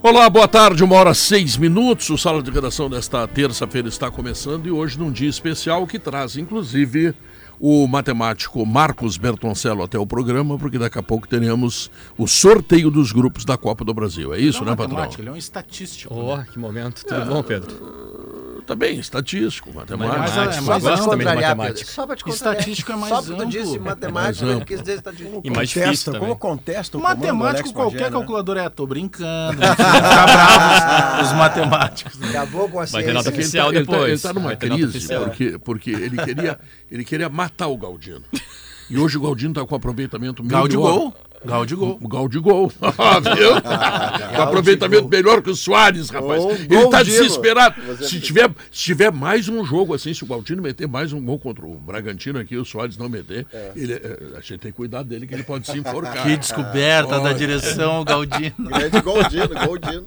Olá, boa tarde, uma hora seis minutos. O Sala de Redação desta terça-feira está começando e hoje num dia especial que traz, inclusive, o matemático Marcos Bertoncello até o programa, porque daqui a pouco teremos o sorteio dos grupos da Copa do Brasil. É isso, ele né, patrão? Ele é um estatístico. Oh, né? que momento. Tudo é, bom, Pedro? Também, estatístico, matemático. Mas, é, mas, só para te matemática. Só para te Estatístico é mais só amplo. Disse matemática, ele quis dizer estatístico. E mais difícil Como contesta o Matemático, qualquer calculador é. Tô brincando. Ficar bravos os matemáticos. Acabou com a ciência. Vai ter nota oficial ele depois. Ele está numa crise, porque, porque ele, queria, ele queria matar o Galdino. E hoje o Galdino está com aproveitamento melhor. Gol de gol. Gol de gol. Gol de gol. Viu? com aproveitamento melhor que o Soares, rapaz. Gol, Ele tá Dino. desesperado. Se tiver, se tiver mais um jogo assim, se o Galdino meter mais um gol contra o Bragantino aqui, o Soares não meter, ele, é, a gente tem que cuidar dele que ele pode se enforcar. Que descoberta da direção, Galdino. Grande Goldino, Goldino.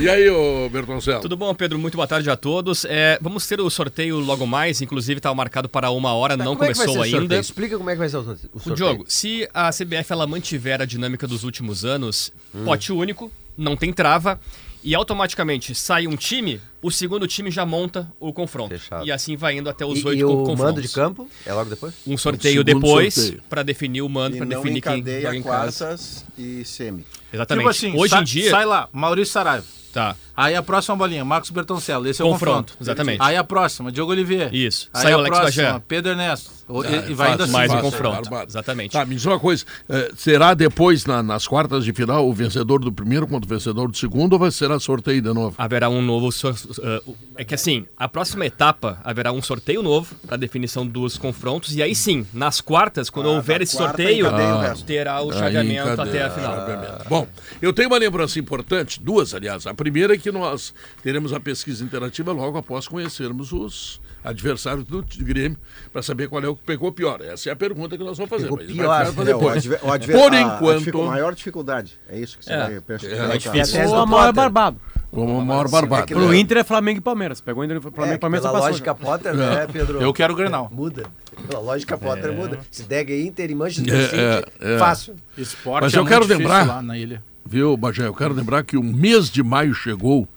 E aí, ô Bertoncello? Tudo bom, Pedro? Muito boa tarde a todos. É, vamos ter o sorteio logo mais, inclusive está marcado para uma hora, não como é que vai começou ser o ainda. Explica como é que vai ser o sorteio. O Diogo, se a CBF ela mantiver a dinâmica dos últimos anos, pote único, não tem trava, e automaticamente sai um time, o segundo time já monta o confronto. Fechado. E assim vai indo até os oito e o confrontos. mando de campo é logo depois? Um sorteio segundo depois para definir o mando, E para não definir quem joga encadeia em casa. quartas e semi. Exatamente. Tipo assim, Hoje em dia. sai lá, Maurício Saraiva. Tá. Aí a próxima bolinha, Marcos Bertoncello. Esse é o Confronto, confronto. exatamente. Aí a próxima, Diogo Oliveira. Isso. Aí Sai a o Alex próxima, Bagé. Pedro Ernesto. Ah, e, e vai fácil, assim. mais um fácil, confronto. barbado. Exatamente. Tá, me diz uma coisa, eh, será depois na- nas quartas de final o vencedor do primeiro contra o vencedor do segundo ou vai será sorteio de novo? Haverá um novo. sor- uh, é que assim, a próxima etapa haverá um sorteio novo para definição dos confrontos. E aí sim, nas quartas, quando Ah, houver esse quarta sorteio, encadeia o resto. terá o Aí, chaveamento cadê? até a final. Chaveamento. Bom, eu tenho uma lembrança importante, duas, aliás. A primeira é que nós teremos a pesquisa interativa logo após conhecermos os adversários do Grêmio, para saber qual é o que pegou pior. Essa é a pergunta que nós vamos fazer. Pegou mas pior. vai ficar pra É, o depois. adver- o adver- Por a- a enquanto- dificu- maior dificuldade. É isso que você É. vai perceber. É, difícil. É a do a maior barbado. Como a maior barbada. que Pro Inter é Flamengo e Palmeiras. Pegou o Inter, Flamengo É, e Palmeiras pela lógica Potter, né, Pedro? Eu quero o Grenal. Muda. Pela lógica Potter muda. Se der é Inter e Manchester É, City, é, é. fácil. Esporte Mas é eu muito quero lembrar- lá na ilha. Viu, Bagé? Eu quero lembrar que o mês de maio chegou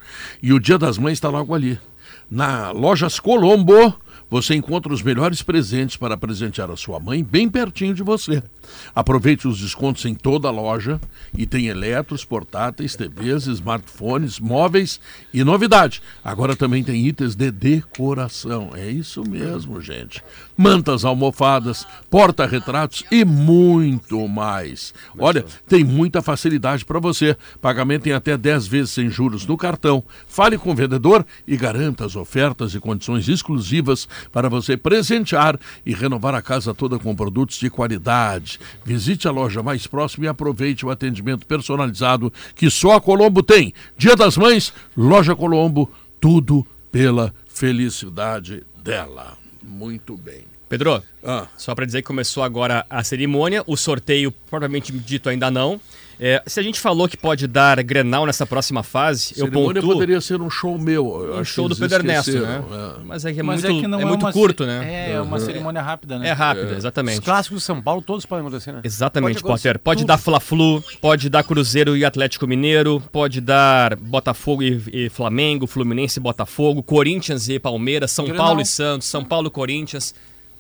e o Dia das Mães está logo ali. Na Lojas Colombo, você encontra os melhores presentes para presentear a sua mãe bem pertinho de você. Aproveite os descontos em toda a loja e tem eletros, portáteis, TVs, smartphones, móveis e novidade. Agora também tem itens de decoração. É isso mesmo, gente. Mantas, almofadas, porta-retratos e muito mais. Olha, tem muita facilidade para você. Pagamento em até 10 vezes sem juros no cartão. Fale com o vendedor e garanta as ofertas e condições exclusivas para você presentear e renovar a casa toda com produtos de qualidade. Visite a loja mais próxima e aproveite o atendimento personalizado que só a Colombo tem. Dia das Mães, Loja Colombo, tudo pela felicidade dela. Muito bem. Pedro, Ah, só para dizer que começou agora a cerimônia, o sorteio propriamente dito ainda não. É, se a gente falou que pode dar Grenal nessa próxima fase, eu cerimônia pontuo poderia ser um show meu. Eu um acho show do Pedro Ernesto, né? é. Mas é que é Mas muito, é que não é é, muito uma curto, né? É, é uma cerimônia rápida, né? É rápido, Os exatamente. clássicos de São Paulo todos podem acontecer, né? Exatamente, Pode Potter. Pode dar Fla-Flu, pode dar Cruzeiro e Atlético Mineiro, pode dar Botafogo e, e Flamengo, Fluminense e Botafogo, Corinthians e Palmeiras, São Grenal. Paulo e Santos, São Paulo e Corinthians.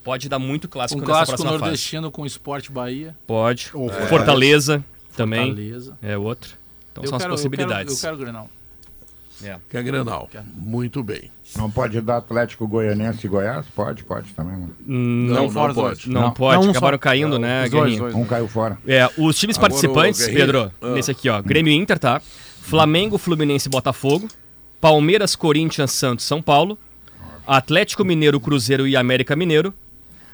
Pode dar muito clássico Um nessa clássico próxima fase. nordestino com Esporte Bahia. Pode. Ou Fortaleza também Fortaleza. é outro. Então Eu são quero- as possibilidades. Eu quero, eu quero Grenal. É. Que é Grenal. Muito bem. Não pode dar Atlético Goianense e Goiás? Pode, pode também. né? Não, fora não dos pode. Não, Não, pode, não, um acabaram só. caindo, né, Os dois, Guerrinho? dois. Um caiu fora. É, os times Agora, participantes, Pedro, ah. nesse aqui, ó, Grêmio Inter, tá? Flamengo, Fluminense Botafogo, Palmeiras, Corinthians, Santos, São Paulo, Atlético Mineiro, Cruzeiro e América Mineiro,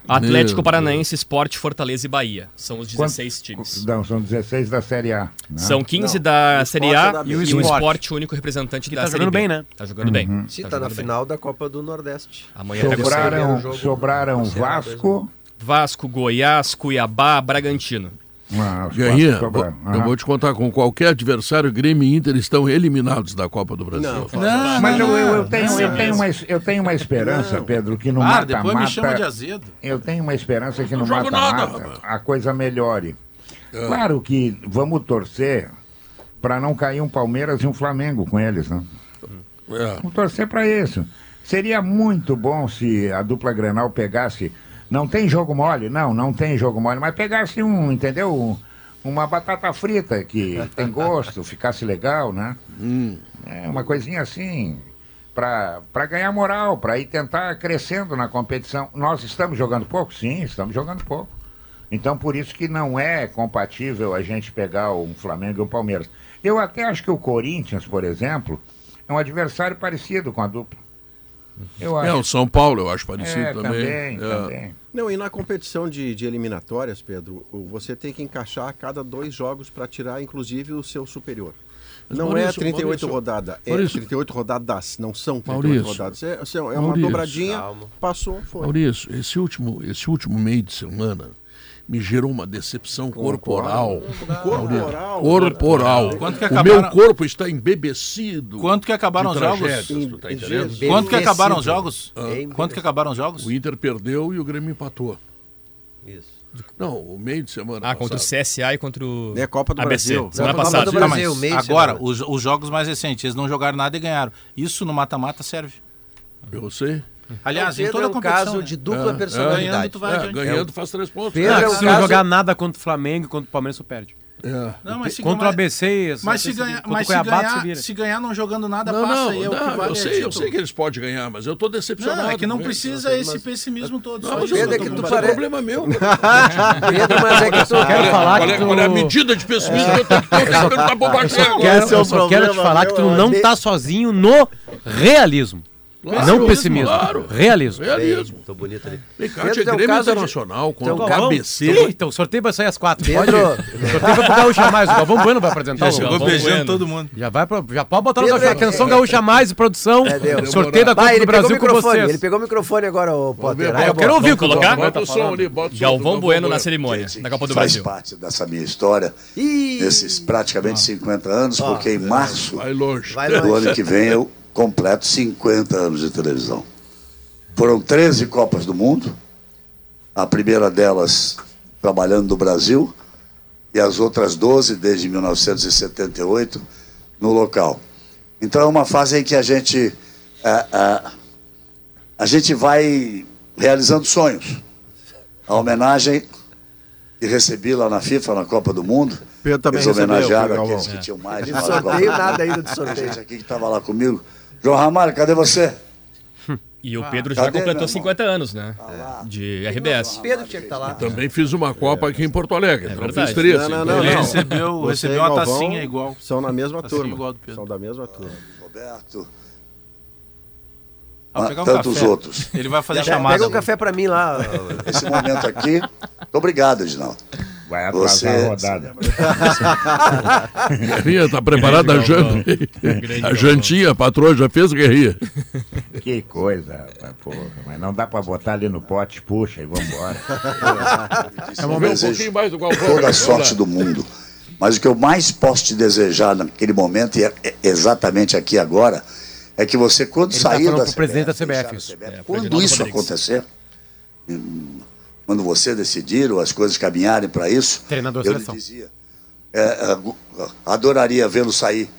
Atlético Meu Paranaense, Sport, Fortaleza e Bahia. São os 16 Quanto- times. Não, são 16 da Série A. né? São 15 Não, da Série Sport A é da e o Sport. único representante Que da tá Série jogando B. bem, né? Tá jogando bem. Sim, tá, jogando na bem. final da Copa do Nordeste. Amanhã. Sobraram, jogo sobraram Vasco. Vasco, Goiás, Cuiabá, Bragantino. Ah, sobraram. eu vou te contar, com qualquer adversário, Grêmio e Inter estão eliminados da Copa do Brasil. Não, Não, Mas eu, não, eu, eu não, tenho, não, eu, não. tenho uma, eu tenho uma esperança, Pedro, que no Ah, depois me chama de mata-mata. azedo. Eu tenho uma esperança que no Não mata-mata a coisa melhore. Claro que vamos torcer para não cair um Palmeiras e um Flamengo com eles, né? É. Vamos torcer para isso. Seria muito bom se a dupla Grenal pegasse. Não tem jogo mole? Não, não tem jogo mole, mas pegasse um, entendeu? Um- Uma batata frita que tem gosto, ficasse legal, né? É uma coisinha assim, para ganhar moral, para ir tentar crescendo na competição. Nós estamos jogando pouco? Sim, estamos jogando pouco. Então, por isso que não é compatível a gente pegar um Flamengo e um Palmeiras. Eu até acho que o Corinthians, por exemplo, é um adversário parecido com a dupla. Eu É, acho. o São Paulo, eu acho parecido É, também. também, É. também. Não, e na competição de, de eliminatórias, Pedro, você tem que encaixar a cada dois jogos para tirar, inclusive, o seu superior. Mas, não é Maurício, 38 Maurício, rodadas, é Maurício. 38 rodadas, não são 38 Maurício. rodadas. É, é uma Maurício. dobradinha, passou, foi. Maurício, esse último, esse último meio de semana me gerou uma decepção corporal. Corporal. Corporal. Quanto que O acabaram- meu corpo está embebecido. Quanto que acabaram os jogos? tá Quanto que acabaram os jogos? Bem Quanto que acabaram os jogos? O Inter perdeu e o Grêmio empatou. Isso. Não, o meio de semana. Ah, contra o passado. CSA e contra o É Copa do ABC. Brasil. Semana Copa do passada. Brasil. Tá, mas agora, os, os jogos mais recentes, eles não jogaram nada e ganharam. Isso no mata-mata serve. Eu sei. Aliás, Pedro em toda é um competição, caso né? de dupla É, personalidade. Ganhando, tu vai É, adiante. ganhando faz três pontos. Pedro Ah, é um se não caso- jogar nada contra o Flamengo e contra o Palmeiras, tu perde. É. Não, mas se Contra o ABC, Mas se esse- ganhar, contra o mas se Cuiabá, se ganhar, vira. se ganhar não jogando nada, Não, passa não, aí. É o que não, vale eu é sei, eu sei que eles podem ganhar, mas eu tô decepcionado. Não, é que não eles. precisa esse pessimismo todo. Não, só mas Pedro, é tô que tu mas pare- é problema meu. Pedro, mas é que tu... Quero falar qual, que é, tu... qual é a medida de pessimismo que eu tenho que ter pra agora? É eu só quero te falar que tu não de- tá sozinho no realismo. Claro, não pessimismo. claro. Realismo. Realismo. Tô bonito ali. Tem um Grêmio caso de- Internacional um contra o. Ih, então o sorteio vai sair às quatro. Pedro, Pode? O sorteio vai pro Gaúcha Mais. O Galvão Bueno vai apresentar Já o chegou Galvão beijando Bueno. todo mundo. Já, vai pra, já pode botar no Pedro, Gaúcha. é- Atenção, Gaúcha Mais, produção. É, deu. sorteio da Copa do o Brasil com vocês. ele pegou o microfone agora, ô Potter. Aí, Eu quero ouvir o o colocar? Bota o som ali, bota o som. Galvão Bueno na cerimônia, na Copa do faz Brasil. parte dessa minha história, Ih, nesses praticamente 50 anos, porque em março Vai longe. vai do ano que vem eu completo 50 anos de televisão. Foram 13 Copas do Mundo, a primeira delas trabalhando no Brasil, e as outras 12 desde 1978 no local. Então é uma fase em que a gente ah, ah, a gente vai realizando sonhos. A homenagem que recebi lá na FIFA, na Copa do Mundo, Pedro também eles homenagearam aqueles que tinham mais. Agora. sorteio nada ainda de A sorteio. gente aqui que estava lá comigo. João Ramalho, cadê você? E o Pedro já Cadê, meu completou irmão? 50 anos, né? De RBS. Pedro tinha que estar lá. Também fiz uma Copa aqui em Porto Alegre. não verdade. fiz três. Não, não, não, Ele não. recebeu, Você recebeu uma Galvão tacinha igual. São na mesma Tacinha turma. igual do Pedro. São da mesma turma. Roberto, Ah, ah, pegar um tantos café. outros. Ele vai fazer Pega chamada. um café pra mim lá. Esse momento aqui, muito obrigado, Edinaldo. Vai atrasar Você- a rodada. Guerrinha, tá preparada a janta? A jantinha, a patroa já fez, Guerrinha? Que coisa, porra. Mas não dá pra botar ali no pote, puxa e vambora. Ver um pouquinho mais do Galvão. toda a Vamos sorte do mundo. Mas o que eu mais posso te desejar naquele momento, e é é exatamente aqui agora, é que você, quando Ele tá sair falando da pro presidente da CBF a isso. É, quando isso acontecer, hum, quando você decidir ou as coisas caminharem para isso, Treinador eu lhe dizia, é, é, gu- adoraria vê-lo sair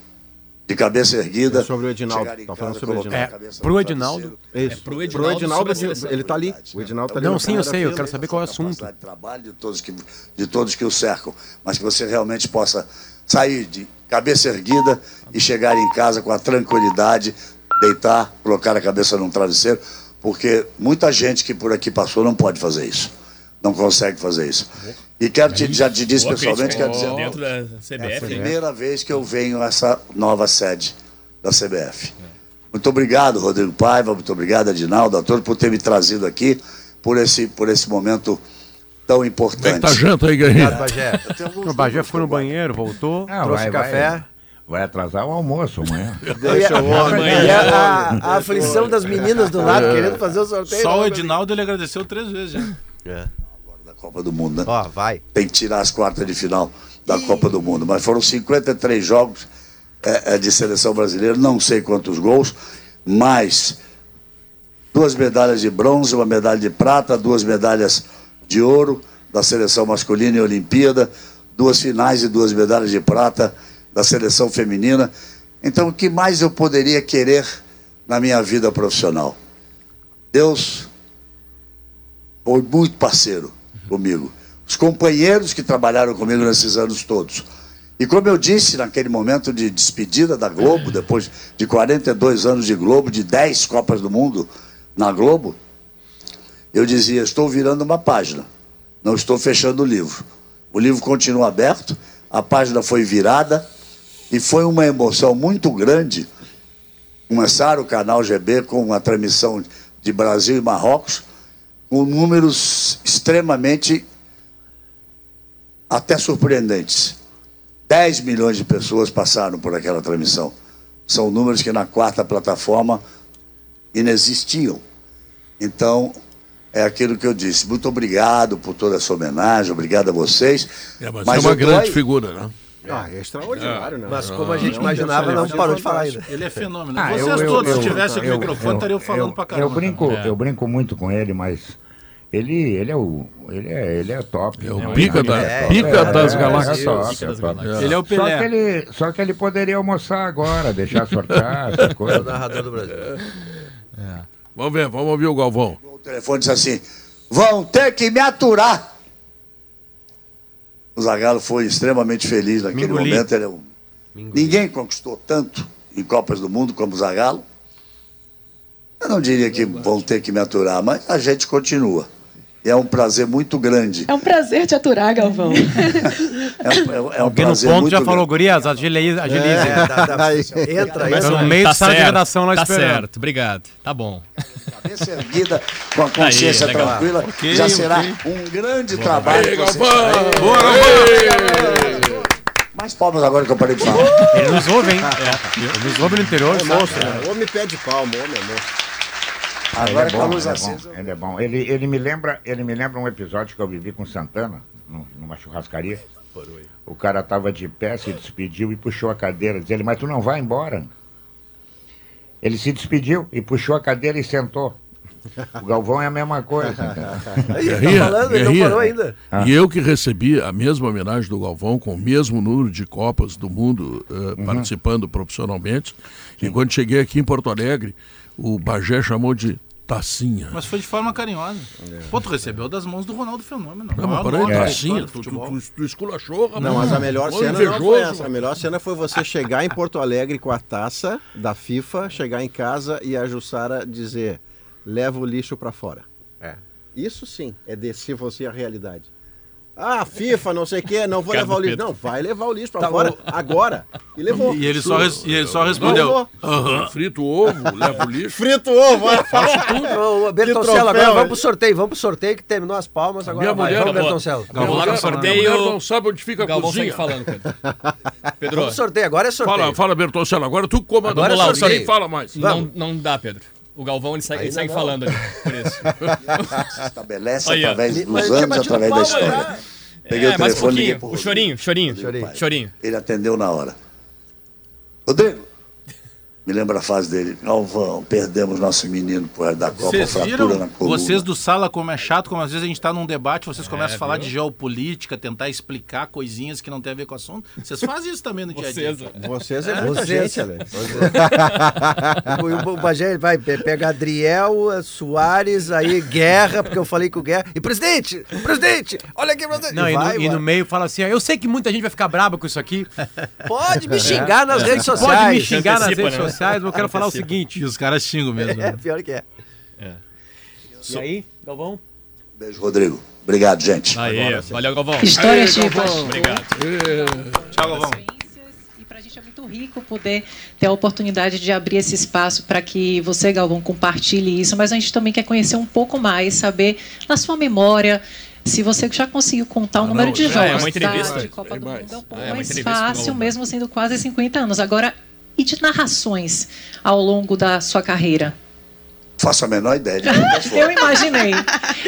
de cabeça erguida. É sobre o Edinaldo, tá casa, falando sobre o a Edinaldo. É, pro Edinaldo. Isso. pro Edinaldo Pro Edinaldo, seleção. ele tá ali. O Edinaldo tá ali. Não, sim, eu sei, eu quero saber qual é o assunto. de trabalho de todos que de todos que o cercam, mas que você realmente possa sair de cabeça erguida e chegar em casa com a tranquilidade, deitar, colocar a cabeça num travesseiro, porque muita gente que por aqui passou não pode fazer isso, não consegue fazer isso. E quero te já te disse Boa pessoalmente, quero dizer, Dentro da é a CBF. né? primeira vez que eu venho a essa nova sede da CBF. Muito obrigado, Rodrigo Paiva, muito obrigado, Adinaldo, a todos por ter me trazido aqui por esse, por esse momento tão Como é que importante. tá janta aí, Guerrinho? Obrigado, Bagé. O Bagé foi no banheiro, voltou. Não, Trouxe vai- café. Vai, vai atrasar o almoço amanhã. Deixa o homem. E a, a- a aflição das meninas do lado querendo fazer o sorteio. Só o Não, Edinaldo ele agradeceu três vezes já. da Copa do Mundo, né? Ó, vai. Tem que tirar as quartas de final da Copa do Mundo. Mas foram 53 jogos é, é, de seleção brasileira, não sei quantos gols, mas duas medalhas de bronze, uma medalha de prata, duas medalhas de ouro da seleção masculina em Olimpíada, duas finais e duas medalhas de prata da seleção feminina. Então, o que mais eu poderia querer na minha vida profissional? Deus foi muito parceiro comigo. Os companheiros que trabalharam comigo nesses anos todos. E como eu disse naquele momento de despedida da Globo, depois de 42 anos de Globo, de 10 Copas do Mundo na Globo, eu dizia: estou virando uma página, não estou fechando o livro. O livro continua aberto, a página foi virada e foi uma emoção muito grande começar o canal GB com uma transmissão de Brasil e Marrocos com números extremamente até surpreendentes. 10 milhões de pessoas passaram por aquela transmissão. São números que na quarta plataforma inexistiam. Então, é aquilo que eu disse. Muito obrigado por toda essa homenagem, obrigado a vocês. É, mas, Mas é uma grande aí. figura, né? Ah, é extraordinário, né? Mas como a gente imaginava, não parou de falar ainda. Ele é fenômeno. Ah, Vocês eu- eu- todos, eu- se tivessem o microfone, estariam falando eu- pra caramba. Eu brinco, É. eu brinco muito com ele, mas ele, ele é o, ele é, ele é top. É o Não, pica, ele da, é- pica é, das é, galáxias. é top, Pica das é top. galáxias. Ele é o Só que Pelé. ele, só que ele poderia almoçar agora, deixar sortear essa É o coisa. narrador do Brasil. Vamos ver, vamos ouvir o Galvão. O telefone disse assim: vão ter que me aturar. O Zagallo foi extremamente feliz naquele engoli. momento. Ele é um- Ninguém conquistou tanto em Copas do Mundo como o Zagallo. Eu não diria que vão ter que me aturar, mas a gente continua. É um prazer muito grande. É um prazer te aturar, Galvão. É um, é um- é um Alguém no prazer ponto muito já falou, gurias, agilize. agilize. É, dá- dá- entra, entra. no meio da sala de redação lá tá esperando. certo, obrigado. Tá bom. Cabeça erguida, com a consciência Aí, tranquila, Ok, já será ok. um grande trabalho. Ei, que vocês Galvão! Boa, Galvão! Mais palmas agora que eu parei de falar. Ele nos ouve, hein? Ele nos ouve no interior. É monstro, né? O homem pede palma, o homem é monstro. Agora ele com a é bom, luz ele é acesa. bom, ele é bom. Ele, ele, me lembra, ele me lembra um episódio que eu vivi com Santana, num- numa churrascaria. O cara tava de pé, se despediu e puxou a cadeira. Diz ele, mas tu não vai embora. Ele se despediu e puxou a cadeira e sentou. O Galvão é a mesma coisa. Aí, tá falando, ele não parou ainda. E eu que recebi a mesma homenagem do Galvão, com o mesmo número de Copas do Mundo eh, participando profissionalmente. E quando cheguei aqui em Porto Alegre, o Bagé chamou de Tacinha. Mas foi de forma carinhosa. Pô, tu recebeu das mãos do Ronaldo Fenômeno. Não, mas peraí, Tacinha, tu, tu, tu, tu esculachou, rapaz. Não, mas a melhor cena não foi essa. A melhor cena foi você chegar em Porto Alegre com a taça da FIFA, chegar em casa e a Jussara dizer: leva o lixo pra fora. É. Isso sim é descer você à realidade. Ah, FIFA, não sei o quê, não vou Cara levar o lixo. Pedro. Não, vai levar o lixo pra Tá, fora o- agora. E levou. E ele só, res- e ele só Não, respondeu. levou. Aham, Frito ovo, leva o lixo. Frito ovo, faço tudo. Ô, ô, Bertoncello, troféu, agora vamos pro sorteio. Vamos pro sorteio que terminou as palmas. Agora Minha vai. mulher- Vamos, Galvão. Bertoncello. Vamos lá com o Minha sorteio. mulher não sabe onde fica a Galvão cozinha. segue falando, Pedro. Pedro, Vamos pro sorteio. Agora é sorteio. Fala, fala, Bertoncello, agora tu que comanda. Agora Vamos lá, é sorteio. ninguém fala mais. Não, não dá, Pedro. O Galvão ele segue, ele segue falando ali. Por isso. Estabelece Aí, através dos anos, através da história. Peguei é, o mais um telefone liguei pouquinho. pro O chorinho. Chorinho. Chorinho. Ele atendeu na hora. Rodrigo, me lembra a fase dele. Galvão, perdemos nosso menino por da Copa, Vocês fratura viram? na coluna. Vocês do Sala, como é chato, como às vezes a gente tá num debate, vocês É, começam a falar de geopolítica, tentar explicar coisinhas que não tem a ver com o assunto. Vocês fazem isso também no dia a dia. Vocês, Vocês é muita Vocês. gente, Alex. O, o Bagé vai pe- pega Adriel, Soares, aí Guerra, porque eu falei com o Guerra. E presidente, presidente, olha aqui, presidente. Não, e, no, vai, e no meio fala assim: ó, eu sei que muita gente vai ficar braba com isso aqui. Pode me xingar nas redes Pode sociais. me xingar nas redes né? Sociais, mas eu quero falar o seguinte. E os caras xingam mesmo. É, né? pior que é. E aí, Galvão? Beijo, Rodrigo. Obrigado, gente. Aê, valeu, Galvão. Histórias de Obrigado. Tchau, Galvão. E pra gente É muito rico poder ter a oportunidade de abrir esse espaço para que você, Galvão, compartilhe isso, mas a gente também quer conhecer um pouco mais, saber na sua memória. Se você já conseguiu contar o Ah, número não, de é, jogos é uma entrevista. tá, de Copa Tem do. Mundo, é um pouco É, uma mais entrevista fácil, Galvão. mesmo sendo quase 50 anos. Agora, e de narrações ao longo da sua carreira? Faço a menor ideia de quantas Eu foram. imaginei.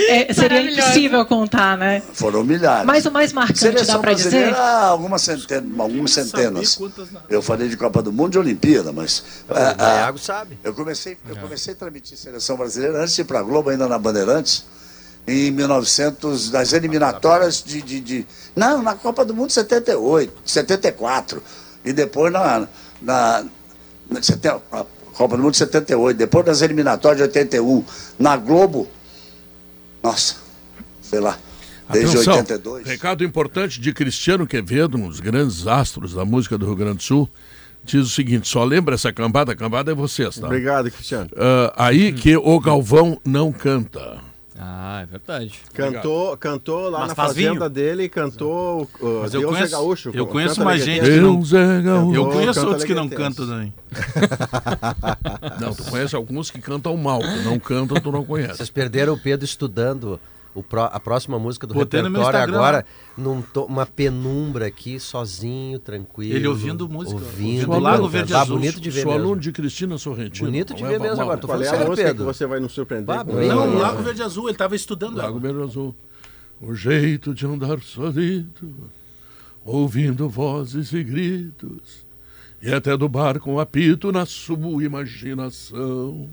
É, seria impossível contar, né? Foram milhares. Mas o mais marcante, dá para dizer? brasileira, algumas centenas. Algumas centenas. Eu falei de Copa do Mundo e Olimpíada, mas. ah, O ah, Iago sabe. eu comecei, eu comecei a transmitir seleção brasileira antes de ir para a Globo, ainda na Bandeirantes, em 1900, nas eliminatórias de, de, de- Não, na Copa do Mundo 78, 74. E depois na. Na, na Copa do Mundo 78, depois das eliminatórias de 81, na Globo. Nossa, sei lá, desde Atenção, 82. recado importante de Cristiano Quevedo, um dos grandes astros da música do Rio Grande do Sul. Diz o seguinte: só lembra essa cambada? A cambada é vocês, tá? Obrigado, Cristiano. Ah, aí que o Galvão não canta. Ah, é verdade. Cantou, cantou lá Mas na faz fazenda vinho. dele, cantou uh, Mas eu Deus é conheço- gaúcho. eu canta conheço mais gente que não- Deus é gaúcho. Eu conheço canta outros que não cantam também. Não, tu conhece alguns que cantam mal, que não cantam, tu não conhece. Vocês perderam o Pedro estudando o pró- a próxima música do Botei no meu repertório agora, né? num to- uma penumbra aqui, sozinho, tranquilo. Ele ouvindo música, Ouvindo, ouvindo Lago Verde tá Azul. bonito de ver Sou mesmo. aluno de Cristina Sorrentino. Bonito de ver mesmo mal. agora. Tô Qual falando é a sério, música Pedro. que você vai nos surpreender? Bah, com? bem. Não. Lago Verde Azul, ele estava estudando. Lago Verde Azul. O jeito de andar solito, ouvindo vozes e gritos, e até do bar com apito na sua imaginação.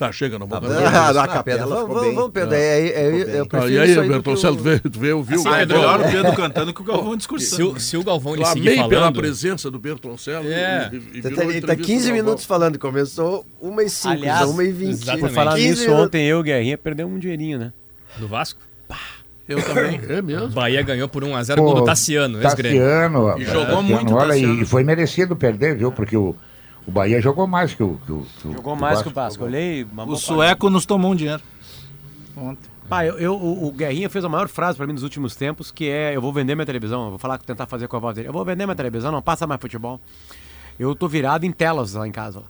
Tá, chega, não vou Ah, cantar. Ah, da ah, capela vamos, vamos, Pedro. É, é, é, eu Ah, prefiro e aí, isso aí do Berton que o- Celso, vê, tu vê, ouviu Assim, o é Galvão? melhor o Pedro cantando que o Galvão Se discursando. o, se o Galvão ele seguir Clamei pela falando... presença do Bertoncello. É. e- e tá, ele tá entrevista 15 do Galvão. minutos falando, começou 1 e 5, Aliás, 1 e 20. exatamente. Por falar 15 nisso, minutos. ontem eu o Guerrinha perdemos um dinheirinho, né? Do Vasco? Eu também. É mesmo? Bahia ganhou por 1x0 gol do Tassiano, ex-grêmio. Tassiano, E jogou muito, Olha, e- e foi merecido perder, viu? Porque o, o Bahia jogou mais que o. Que o que Jogou o mais Vasco. que o Vasco. Olhei. O sueco nos tomou um dinheiro. Ontem. Pá, eu, eu- o, Guerrinha fez a maior frase pra mim nos últimos tempos, que é eu vou vender minha televisão, eu vou falar, tentar fazer com a voz dele. Eu vou vender minha televisão, não passa mais futebol. Eu tô virado em telas lá em casa. lá.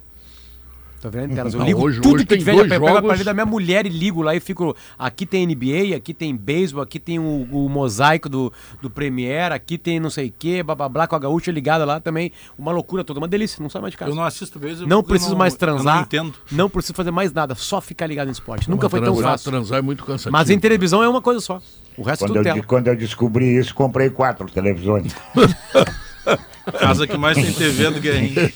Tô em telas. Eu Não, ligo hoje- tudo hoje que tem tiver, eu pego a partir da minha mulher e ligo lá e fico. Aqui tem NBA, aqui tem beisebol, aqui tem o, o mosaico do, do Premiere, aqui tem não sei o que, blá blá blá, com a gaúcha ligada lá também. Uma loucura toda, uma delícia, não sai mais de casa. Eu não assisto vezes. Não preciso mais Eu transar. não entendo. Não preciso fazer mais nada, só ficar ligado em esporte. Nunca foi tão transar, fácil. Transar é muito cansativo. Mas em televisão é uma coisa só. O resto é Quando tudo eu, tela. quando eu descobri isso, comprei quatro televisões. Casa que mais tem TV do Guerrinho.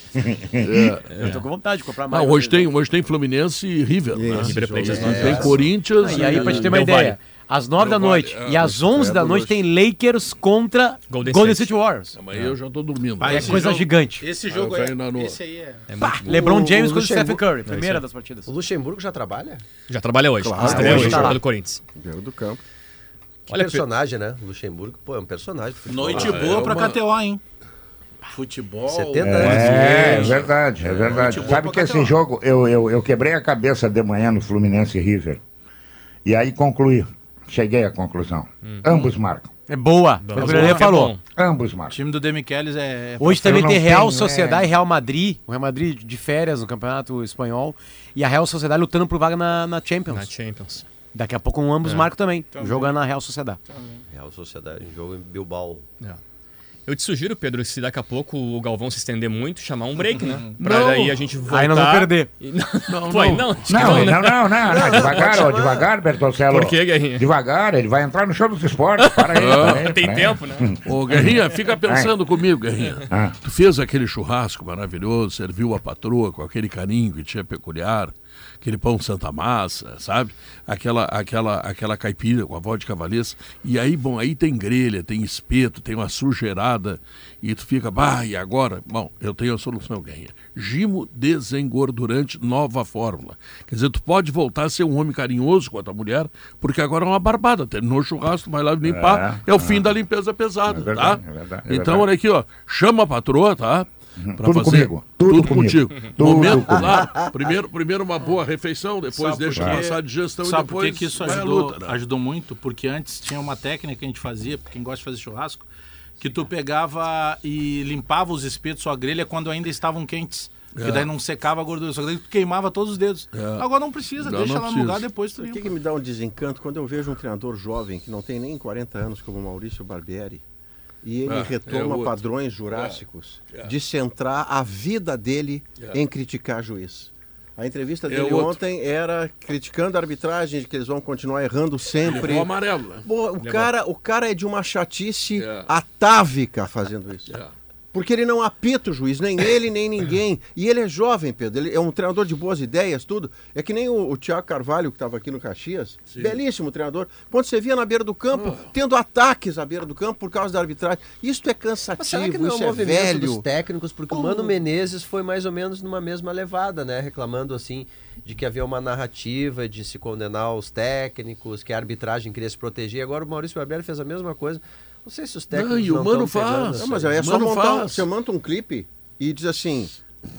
Eu tô com vontade de comprar mais. hoje, tem, hoje tem Fluminense e River. né? River Plate às E nove Tem. Corinthians. Ah, e aí, pra te ter uma ideia, às 9 da noite Valle, e é, às 11 da do noite tem Lakers contra Golden Golden, State. State Warriors. Mas eu já tô dormindo. Ah, É coisa jogo- gigante. Esse Ah, jogo é. nua. Esse aí é. É muito- LeBron James o contra Stephen Curry, É primeira aí. das partidas. O Luxemburgo já trabalha? Já trabalha hoje. Claro, Estreia hoje hoje, tá pelo Corinthians. Dentro do campo. Que Olha, personagem, né? O Luxemburgo, pô, é um personagem. Noite Ah, boa é pra KTO, hein? Futebol. 70 É, é anos. verdade, é verdade. Futebol Sabe que esse jogo, eu, eu, eu quebrei a cabeça de manhã no Fluminense e River. E aí concluí. Cheguei à conclusão. Ambos marcam. É boa. O o É falou. bom. Ambos O marcam. time do Demichelis é. Hoje também tem Real tenho, Sociedade é. e Real Madrid. O Real Madrid de férias no Campeonato Espanhol. E a Real Sociedade lutando por vaga na, na Champions. Na Champions. Daqui a pouco um ambos marcam também. Jogando na Real Sociedade. Real Sociedade, um jogo em Bilbao. Eu te sugiro, Pedro, se daqui a pouco o Galvão se estender muito, chamar um break, né? Pra Não. daí a gente voltar. Aí nós vamos perder. Não, Não, Pô, não. não. Não, não, né? não, não, não, não, devagar, ó, devagar, Bertoncello. Por que, Guerrinha? Devagar, ele vai entrar no show dos esportes. Para aí, para aí, Tem para aí. tempo, né? Ô, Guerrinha, fica pensando comigo, Guerrinha. Ah. Tu fez aquele churrasco maravilhoso, serviu a patroa com aquele carinho que tinha peculiar, aquele pão Santa Massa, sabe? Aquela, aquela, aquela caipira com a vó de cavalês. E aí, bom, aí tem grelha, tem espeto, tem uma sujeirada. E tu fica, bah, e agora? Bom, eu tenho a solução, Guerrinha. Gimo desengordurante, nova fórmula. Quer dizer, tu pode voltar a ser um homem carinhoso com a tua mulher, porque agora é uma barbada. Terminou o churrasco, vai lá limpar. É, o fim da limpeza pesada, É verdade, tá? é verdade, é então, verdade. olha aqui, ó. Chama a patroa, tá? Pra Tudo comigo, tudo contigo. comigo, tudo Momento, comigo. claro. Primeiro, primeiro uma boa refeição, depois Sabe deixa por quê? passar a digestão Sabe e depois que, que isso a ajudou, luta, né? ajudou muito? Porque antes tinha uma técnica que a gente fazia, quem gosta de fazer churrasco, Que tu pegava e limpava os espetos, sua grelha, quando ainda estavam quentes. Porque É. daí não secava a gordura, só que daí tu queimava todos os dedos. É. Agora não precisa, Não, deixa não lá no lugar, depois tu O que, que me dá um desencanto quando eu vejo um treinador jovem que não tem nem 40 anos, como Maurício Barbieri, e ele É, é retoma outro. padrões jurássicos É, é. de centrar a vida dele É. em criticar juiz. A entrevista É dele outro. ontem era criticando a arbitragem, de que eles vão continuar errando sempre. Levou amarelo, né? Pô, o, cara, o cara é de uma chatice É. atávica fazendo isso. É. Porque ele não apita o juiz, nem ele, nem ninguém. E ele é jovem, Pedro. Ele é um treinador de boas ideias, tudo. É que nem o, o Thiago Carvalho, que estava aqui no Caxias. Belíssimo treinador. Quando você via na beira do campo, Ah. tendo ataques à beira do campo por causa da arbitragem. Isso é cansativo, Mas será que não é um isso é movimento velho. dos técnicos? Porque o Mano Menezes foi mais ou menos numa mesma levada, né? Reclamando assim de que havia uma narrativa de se condenar os técnicos, que a arbitragem queria se proteger. Agora o Maurício Barbieri fez a mesma coisa. Não sei se os técnicos Não, e o não Mano faz. Não, mas aí é só Mano montar, faz. você monta um clipe e diz assim: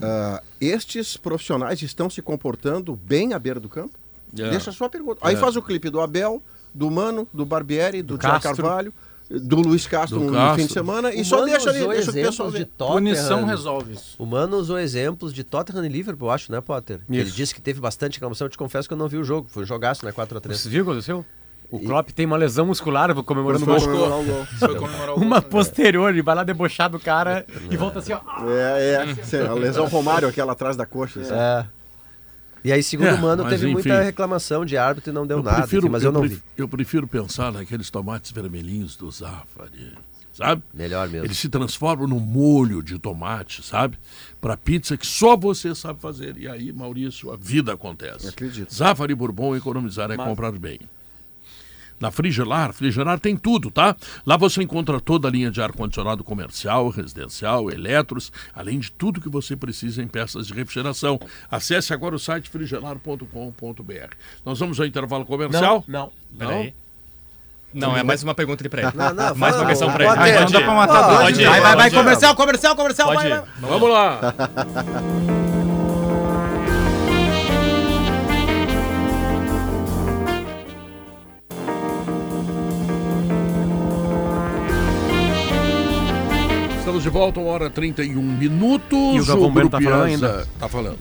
ah, estes profissionais estão se comportando bem à beira do campo? É. Deixa a sua pergunta. Aí É. faz o clipe do Abel, do Mano, do Barbieri, do, Do Thiago Castro. Carvalho, do Luiz Castro Do no Castro. fim de semana e O só deixa ali, deixa o pessoal exemplos de ver. Tottenham. Punição resolve isso. O Mano usou exemplos de Tottenham e Liverpool, eu acho, né, Potter? Ele Isso. disse que teve bastante reclamação. Eu te confesso que eu não vi o jogo. Foi um jogaço, né? 4x3. Você viu o que aconteceu? O Klopp tem uma lesão muscular comemorando o Foi gol. comemorar o gol. Foi comemorar o Uma gol. posterior, ele vai lá debochar do cara e volta assim, ó. É, é. A lesão Romário, aquela atrás da coxa. assim. É. E aí, segundo É, o Mano, mas teve enfim. muita reclamação de árbitro e não deu Eu nada. prefiro, enfim, mas eu, não pref- vi. eu prefiro pensar naqueles tomates vermelhinhos do Zafari, sabe? Melhor mesmo. Eles se transformam num molho de tomate, sabe? Para pizza que só você sabe fazer. E aí, Maurício, a vida acontece. Acredito. Zafari Bourbon, economizar é comprar bem. Na Frigelar, Frigelar tem tudo, tá? Lá você encontra toda a linha de ar-condicionado comercial, residencial, eletros, além de tudo que você precisa em peças de refrigeração. Acesse agora o site frigelar.com.br. Nós vamos ao intervalo comercial? Não. Não? Peraí. Não, é mais uma pergunta ali pra ele. Não, não, mais uma questão pra ele. Pode dois. ir. né? Vai, vai, vai, Pode comercial, comercial, comercial, Pode vai, ir. vai. Vamos lá! Estamos de volta, uma hora 31 minutos. E o Galvão Bueno tá falando ainda? Tá falando.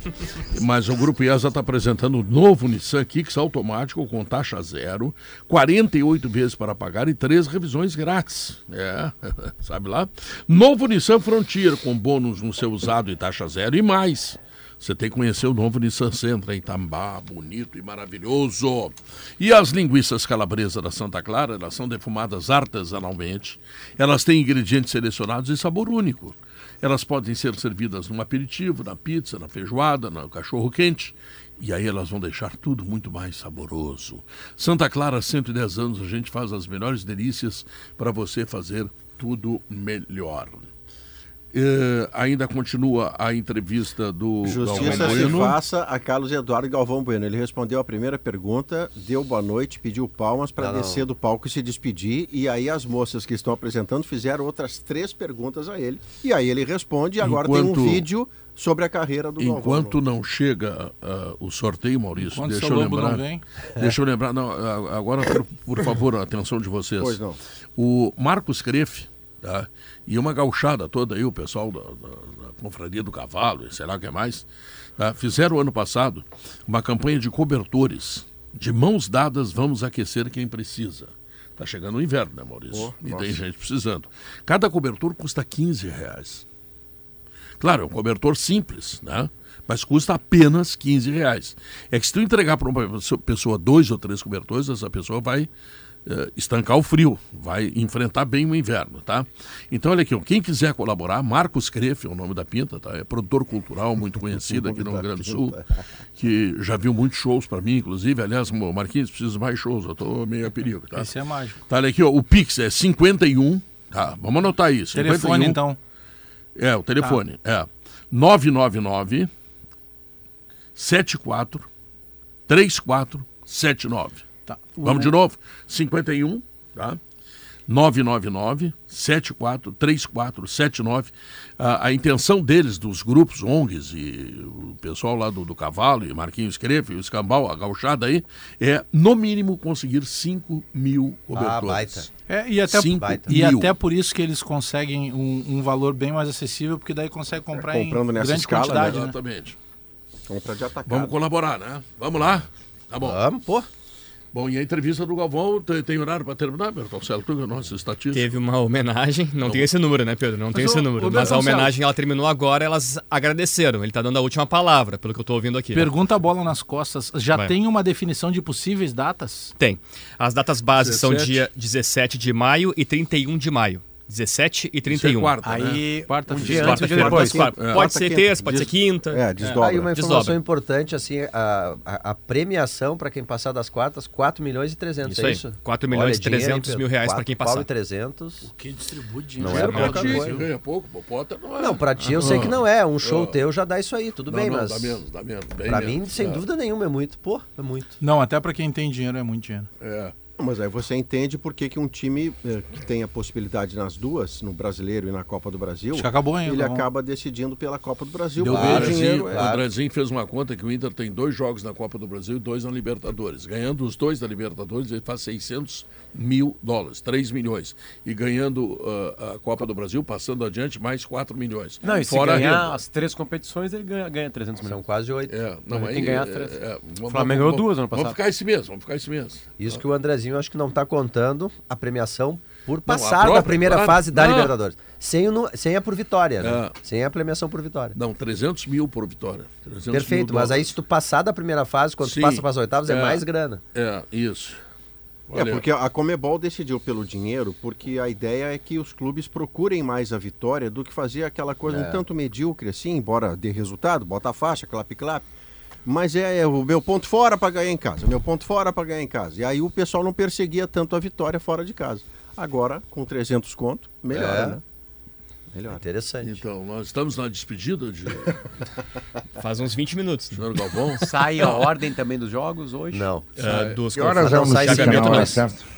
Mas o Grupo IESA está apresentando o novo Nissan Kicks automático com taxa zero, 48 vezes para pagar e três revisões grátis. É, sabe lá? Novo Nissan Frontier com bônus no seu usado e taxa zero e mais. Você tem que conhecer o novo Nissan Sentra em Tambá, bonito e maravilhoso. E as linguiças calabresa da Santa Clara, elas são defumadas artesanalmente. Elas têm ingredientes selecionados e sabor único. Elas podem ser servidas num aperitivo, na pizza, na feijoada, no cachorro quente. E aí elas vão deixar tudo muito mais saboroso. Santa Clara, 110 anos, a gente faz as melhores delícias para você fazer tudo melhor. Eh, ainda continua a entrevista do Justiça Galvão se Bueno. faça a Carlos Eduardo Galvão Bueno. Ele respondeu a primeira pergunta, deu boa noite, pediu palmas para Não, descer do palco e se despedir. E aí as moças que estão apresentando fizeram outras três perguntas a ele. E aí ele responde. E agora tem Enquanto- um vídeo sobre a carreira do Enquanto Galvão. não chega ah, o sorteio, Maurício, Enquanto deixa eu lembrar. não. Deixa eu lembrar. Não, agora, por, por favor, a atenção de vocês. Pois não. O Marcos Crefe, tá? E uma gauchada toda aí, o pessoal da, da- da Confraria do Cavalo, sei lá o que mais, tá? fizeram ano passado uma campanha de cobertores. De mãos dadas, vamos aquecer quem precisa. Tá chegando o inverno, né, Maurício? Oh, e nossa. tem gente precisando. Cada cobertor custa 15 reais. Claro, é um cobertor simples, né? Mas custa apenas 15 reais. É que se tu entregar para uma pessoa dois ou três cobertores, essa pessoa vai eh, estancar o frio, vai enfrentar bem o inverno, tá? Então, olha aqui, ó, quem quiser colaborar, Marcos Crefe é o nome da pinta, tá? É produtor cultural muito conhecido aqui no Rio Grande do Sul, que já viu muitos shows para mim, inclusive. Aliás, Marquinhos, preciso mais shows, eu tô meio a perigo, tá? Esse é mágico. Tá, olha aqui, ó, o Pix é 51, tá? Vamos anotar isso. Telefone, então. É, o telefone. É 999 74 3479. Tá. Vamos de novo? 51, tá? 999 743479. A, a intenção deles, dos grupos ONGs e o pessoal lá do, do Cavalo, e Marquinhos Crefe, o Escambau, a gauchada aí, é no mínimo conseguir 5 mil cobertores. Ah, baita. É, e até, Cinco e mil. até por isso que eles conseguem um, um valor bem mais acessível, porque daí consegue comprar em comprando nessa grande escala, quantidade. né? Né? Exatamente. Compra de atacado. Vamos colaborar, né? Vamos lá? Tá bom. Vamos, pô. Bom, e a entrevista do Galvão tem, tem horário para terminar, Bertoncello? Tu que é nosso estatístico. Teve uma homenagem, não tem esse número, né, Pedro? Não tem Mas esse o- número. o Mas a homenagem ela terminou agora, elas agradeceram. Ele tá dando a última palavra, pelo que eu tô ouvindo aqui. né? Pergunta a bola nas costas. Já Vai. tem uma definição de possíveis datas? Tem. As datas bases são 17. dia 17 de maio e 31 de maio. 17 e 31. Isso é quarta, né? Aí, Quarta um dia antes, um dia depois. quarta- É. Pode Quarta, ser quinta. terça, pode Des- ser quinta. É, desdobra. Aí uma Desdobra. informação importante, assim, a, a, a premiação para quem passar das quartas, 4 milhões e 300, Isso é aí, isso? 4 milhões e dinheiro, hein, 300 mil reais Quatro quem passar. e 300. Que distribui Não dinheiro. é Pra pouca ti, coisa. ganha pouco, o Potter não é. Não, pra ti eu sei que não é. Um show teu já dá isso aí, tudo Não, bem, não, mas dá menos, dá menos. Menos. mim, sem É, dúvida nenhuma, é muito. Pô, é muito. Não, até para quem tem dinheiro é muito dinheiro. É. Mas aí você entende por que, que um time eh, que tem a possibilidade nas duas, no Brasileiro e na Copa do Brasil, acabou ainda. ele não. acaba decidindo pela Copa do Brasil. Deu porque O bem. o é... Andrezinho fez uma conta que o Inter tem dois jogos na Copa do Brasil e dois na Libertadores. Ganhando os dois da Libertadores, ele faz 600 mil dólares, 3 milhões. E ganhando ah, a Copa do Brasil, passando adiante, mais 4 milhões. Não, e se Fora ganhar as três competições, ele ganha, ganha 300 São milhões. quase oito. É, não, Mas aí, tem que ganhar é, três. é, vamos- Flamengo vamos- ganhou duas ano Vamos passado. ficar esse mês, vamos ficar esse mês. Isso que o Andrezinho acho que não tá contando a premiação por passar própria, da primeira claro. fase da Não. Libertadores. Sem, o sem a por vitória, né? É. Sem a premiação por vitória. Não, 300 mil por vitória. 300 Perfeito, mil mas aí dólares. se tu passar da primeira fase, quando Sim. tu passa para as oitavas, é, É. mais grana. É, isso. É, Olha, porque a Comebol decidiu pelo dinheiro, porque a ideia é que os clubes procurem mais a vitória do que fazer aquela coisa um tanto medíocre assim, embora dê resultado, bota a faixa, clap-clap. Mas é, é o meu ponto fora para ganhar em casa, meu ponto fora para ganhar em casa. E aí o pessoal não perseguia tanto a vitória fora de casa. Agora, com 300 conto, melhor, É. né? Melhor. Interessante. Então, nós estamos na despedida de Faz uns 20 minutos. senhor Galvão. Sai a ordem também dos jogos hoje? Não. Ah, dos Que horas é o não sai notícia esse na hora certa?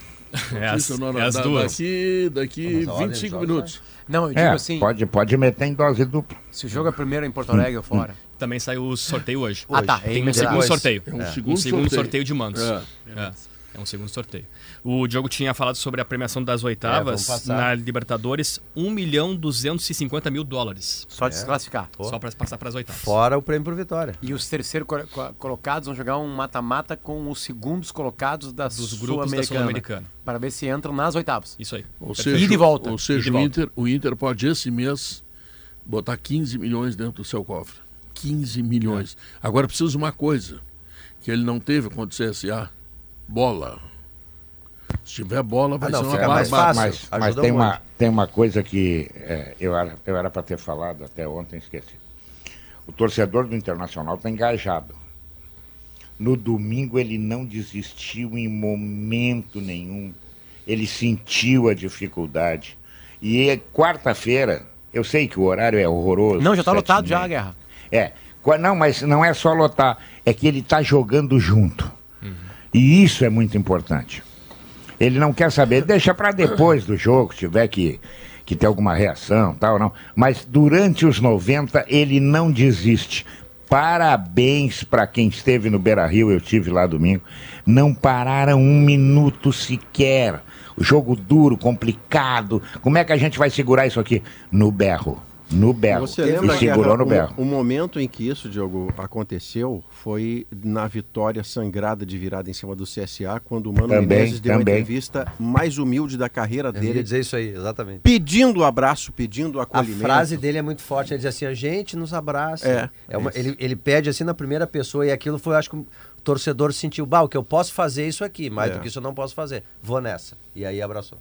É as, Isso, não, é as da- duas. Daqui, daqui Mas a ordem 25 dos jogos minutos. Não, eu digo É, assim, pode, pode meter em dose dupla. se o jogo é primeiro em Porto Alegre ou fora. Também saiu o sorteio hoje. Ah, tá. Tem um segundo sorteio. É um É. segundo um segundo sorteio. sorteio, de mandos. É. É. É um segundo sorteio. O Diogo tinha falado sobre a premiação das É, oitavas passar. na Libertadores, 1 milhão 250 mil dólares. Só desclassificar. Só para passar para as oitavas. Fora o prêmio por vitória. E os terceiros co- co- colocados vão jogar um mata-mata com os segundos colocados da Dos grupos da Sul-Americana. Sul-Americana. para ver se entram nas oitavas. Isso aí. Ou seja, e volta. Ou seja, e o, volta. Inter, o Inter pode esse mês botar 15 milhões dentro do seu cofre. 15 milhões. Agora precisa de uma coisa que ele não teve contra o CSA. Bola. Se tiver bola, vai Ah, não, ser uma fica mais fácil. Mas, mas tem, uma, muito. tem uma coisa que é, eu era eu era para ter falado até ontem, esqueci. O torcedor do Internacional está engajado. No domingo ele não desistiu em momento nenhum. Ele sentiu a dificuldade. E é quarta-feira, eu sei que o horário é horroroso. Não, já tá sete lotado já, meia. Guerra. É. Não, mas não é só lotar. É que ele está jogando junto. E isso é muito importante. Ele não quer saber, deixa para depois do jogo, se tiver que, que ter alguma reação, tal, não. Mas durante os 90 ele não desiste. Parabéns para quem esteve no Beira Rio, eu tive lá domingo. Não pararam um minuto sequer. O jogo duro, complicado. Como é que a gente vai segurar isso aqui? No berro. No berro. Você e lembra segurou Guerra, no berro. o, o momento em que isso, Diogo, aconteceu foi na vitória sangrada de virada em cima do CSA, quando o Mano Também, Menezes deu também. a entrevista mais humilde da carreira Eu dele, dizer isso aí, exatamente. pedindo abraço, pedindo A acolhimento. frase dele é muito forte. Ele diz assim: a gente nos abraça. É, uma- isso. ele, ele pede assim na primeira pessoa, e aquilo foi, acho que o torcedor sentiu, bah, o que eu posso fazer é isso aqui, mais É. do que isso eu não posso fazer. Vou nessa. E aí abraçou.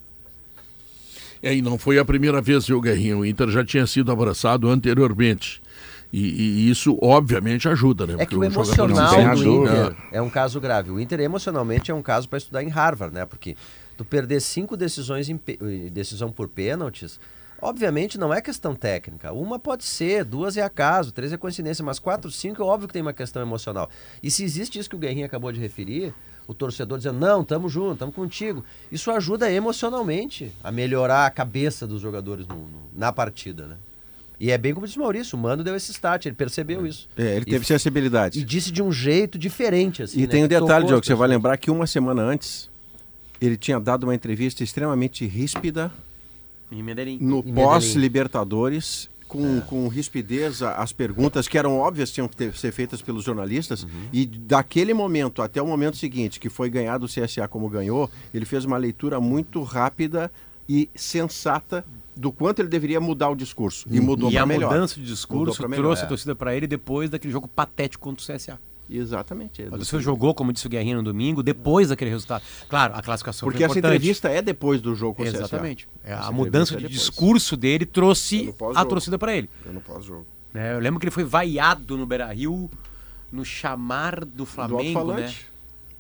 É, e não foi a primeira vez, viu, Guerrinho? O Inter já tinha sido abraçado anteriormente. E, e isso, obviamente, ajuda, né? É Porque que o jogador não emocional do. Inter é um caso grave. O Inter emocionalmente é um caso para estudar em Harvard, né? Porque tu perder cinco decisões em eh, decisão por pênaltis, obviamente não é questão técnica. Uma pode ser, duas é acaso, três é coincidência, mas quatro, cinco é óbvio que tem uma questão emocional. E se existe isso que o Guerrinho acabou de referir, o torcedor dizendo, não, tamo junto, tamo contigo. Isso ajuda emocionalmente a melhorar a cabeça dos jogadores no- no- na partida, né? E é bem como disse o Maurício, o Mano deu esse start, ele percebeu isso. É, ele E- teve sensibilidade. E disse de um jeito diferente, assim. E né, tem um detalhe, Diogo, que você vai lembrar que uma semana antes ele tinha dado uma entrevista extremamente ríspida Em Medellín. no pós-Libertadores, com, com rispidez a- as perguntas que eram óbvias tinham que ter- ser feitas pelos jornalistas. E daquele momento até o momento seguinte, que foi ganhado o CSA como ganhou, ele fez uma leitura muito rápida e sensata do quanto ele deveria mudar o discurso. E mudou E para a melhor. mudança de discurso pra melhor. trouxe a É. torcida pra ele depois daquele jogo patético contra o CSA. Exatamente. O torcida jogou, como disse o Guerrinha no domingo, depois daquele resultado. Claro, a classificação Porque essa entrevista é depois do jogo com o. Exatamente. É, a mudança de é depois. discurso dele É trouxe no a torcida pra ele. É no pós-jogo. né? Eu lembro que ele foi vaiado no Beira-Rio no chamar do Flamengo, né?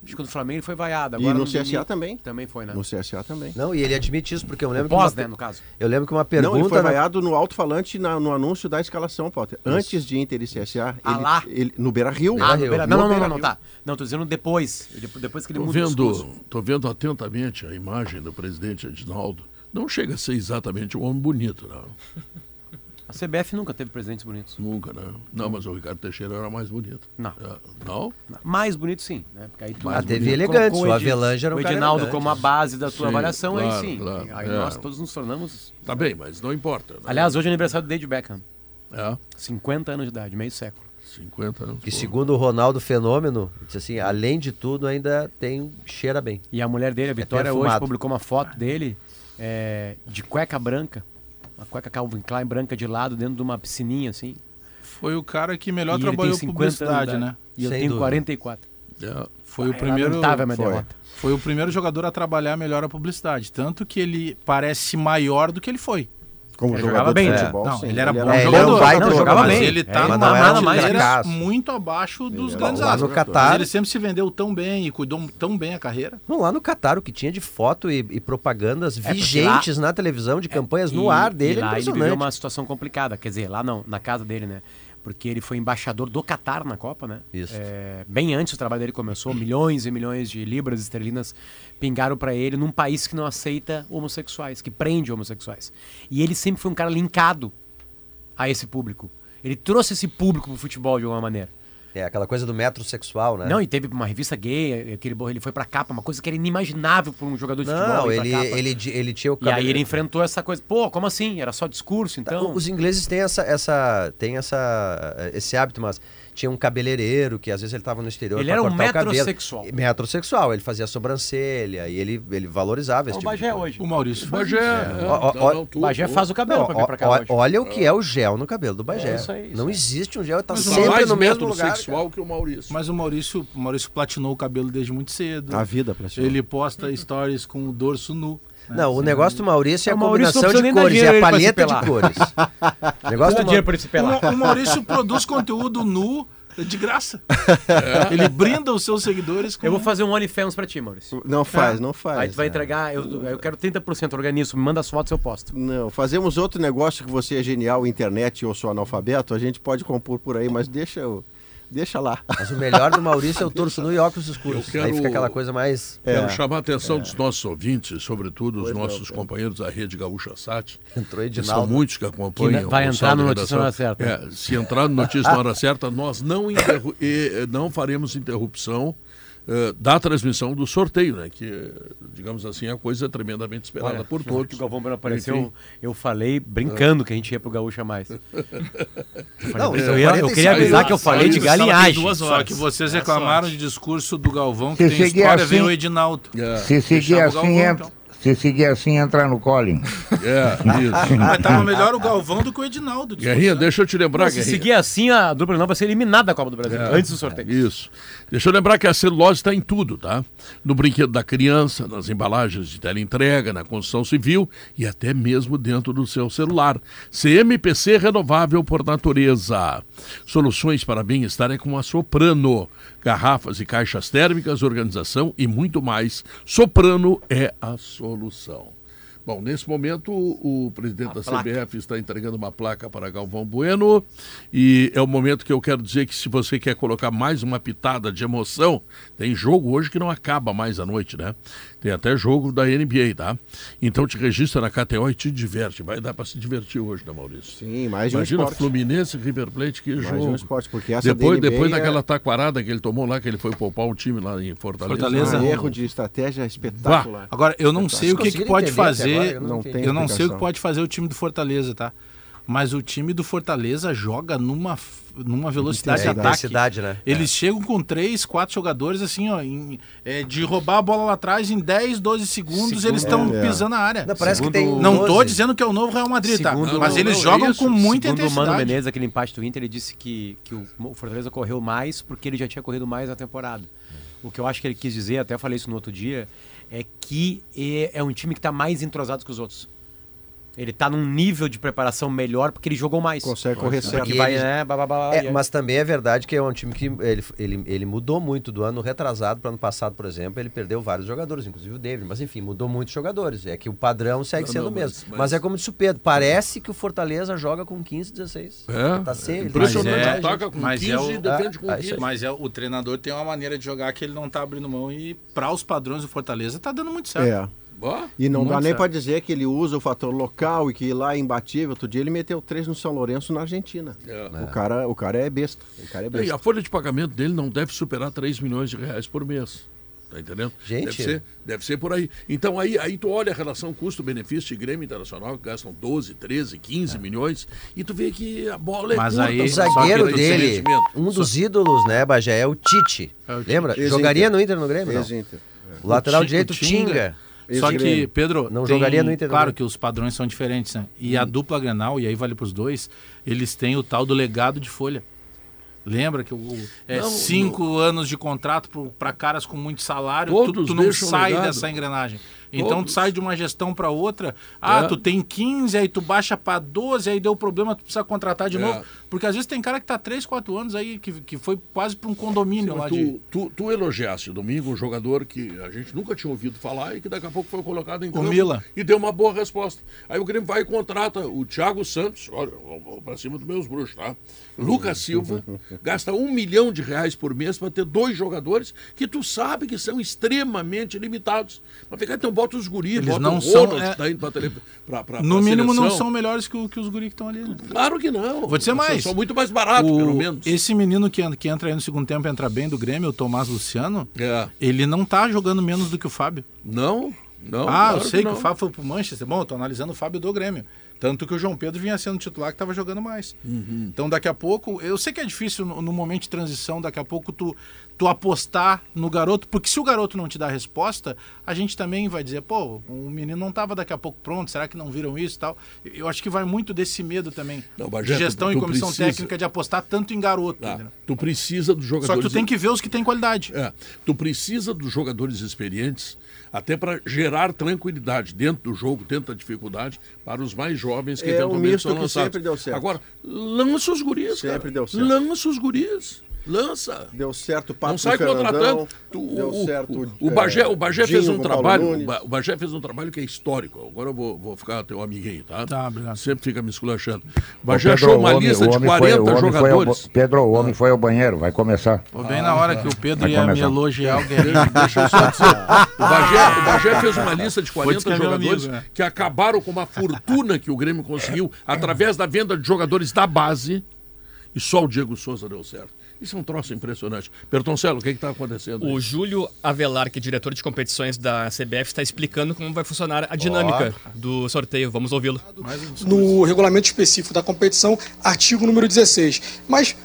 Acho que no Flamengo ele foi vaiado. E Agora no no CSA também. Também foi, né? No CSA também. Não, e ele admite isso, porque eu lembro O pós, uma, né, no caso. Eu lembro que uma pergunta... Não, ele foi vaiado no alto-falante no anúncio da escalação, Potter. Antes de Inter e CSA, Ah, ele, lá? ele- no Beira-Rio. Ah, no Rio. Beira- não, não, não, não, tá. Não, tô dizendo depois. Depois que ele Tô muda vendo, tô vendo atentamente a imagem do presidente Edinaldo. Não chega a ser exatamente um homem bonito, não. A CBF nunca teve presidentes bonitos. Nunca, não. Não, mas o Ricardo Teixeira era mais bonito. Não. É, Não? Mais bonito sim, né? Porque aí tu Ah, teve tu elegantes, colocou o Avelange era o cara Edinaldo elegante. como a base da tua Sim, avaliação, claro, aí sim. claro. Aí É. nós todos nos tornamos. Tá bem, mas não importa. né? Aliás, hoje é aniversário do David Beckham. É, 50 anos de idade, meio século. 50 anos. Que segundo o Ronaldo Fenômeno, disse assim, além de tudo, ainda tem cheira bem. E a mulher dele, a Vitória, hoje publicou uma foto dele é, de cueca branca. Uma cueca Calvin Klein branca de lado, dentro de uma piscininha, assim. Foi o cara que melhor E trabalhou 50 publicidade, né? idade. E eu Sem tenho dúvida. 44. É. Foi o É primeiro. foi. Foi o primeiro jogador a trabalhar melhor a publicidade. Tanto que ele parece maior do que ele foi. Como Ele jogador jogava de bem, né? futebol, Não, ele era bom É, ele jogador. era um baita Não, jogava mas bem. ele É, tá mas numa nada mais muito abaixo dos Ele grandes Lá astros. Catar, Mas ele sempre se vendeu tão bem e cuidou tão bem a carreira. Não, lá no Catar, o que tinha de foto e, e propagandas porque vigentes na televisão, de campanhas no ar dele, e é lá ele viveu uma situação complicada. Quer dizer, lá não, na casa dele, né? Porque ele foi embaixador do Catar na Copa, né? Isso. É, bem antes o trabalho dele começou, milhões e milhões de libras esterlinas pingaram pra ele num país que não aceita homossexuais, que prende homossexuais. E ele sempre foi um cara linkado a esse público. Ele trouxe esse público pro futebol de alguma maneira. É aquela coisa do metrosexual, né? Não, e teve uma revista gay, aquele, ele foi pra capa, uma coisa que era inimaginável pra um jogador de futebol. Não, ir pra ele, ele, ele tinha o E aí cabelo- ele enfrentou essa coisa. Pô, como assim? Era só discurso, então? Os ingleses têm essa, essa, têm essa, esse hábito, mas tinha um cabeleireiro que às vezes ele estava no exterior Ele pra era um o metrosexual. Metrosexual, ele fazia sobrancelha e ele, ele valorizava esse É o tipo de Bagé hoje. O Maurício faz Bagé. é, ó, não, tu- Bagé faz o cabelo Não, pra vir pra cá hoje. olha o que é o gel no cabelo do Bagé. É isso aí, isso não aí. existe um gel, tá Mas sempre mais no mesmo lugar. sexual que o Maurício. Mas o Maurício, o Maurício platinou o cabelo desde muito cedo. A vida pra cima. Ele posta stories com o dorso nu. Não, o negócio do Maurício é a O Maurício não combinação de cores, é a se de cores. O negócio Dá do dinheiro Ma- pra ele se O, o Maurício produz conteúdo nu de graça. Ele brinda os seus seguidores com. Eu vou fazer um OnlyFans pra ti, Maurício. Não faz, não faz. Aí tu vai É. entregar, eu, eu quero 30%, organizo, me manda as fotos eu posto. Não, fazemos outro negócio que você é genial, internet ou sou analfabeto, a gente pode compor por aí, mas deixa eu. Deixa lá. Mas o melhor do Maurício é o torso nu e óculos escuros. Eu quero- Aí fica aquela coisa mais. Quero É. chamar a atenção dos nossos ouvintes, sobretudo os nossos companheiros da Rede Gaúcha Sat. Entrou que São muitos que acompanham. Que vai o entrar no Notícia na Hora Certa. É, se entrar no Notícia na Hora Certa, nós não, interru- e, não faremos interrupção eh, da transmissão do sorteio, né? Que, digamos assim, a coisa é tremendamente esperada Olha, por todos. que O Galvão Bueno apareceu, Enfim. eu falei brincando que a gente ia pro Gaúcha mais. Eu, Não, eu, ia- eu 45 queria avisar que eu falei de galinhagem. duas Só horas. que vocês É reclamaram de discurso do Galvão, que Se tem história, assim- vem o Edinaldo. É, Se seguir assim, Galvão, entra, então. Se seguir assim, entra no Collin. é, isso. Mas tava melhor o Galvão do que o Edinaldo. Guerrinha, deixa eu te lembrar, Se Guerrinha. seguir assim, a dupla não vai ser eliminada da Copa do Brasil, É, antes do sorteio. Isso. Deixa eu lembrar que a celulose está em tudo, tá? No brinquedo da criança, nas embalagens de teleentrega, na construção civil e até mesmo dentro do seu celular. CMPC renovável por natureza. Soluções para bem-estar é com a Soprano. Garrafas e caixas térmicas, organização e muito mais. Soprano é a solução. Bom, nesse momento o, presidente A da placa. CBF está entregando uma placa para Galvão Bueno e é o momento que eu quero dizer que se você quer colocar mais uma pitada de emoção, tem jogo hoje que não acaba mais à noite, né? Tem até jogo da NBA, tá? Então te registra na KTO e te diverte. Vai dar para se divertir hoje, né, Maurício? Sim, mais de um Imagina esporte. Fluminense e River Plate, que Mais jogo. um esporte, porque essa depois, da NBA depois é- daquela taquarada que ele tomou lá, que ele foi poupar o time lá em Fortaleza. Fortaleza. Um erro de estratégia espetacular. Agora, eu não sei o que, que pode fazer. agora, eu não eu não sei o que pode fazer o time do Fortaleza, tá? Mas o time do Fortaleza joga numa, numa velocidade de É, ataque. intensidade, né? Eles chegam com três, quatro jogadores, assim, ó, em- é, de roubar a bola lá atrás em 10, 12 segundos, eles estão É. pisando na área. Não, parece Segundo- que tem Não tô 12. dizendo que é o novo Real Madrid, tá? Segundo- Mas Não, eles não, é jogam isso. com muita Segundo o Mano intensidade. Menezes, aquele empate do Inter, ele disse que, que o o Fortaleza correu mais porque ele já tinha corrido mais na temporada. O que eu acho que ele quis dizer, até falei isso no outro dia, é que é, é um time que está mais entrosado que os outros. Ele tá num nível de preparação melhor porque ele jogou mais. Consegue correr certo. E vai, ele- né? Blá, blá, blá, É, mas também é verdade que é um time que ele, ele, ele mudou muito do ano retrasado para ano passado, por exemplo. Ele perdeu vários jogadores, inclusive o David. Mas enfim, mudou muitos jogadores. É que o padrão segue Não, sendo o mesmo. mas- Mas, é como disse o Pedro: parece que o Fortaleza joga com 15, 16. É, Tá sem, impressionante. Mas é- Ataca com mas 15 é o- e defende com ah, 15. isso aí. Mas é, o treinador tem uma maneira de jogar que ele não tá abrindo mão e para os padrões do Fortaleza tá dando muito certo. É. Ó, E não dá nem para dizer que ele usa o fator local e que lá é imbatível. Outro dia ele meteu três no São Lourenço na Argentina. É. O, cara, o cara é besta. O cara é E besta. a folha de pagamento dele não deve superar 3 milhões de reais por mês. Tá entendendo? Gente. Deve ser, deve ser por aí. Então aí, aí tu olha a relação custo-benefício de Grêmio Internacional, que gastam 12, 13, 15 milhões, e tu vê que a bola é Mas curta. aí- O Só zagueiro dele, um dos ídolos, né, Bagé, é o Tite. É o Tite. Lembra? Ex-Inter. Jogaria no Inter no Grêmio? Não. Ex-Inter. O lateral O Ti- direito, o Tinga. Tinga. Só que. Pedro, Não tem- jogaria no Inter, Claro não. que os padrões são diferentes, né? E a dupla Grenal, e aí vale pros dois, eles têm o tal do legado de folha. Lembra que o, é Não, cinco anos de contrato para caras com muito salário, tu, Todos tu não sai dessa engrenagem. Então Todos. tu sai de uma gestão para outra, ah, É. tu tem 15, aí tu baixa para 12, aí deu problema, tu precisa contratar de É. novo. Porque às vezes tem cara que tá 3, 4 anos aí, que, que foi quase para um condomínio lá tu, de... tu, tu elogiaste domingo um jogador que a gente nunca tinha ouvido falar e que daqui a pouco foi colocado em campo Mila. e deu uma boa resposta. Aí o Grêmio vai e contrata o Thiago Santos, olha, pra cima dos meus bruxos, tá? Lucas Silva, gasta um milhão de reais por mês para ter dois jogadores que tu sabe que são extremamente limitados. Mas fica então bota os guris, Eles bota não o são, Ronald, é, que tá indo pra tele, pra, pra, No pra mínimo não seleção. são melhores que, que os guri que estão ali, né? Claro que não. Vou dizer São- mais. São muito mais baratos, O- pelo menos. Esse menino que, que entra aí no segundo tempo, entra bem do Grêmio, o Tomás Luciano, É. ele não tá jogando menos do que o Fábio. Não, não. ah, claro eu sei que, não. o Fábio foi pro Manchester. Bom, eu tô analisando o Fábio do Grêmio. Tanto que o João Pedro vinha sendo titular que tava jogando mais. Uhum. Então daqui a pouco, eu sei que é difícil no, no momento de transição, daqui a pouco tu, tu apostar no garoto, porque se o garoto não te dá a resposta, a gente também vai dizer, pô, o menino não tava daqui a pouco pronto, será que não viram isso e tal? Eu acho que vai muito desse medo também. Não, de gestão tu- e comissão precisa- técnica de apostar tanto em garoto. Entendeu? Tu precisa dos Só jogadores. que tu tem que ver os que têm qualidade. É, tu precisa dos jogadores experientes até para gerar tranquilidade dentro do jogo, dentro da dificuldade, para os mais jovens que É um eventualmente misto são lançados. sempre deu certo. Agora, lança os guris, Sempre cara. deu certo. Lança os guris. Lança. Deu certo o Não sai Fernandão, contratando. Tu- deu o, certo o, o Bagé, é, o Bagé Dinho fez um o trabalho. Nunes. O Ba- o Bagé fez um trabalho que é histórico. Agora eu vou, vou ficar teu amiguinho, tá? Tá, obrigado. Sempre fica me esculachando. O Ô, Bagé Pedro, achou uma o homem- lista o de homem foi- 40 o homem foi ao jogadores. Pedro, o homem foi ao banheiro, vai começar. Foi bem na hora que o Pedro Vai ia me elogiar o Guerreiro. Deixa, eu só dizer. O Bagé, o Bagé fez uma lista de 40 dizer que é meu jogadores amigo, né? que acabaram com uma fortuna que o Grêmio conseguiu através da venda de jogadores da base e só o Diego Souza deu certo. Isso é um troço impressionante. Bertoncelo, o que está acontecendo? aí? O Júlio Avelar, que é diretor de competições da CBF, está explicando como vai funcionar a dinâmica do sorteio. Vamos ouvi-lo. no regulamento específico da competição, artigo número 16. Mas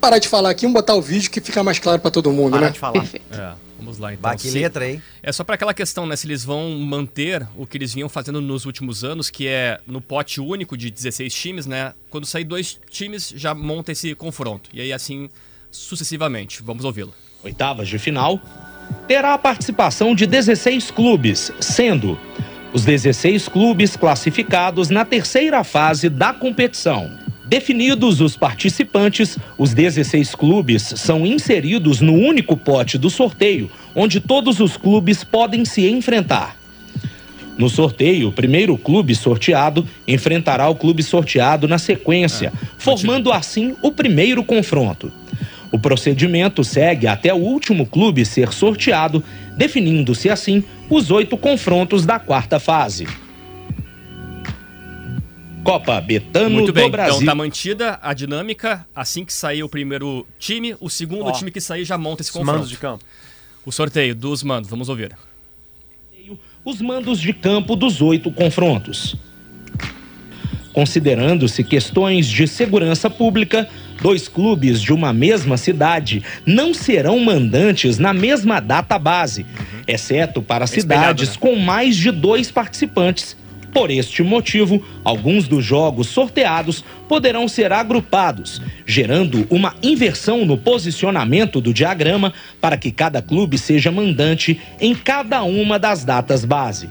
parar de falar aqui, vamos botar o vídeo que fica mais claro para todo mundo, Parar né? de falar. É, vamos lá então. Bah, que Se- letra, hein? É só para aquela questão, né? Se eles vão manter o que eles vinham fazendo nos últimos anos, que é no pote único de 16 times, né? Quando sair dois times, já monta esse confronto. E aí assim sucessivamente. Vamos ouvi-lo. oitavas de final, terá a participação de 16 clubes, sendo os 16 clubes classificados na terceira fase da competição. Definidos os participantes, os 16 clubes são inseridos no único pote do sorteio, onde todos os clubes podem se enfrentar. No sorteio, o primeiro clube sorteado enfrentará o clube sorteado na sequência, formando assim o primeiro confronto. O procedimento segue até o último clube ser sorteado, definindo-se assim os oito confrontos da quarta fase. Copa Betano Muito bem, do Brasil. então tá mantida a dinâmica. Assim que sair o primeiro time, o segundo Ó, time que sair já monta esse os confronto. mandos de campo. O sorteio dos mandos, vamos ouvir. os mandos de campo dos oito confrontos. Considerando-se questões de segurança pública, dois clubes de uma mesma cidade não serão mandantes na mesma data base, exceto para espelhado, cidades né? com mais de dois participantes. Por este motivo, alguns dos jogos sorteados poderão ser agrupados, gerando uma inversão no posicionamento do diagrama para que cada clube seja mandante em cada uma das datas base.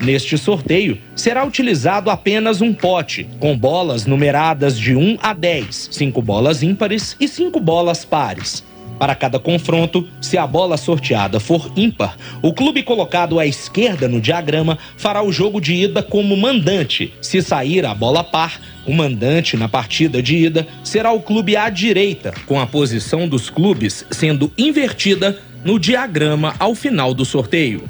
Neste sorteio, será utilizado apenas um pote, com bolas numeradas de 1 a 10, 5 bolas ímpares e 5 bolas pares. Para cada confronto, se a bola sorteada for ímpar, o clube colocado à esquerda no diagrama fará o jogo de ida como mandante. Se sair a bola par, o mandante na partida de ida será o clube à direita, com a posição dos clubes sendo invertida no diagrama ao final do sorteio.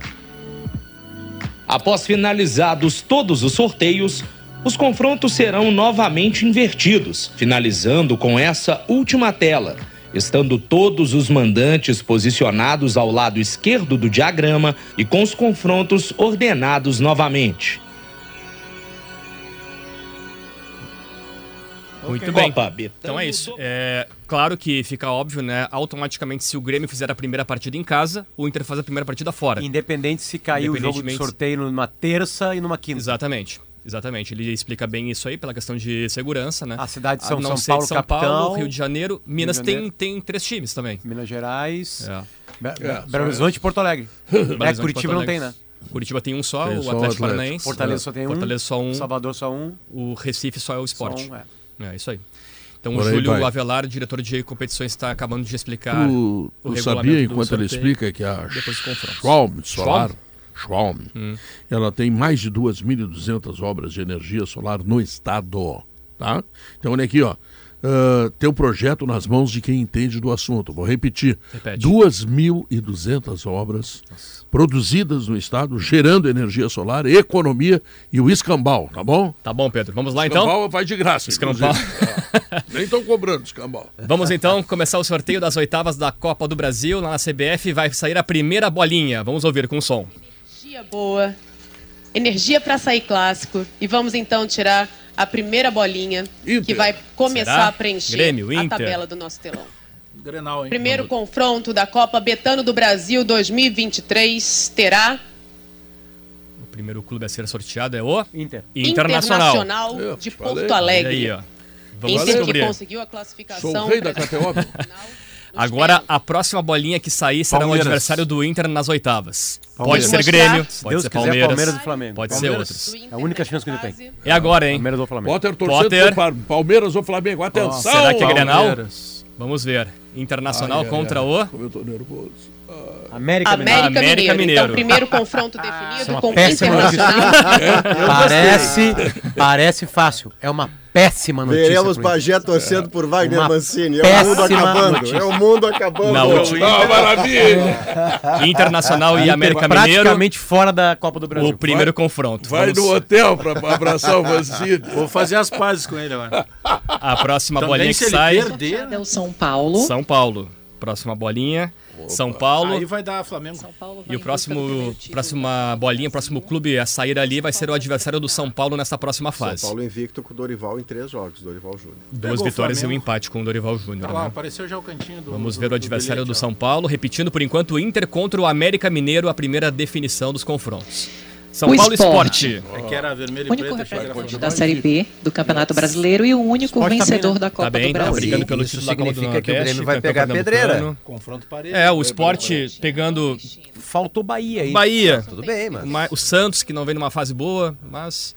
Após finalizados todos os sorteios, os confrontos serão novamente invertidos, finalizando com essa última tela, estando todos os mandantes posicionados ao lado esquerdo do diagrama e com os confrontos ordenados novamente. Muito bem. Copa Então é isso. É, claro que fica óbvio, né? Automaticamente, se o Grêmio fizer a primeira partida em casa, o Inter faz a primeira partida fora. Independente se cair o jogo de sorteio numa terça e numa quinta. Exatamente. Exatamente. Ele explica bem isso aí pela questão de segurança, né? A cidade de São, não São Paulo, São capital. Paulo, Rio de Janeiro, Minas de tem, Janeiro. tem três times também. Minas Gerais, É. Be- É, Belo Horizonte e Porto Alegre. É, Curitiba Porto não tem, né? Curitiba tem um só, Tem o Atlético Atlético. Paranaense. Fortaleza só tem um. Fortaleza só um. Salvador só um. O Recife só é o esporte. Só um, é. É isso aí. Então Por o Júlio vai. Avelar, diretor de competições, está acabando de explicar. Tu, o tu sabia, enquanto ele explica, que a. Schwalm Solar, Schwalm, Hum. ela tem mais de 2.200 obras de energia solar no estado, tá? Então, olha aqui, ó. Ah, tem um projeto nas mãos de quem entende do assunto. Vou repetir. Repete. 2.200 obras produzidas no estado, gerando energia solar, economia e o escambau, tá bom? Tá bom, Pedro. Vamos lá então? Escambau vai de graça, Escambau. Ah, Nem estão cobrando escambau. Vamos então começar o sorteio das oitavas da Copa do Brasil. Lá na CBF vai sair a primeira bolinha. Vamos ouvir com o som. Energia boa, energia para sair clássico. E vamos então tirar a primeira bolinha que vai começar Será? a preencher Grêmio, a Inter. tabela do nosso telão. Grenal, hein? Primeiro confronto da Copa Betano do Brasil 2023 terá O primeiro clube a ser sorteado é o Inter. Internacional. Internacional Eu de. Porto Alegre. Aí, ó. Vamos Inter que descobrir. conseguiu a Sou classificação. o rei da meu. Agora, a próxima bolinha que sair será Palmeiras. o adversário do Inter nas oitavas. Palmeiras. Pode ser. Grêmio, Se pode Deus ser quiser, Palmeiras, Palmeiras e Flamengo. pode Palmeiras. ser outros. É a única chance que ele tem. É agora, hein? Palmeiras ou Flamengo. Potter torcendo Potter. pro Palmeiras ou Flamengo. Atenção! Será que é Grenal? Palmeiras. Vamos ver. Internacional Ai, ai, contra ai, o Como eu tô nervoso. América, América, Mineiro. América Mineiro. Então, primeiro confronto é definido uma com o Internacional. Parece, parece fácil. É uma péssima notícia. Veremos. Bagé torcendo por Wagner Uma Mancini. É o mundo acabando. notícia. É o mundo acabando. Na última. Ah, maravilha! Internacional e América Mineiro. praticamente fora da Copa do Brasil. O primeiro confronto. Vai Vamos- no hotel pra pra abraçar o Mancini. Vou fazer as pazes com ele agora. A próxima Também bolinha que sai. perder, É o São Paulo. São Paulo. Próxima bolinha. São Paulo. aí vai dar Flamengo. São Paulo vai E o do próximo, título. próxima bolinha, próximo clube a sair ali vai ser o adversário do São Paulo nessa próxima São fase. Paulo invicto com o Dorival em três jogos. Dorival Júnior. Duas vitórias e um empate com o Dorival Júnior. Tá lá, né? apareceu já o cantinho do. Vamos do- ver o do adversário do bilhete, ó. São Paulo. Repetindo por enquanto, o Inter contra o América Mineiro, a primeira definição dos confrontos. São O Paulo Esporte. Esporte. É que era vermelho O e único preto. representante da Série B do Campeonato Brasileiro e o único Esporte vencedor também, né? da Copa Tá bem, do tá Brasil. brigando pelo Isso título da Copa do significa que o Nordeste, Grêmio vai pegar pedreira. Confronto parede. É, o esporte pegando Faltou Bahia aí. Bahia. Tudo bem, mano. Ma- O Santos, que não vem numa fase boa, mas.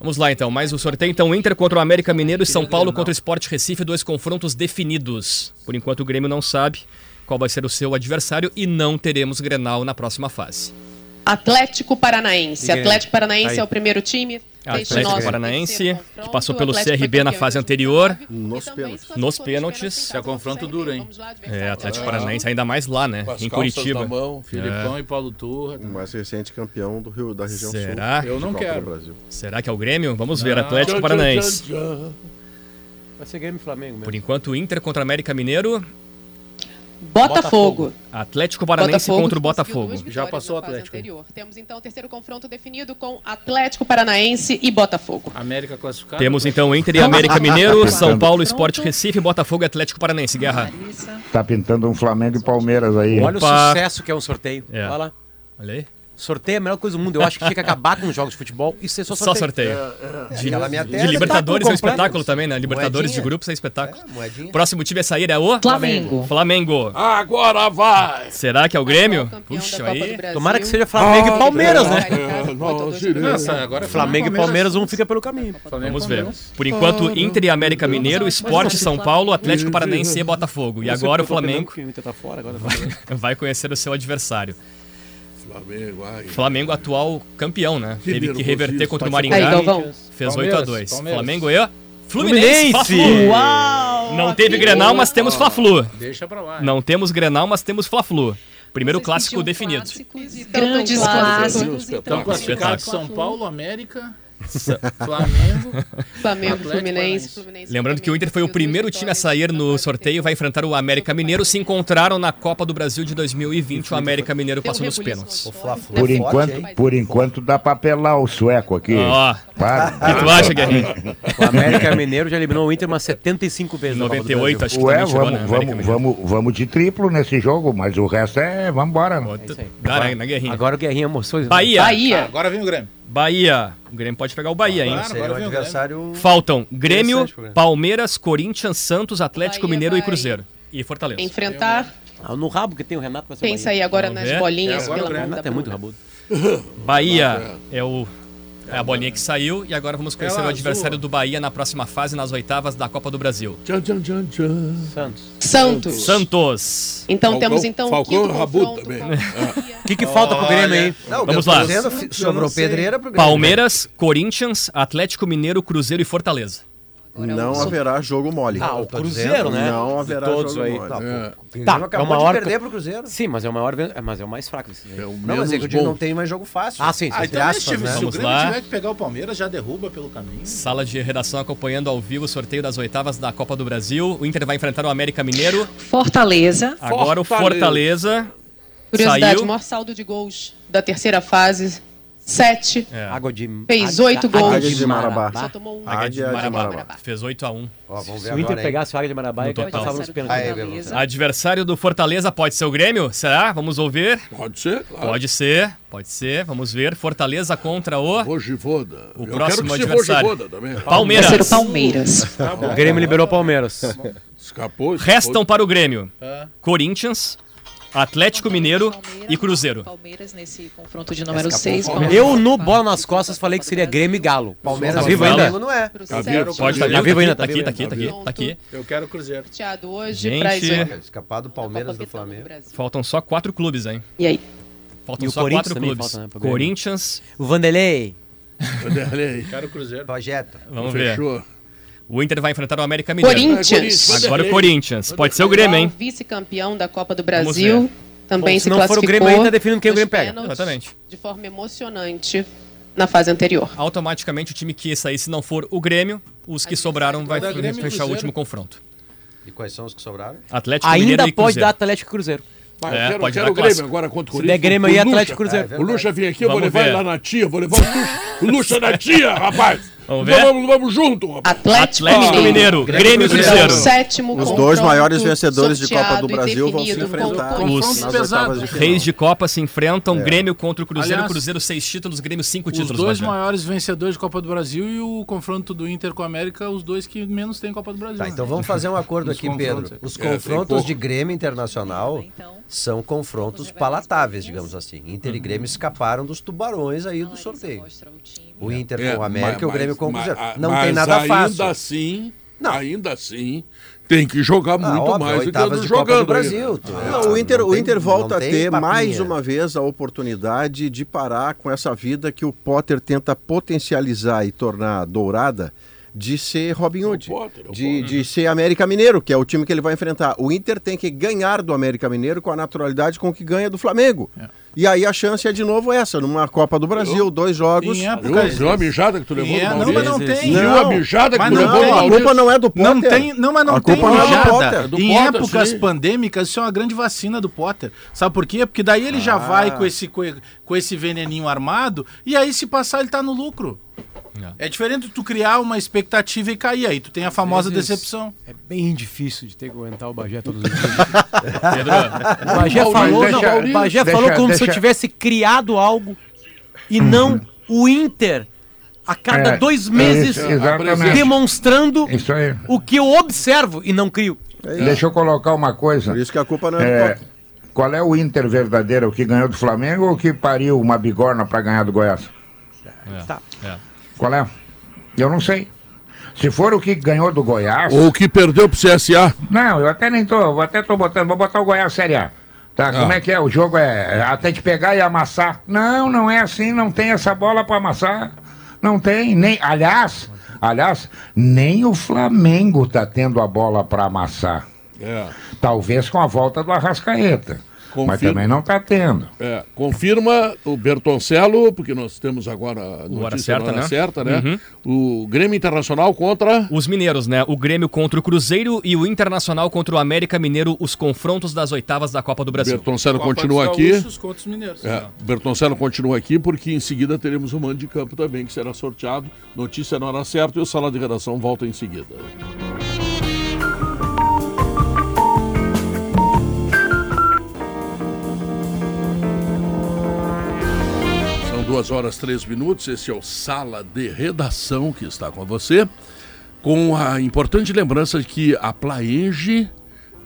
Vamos lá então, mais o sorteio. Então, Inter contra o América Mineiro e São Paulo contra o Sport Recife, dois confrontos definidos. Por enquanto, o Grêmio não sabe qual vai ser o seu adversário e não teremos Grenal na próxima fase. Atlético Paranaense. Atlético Paranaense Aí. é o primeiro time. Atlético Paranaense, que passou pelo CRB na fase anterior. Nos pênaltis. Nos pênaltis. Isso é confronto duro, hein? É, Atlético Paranaense, ainda mais lá, né? Em Curitiba. mão, Filipão É. e Paulo Turra. O mais recente campeão do Rio, da região Será? sul. Eu não quero. Será que é o Grêmio? Vamos ver. Atlético Paranaense. Vai ser Grêmio Flamengo mesmo. Por enquanto, Inter contra América Mineiro. Botafogo. Atlético Paranaense Botafogo contra o Botafogo. duas vitórias na fase anterior. Temos então o terceiro confronto definido com Atlético Paranaense e Botafogo. América classificada. Temos então Inter e América Mineiro, São Paulo, Sport Recife, Botafogo e Atlético Paranaense. Guerra. Tá pintando um Flamengo e Palmeiras aí. Olha Opa. o sucesso que é um sorteio. É. Olha lá. Olha aí. Sorteio é a melhor coisa do mundo. Eu acho que tinha que acabar com os jogos de futebol e ser só Só sorteio. sorteio. De, Aquela minha de tela. Libertadores é um Espetáculo espetáculo também, né? Libertadores de Moedinha. grupos é espetáculo. moedinha. Próximo time a sair é o Flamengo. Flamengo. Agora vai! Será que é o Grêmio? Puxa aí. Tomara que seja Flamengo Ah, e Palmeiras, né? É. Nossa, agora é Flamengo e Palmeiras, um fica pelo caminho. Vamos ver. Por enquanto, Inter e América Mineiro, Sport São Paulo, Atlético Paranaense e Botafogo. E agora o Flamengo tá fora agora. vai conhecer o seu adversário. Flamengo, ai. Flamengo atual campeão, né? Que Teve que reverter contra o Aí, Maringá. Galvão. Fez 8 a Palmeiras, 2 Palmeiras. Flamengo e Fluminense. Fluminense! Uau! Não teve Grenal, mas temos Fla-Flu. Deixa pra lá. Não temos Grenal, mas temos Fla-Flu. Primeiro Vocês clássico definido. clássicos e Grandes tanto clássicos. Espetáculo. classificados São Paulo, América, Flamengo. Flamengo, Atlético Fluminense. Fluminense. Lembrando que o Inter foi o primeiro time a sair no sorteio, vai enfrentar o América Mineiro. Se encontraram na Copa do Brasil de 2020, o América Mineiro passou nos pênaltis. Por é enquanto, por enquanto dá pra pelar o sueco aqui. Ó, Para. o que tu acha, Guerrinho? O América Mineiro já eliminou o Inter umas 75 vezes. na Copa do 98, Brasil. acho que Ué, também chegou, vamos, né? Vamos, vamos, vamos de triplo nesse jogo, mas o resto é. Vambora. Dá, né, Guerrinho? Agora o Guerrinha mostrou. Bahia. Bahia. Ah, agora vem o Grêmio. Bahia. O Grêmio pode pegar o Bahia, hein? Claro. Seria Agora um vem o adversário. Faltam Grêmio. Palmeiras, Corinthians, Santos, Atlético Bahia Mineiro e Cruzeiro. E Fortaleza. Enfrentar. Ah, no rabo que tem o Renato vai ser Pensa Bahia. aí agora Vamos nas ver. bolinhas É, agora pela o Renato é muito rabudo. Bahia é o é a bolinha que saiu e agora vamos conhecer Ela o adversário azul. do Bahia na próxima fase, nas oitavas da Copa do Brasil. Tchan, tchan, tchan, tchan. Santos. Santos. Santos. Então Falcão- temos então o Falcão Rabuto confronto também. O que, que falta pro Grêmio aí? Não, o Vamos lá. sobrou pedreira pro Grêmio. Palmeiras, Corinthians, Atlético Mineiro, Cruzeiro e Fortaleza. Não haverá jogo mole. Ah, o Cruzeiro, dizendo, né? Não haverá todos jogo aí. mole. Não, É. pô, o Grêmio Tá, acabou é o maior de perder pro Cruzeiro. Sim, mas é o maior, é, mas é o mais fraco desse É o Não, mas é que bom. não tem mais jogo fácil. Ah, sim, sim. Ah, então, aspas, se, né? se o Grêmio lá. tiver que pegar o Palmeiras, já derruba pelo caminho. Sala de redação acompanhando ao vivo o sorteio das oitavas da Copa do Brasil. O Inter vai enfrentar o América Mineiro. Fortaleza. Agora o Fortaleza. Fortaleza. Curiosidade, Saiu. o maior saldo de gols da terceira fase, sete. É. Água de. Fez oito gols. Águia de Marabá. Só tomou um. Águia de Marabá. Marabá. Fez 8 a 1 Ó, vamos Se ver o Inter agora, pegasse o Águia de Marabá, No ele passava nos pênaltis. Adversário do Fortaleza pode ser o Grêmio? Será? Vamos ouvir. Pode ser, claro. Pode ser, pode ser. Vamos ver. Fortaleza contra o Vogivoda. O Eu próximo quero que adversário. também. Vai Palmeiras. ser o Palmeiras. Tá bom. O Grêmio liberou o Palmeiras. Escapou. escapou. Restam para o Grêmio Ah. Corinthians, Atlético Mineiro e Cruzeiro. Palmeiras nesse confronto de número 6. Eu, no Bola nas Costas, falei que seria Grêmio e Galo. Palmeiras Tá vivo ainda? Não é. Tá vivo? Pode estar Tá vivo ainda, tá aqui, tá aqui, tá aqui, tá aqui. Eu quero o Cruzeiro. Hoje Gente. Escapar do Palmeiras do Flamengo. Faltam só quatro clubes, hein? E aí? Faltam E só quatro clubes. falta, né. Corinthians, O Vanderlei. Vanderlei. Quero Cruzeiro. Projeto. vamos ver. O Inter vai enfrentar o América Mineiro. Corinthians. Agora o Corinthians. Pode ser o Grêmio, hein? Vice-campeão da Copa do Brasil. Também Bom, se se não for o classificou. Grêmio aí, tá definindo quem o Grêmio pega. Exatamente. De forma emocionante na fase anterior. Automaticamente o time que sair, se não for o Grêmio, os que sobraram vai e fechar o último confronto. E quais são os que sobraram? Atlético Mineiro Ainda e pode dar. Atlético e Cruzeiro. Mas É, quero, pode quero dar o Grêmio clássico. agora contra o Se Corinthians. der Grêmio Lucha. Atlético e Cruzeiro. É O Lucha vem aqui, eu vou levar ver. ele lá na tia, vou levar o Lucha, o Lucha na tia, rapaz. Vamos Então ver? Vamos, vamos junto. Atlético, Atlético Mineiro, Grêmio e Cruzeiro. Sétimo Os dois maiores vencedores de Copa do Brasil vão se enfrentar Os de. Reis de Copa se enfrentam, Grêmio contra o Cruzeiro, Aliás, Cruzeiro seis títulos, Grêmio cinco Os títulos. dois Roger. maiores vencedores de Copa do Brasil e o confronto do Inter com a América, os dois que menos têm Copa do Brasil. Tá, né? então vamos fazer um acordo Os aqui. Pedro. Os É, confrontos de Grêmio Internacional são confrontos palatáveis, digamos assim. Inter e Grêmio escaparam dos tubarões aí do sorteio. O Inter É, com o América e o mas- Grêmio com o mas- Cruzeiro. mas- Não mas tem nada ainda fácil. assim, Não. ainda assim, tem que jogar muito óbvio, mais do que do jogando. aí, Brasil, tu- Não, o Inter, não o tem- Inter volta não a ter papinha. mais uma vez a oportunidade de parar com essa vida que o Potter tenta potencializar e tornar dourada de ser Robin Hood, de, de ser América Mineiro, que é o time que ele vai enfrentar. O Inter tem que ganhar do América Mineiro com a naturalidade com que ganha do Flamengo. E aí a chance é de novo essa, numa Copa do Brasil, dois jogos. Em época-? Viu a mijada que tu levou é-? Não, mas não tem. Viu a mijada que tu não levou tem. A culpa não é do Potter. Não tem, não, mas não A tem culpa não é do. Potter. É do em Potter, épocas sim. pandêmicas, isso é uma grande vacina do Potter. Sabe por quê? Porque daí ele Ah. já vai com esse, co- com esse veneninho armado e aí se passar ele tá no lucro. É diferente tu criar uma expectativa e cair. Aí tu tem a famosa vezes decepção. É bem difícil de ter que aguentar o Bagé todos os dias. Pedro, O Bagé Maurício, falou, não, deixa- o Bagé deixa- falou como se eu deixa- tivesse criado algo e não o Inter a cada É, dois meses isso, demonstrando Isso aí. o que eu observo e não crio. Deixa eu colocar uma coisa. Por isso que a culpa não é, do É, qual é o Inter verdadeiro? O que ganhou do Flamengo ou o que pariu uma bigorna para ganhar do Goiás? Tá. é. Qual é? Eu não sei. Se for o que ganhou do Goiás. Ou que perdeu pro CSA. Não, eu até nem tô. Eu até tô botando. Vou botar o Goiás Série A. Tá, como é que é? O jogo é até de pegar e amassar. Não, não é assim, não tem essa bola para amassar. Não tem, nem. Aliás, aliás, nem o Flamengo tá tendo a bola para amassar. É. Talvez com a volta do Arrascaeta. Mas também não tá tendo. É, confirma o Bertoncello, porque nós temos agora a notícia hora certa, na hora né? certa, né? Uhum. O Grêmio Internacional contra. Os mineiros, né? O Grêmio contra o Cruzeiro e o Internacional contra o América Mineiro, os confrontos das oitavas da Copa do Brasil. Bertoncello Copa continua aqui. Contra os mineiros. É, Bertoncello continua aqui porque em seguida teremos o mando de campo também, que será sorteado. Notícia na hora certa e o sala de redação volta em seguida. Duas horas três minutos. Esse é o Sala de Redação que está com você. Com a importante lembrança de que a Plaenge,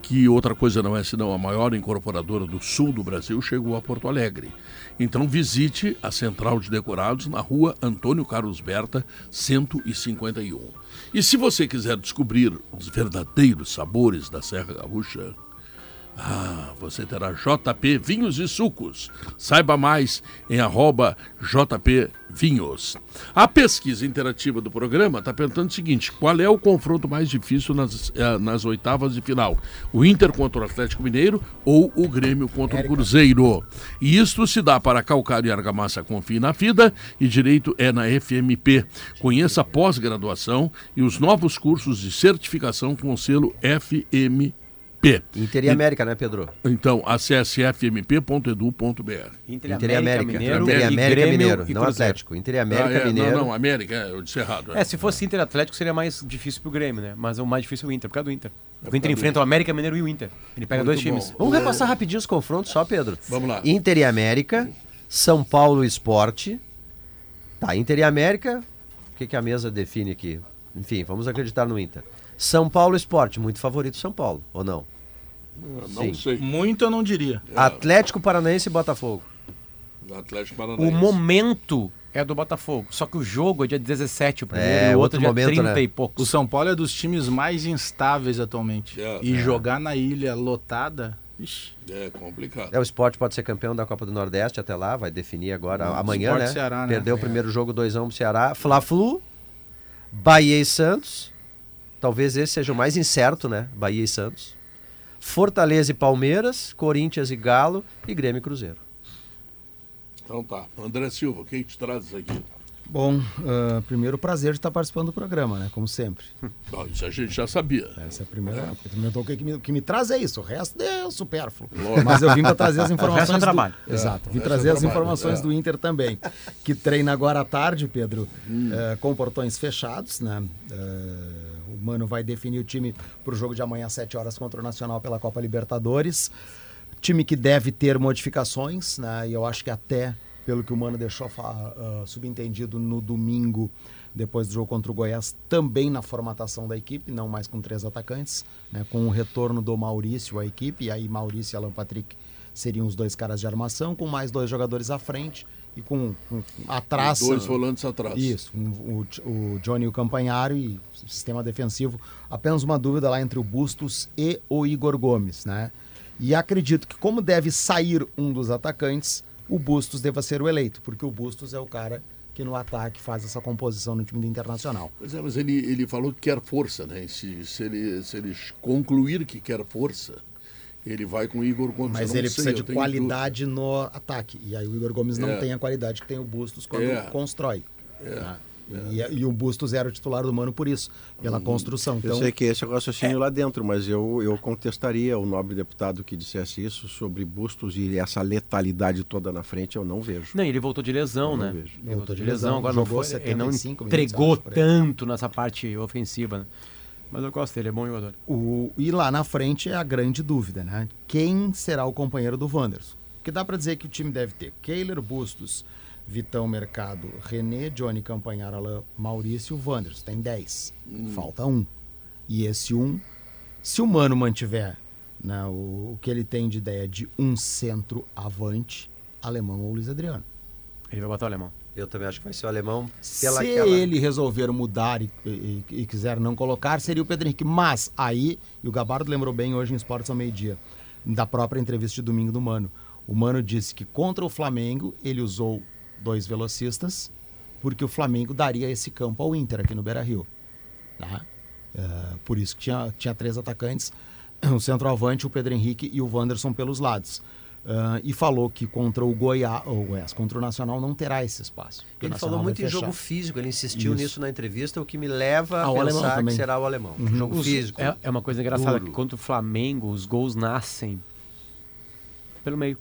que outra coisa não é senão a maior incorporadora do sul do Brasil, chegou a Porto Alegre. Então visite a Central de Decorados na rua Antônio Carlos Berta, 151. E se você quiser descobrir os verdadeiros sabores da Serra Gaúcha, ah, você terá JP Vinhos e Sucos. Saiba mais em arroba JP Vinhos. A pesquisa interativa do programa está perguntando o seguinte: qual é o confronto mais difícil nas, eh, nas oitavas de final? O Inter contra o Atlético Mineiro ou o Grêmio contra o Cruzeiro? E isto se dá para Calcário e Argamassa Confie na FIDA e Direito é na FMP. Conheça a pós-graduação e os novos cursos de certificação com o selo FMP. Inter e América, né, Pedro? Então, acesse fmp.edu.br. Inter e América. Mineiro, Inter e América Grêmio Mineiro, e não. Atlético. Inter e América Ah, é, Mineiro. Não, não, América, é, eu disse errado. É, se fosse Inter e Atlético seria mais difícil pro Grêmio, né? Mas o mais difícil é o Inter, por causa do Inter. o Inter enfrenta o América Mineiro e o Inter. Ele pega Muito dois times. bom. Vamos repassar rapidinho os confrontos só, Pedro. Vamos lá. Inter e América, São Paulo Esporte. Tá, Inter e América. O que, que a mesa define aqui? Enfim, vamos acreditar no Inter. São Paulo Esporte, muito favorito São Paulo, ou não? não Sim. sei. Muito eu não diria. Atlético Paranaense e Botafogo. Atlético Paranaense. O momento é do Botafogo. Só que o jogo é dia 17, o primeiro, É, e o outro outro dia momento, 30 né? e O poucos. São Paulo é dos times mais instáveis atualmente. É, e é. jogar na ilha lotada. Ixi, É complicado. É, o Esporte pode ser campeão da Copa do Nordeste até lá, vai definir agora Hum, amanhã, né? Ceará, né? Perdeu o primeiro jogo 2x1 pro Ceará. Fla-Flu, Bahia e Santos. Talvez esse seja o mais incerto, né? Bahia e Santos. Fortaleza e Palmeiras, Corinthians e Galo e Grêmio e Cruzeiro. Então tá. André Silva, quem te traz aqui? Bom, ah, primeiro prazer de estar participando do programa, né? Como sempre. Bom, isso a gente já sabia. Essa é a primeira. Então, o que me, o que me traz é isso, o resto é o supérfluo. Lógico. Mas eu vim para trazer as O informações. resto é do- trabalho. Exato, É, vim o resto trazer é as trabalho, informações é. do Inter também. Que treina agora à tarde, Pedro, Hum. eh, com portões fechados, né? O Mano vai definir o time para o jogo de amanhã às 7 horas contra o Nacional pela Copa Libertadores. Time que deve ter modificações, né? E eu acho que até pelo que o Mano deixou ah, subentendido no domingo, depois do jogo contra o Goiás, também na formatação da equipe, não mais com três atacantes, né? com o retorno do Maurício à equipe, e aí Maurício e Alan Patrick seriam os dois caras de armação, com mais dois jogadores à frente, e com, com atrás. Dois volantes atrás. Isso, com o, o Johnny e o Campanharo e sistema defensivo. Apenas uma dúvida lá entre o Bustos e o Igor Gomes, né? E acredito que, como deve sair um dos atacantes, o Bustos deva ser o eleito, porque o Bustos é o cara que no ataque faz essa composição no time do Internacional. Pois é, mas ele, ele falou que quer força, né? Se, se, ele, se ele concluir que quer força, ele vai com o Igor Gomes. Mas ele sei, precisa de qualidade no ataque. E aí o Igor Gomes não É. tem a qualidade que tem o Bustos quando É. constrói. É. né? E, e o Bustos era o titular do Mano por isso, pela construção. Então, Eu sei que esse é o raciocínio lá dentro, mas eu, eu contestaria o nobre deputado que dissesse isso sobre Bustos e essa letalidade toda na frente, eu não vejo. Não, ele voltou de lesão, Eu não né? vejo. Ele voltou de lesão, agora não foi, ele não 75 minutos, entregou tanto nessa parte ofensiva. Né? Mas eu gosto dele, é bom jogador. O, e lá na frente é a grande dúvida, né? Quem será o companheiro do Wanderson? Porque dá para dizer que o time deve ter Keiler, Bustos, Vitão Mercado, René, Johnny Campanhar, Alain, Maurício e o Wanderson. Tem 10. Falta um. E esse um, se o Mano mantiver né, o, o que ele tem de ideia de um centro avante, alemão ou Luiz Adriano. Ele vai botar o alemão. Eu também acho que vai ser o alemão Se aquela... ele resolver mudar e, e- e quiser não colocar, seria o Pedro Henrique. Mas aí, e o Gabardo lembrou bem hoje em Esportes ao meio-dia, da própria entrevista de domingo do Mano. O Mano disse que contra o Flamengo ele usou dois velocistas, porque o Flamengo daria esse campo ao Inter aqui no Beira Rio. Tá? É, por isso que tinha, tinha três atacantes, o centroavante, o Pedro Henrique e o Wanderson pelos lados. Ah, e falou que contra o Goiás, ou Goiás, contra o Nacional não terá esse espaço. Ele falou muito em fechar. jogo físico, ele insistiu Isso. nisso na entrevista, o que me leva a Ah, pensar que será o alemão. Uhum. Jogo Os- físico. É, é uma coisa engraçada, Duro. que contra o Flamengo, os gols nascem pelo meio.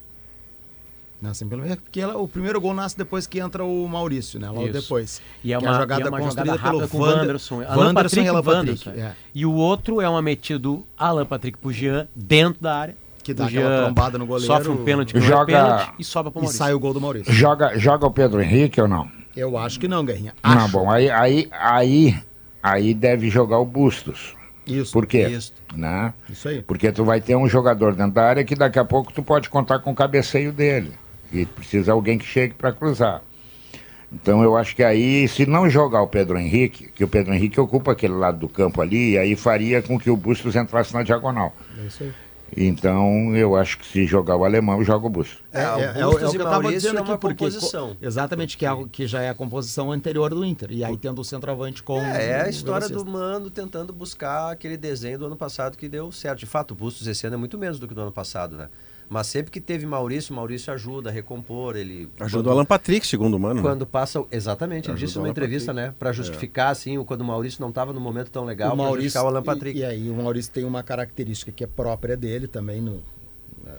Nascem pelo meio, porque ela- o primeiro gol nasce depois que entra o Maurício, né? Logo Isso. depois. E é Que uma, a jogada e é uma jogada rápida pelo com o Wander- Wanderson. Wanderson Alan Patrick e Wanderson, Patrick, é. é. E o outro é uma metida do Alan Patrick pro Jean dentro da área. Que O dá aquela Jean trombada no goleiro. Sofre um pênalti que não é Joga- pênalti e sobra pro E Maurício. sai o gol do Maurício. Joga, joga o Pedro Henrique ou não? Eu acho que não, Guerrinha. Não, Acho. bom, aí, aí, aí, aí deve jogar o Bustos. Isso. Por quê? Isso. Né? Isso aí. Porque tu vai ter um jogador dentro da área que daqui a pouco tu pode contar com o cabeceio dele. E precisa alguém que chegue para cruzar. Então eu acho que aí, se não jogar o Pedro Henrique, que o Pedro Henrique ocupa aquele lado do campo ali, aí faria com que o Bustos entrasse na diagonal. É isso aí. Então eu acho que se jogar o alemão, joga o Bustos. É, É, o é, é, o- é o e que eu tava Maurício dizendo é aqui, uma porque composição. co- exatamente, que, é, algo que já é a composição anterior do Inter. E aí tendo o centroavante com. É, é a o história do. Mano tentando buscar aquele desenho do ano passado que deu certo. De fato, o Bustos esse ano é muito menos do que do ano passado, né? Mas sempre que teve Maurício, Maurício ajuda a recompor, ele... Ajuda o Alan Patrick, segundo o Mano. Quando passa. Exatamente, ele Ajuda disse numa entrevista, Patrick. né? Pra justificar, assim, o- quando o Maurício não estava no momento tão legal, o Maurício, justificar o Alan Patrick. E, e aí o Maurício tem uma característica que é própria dele também no. eh,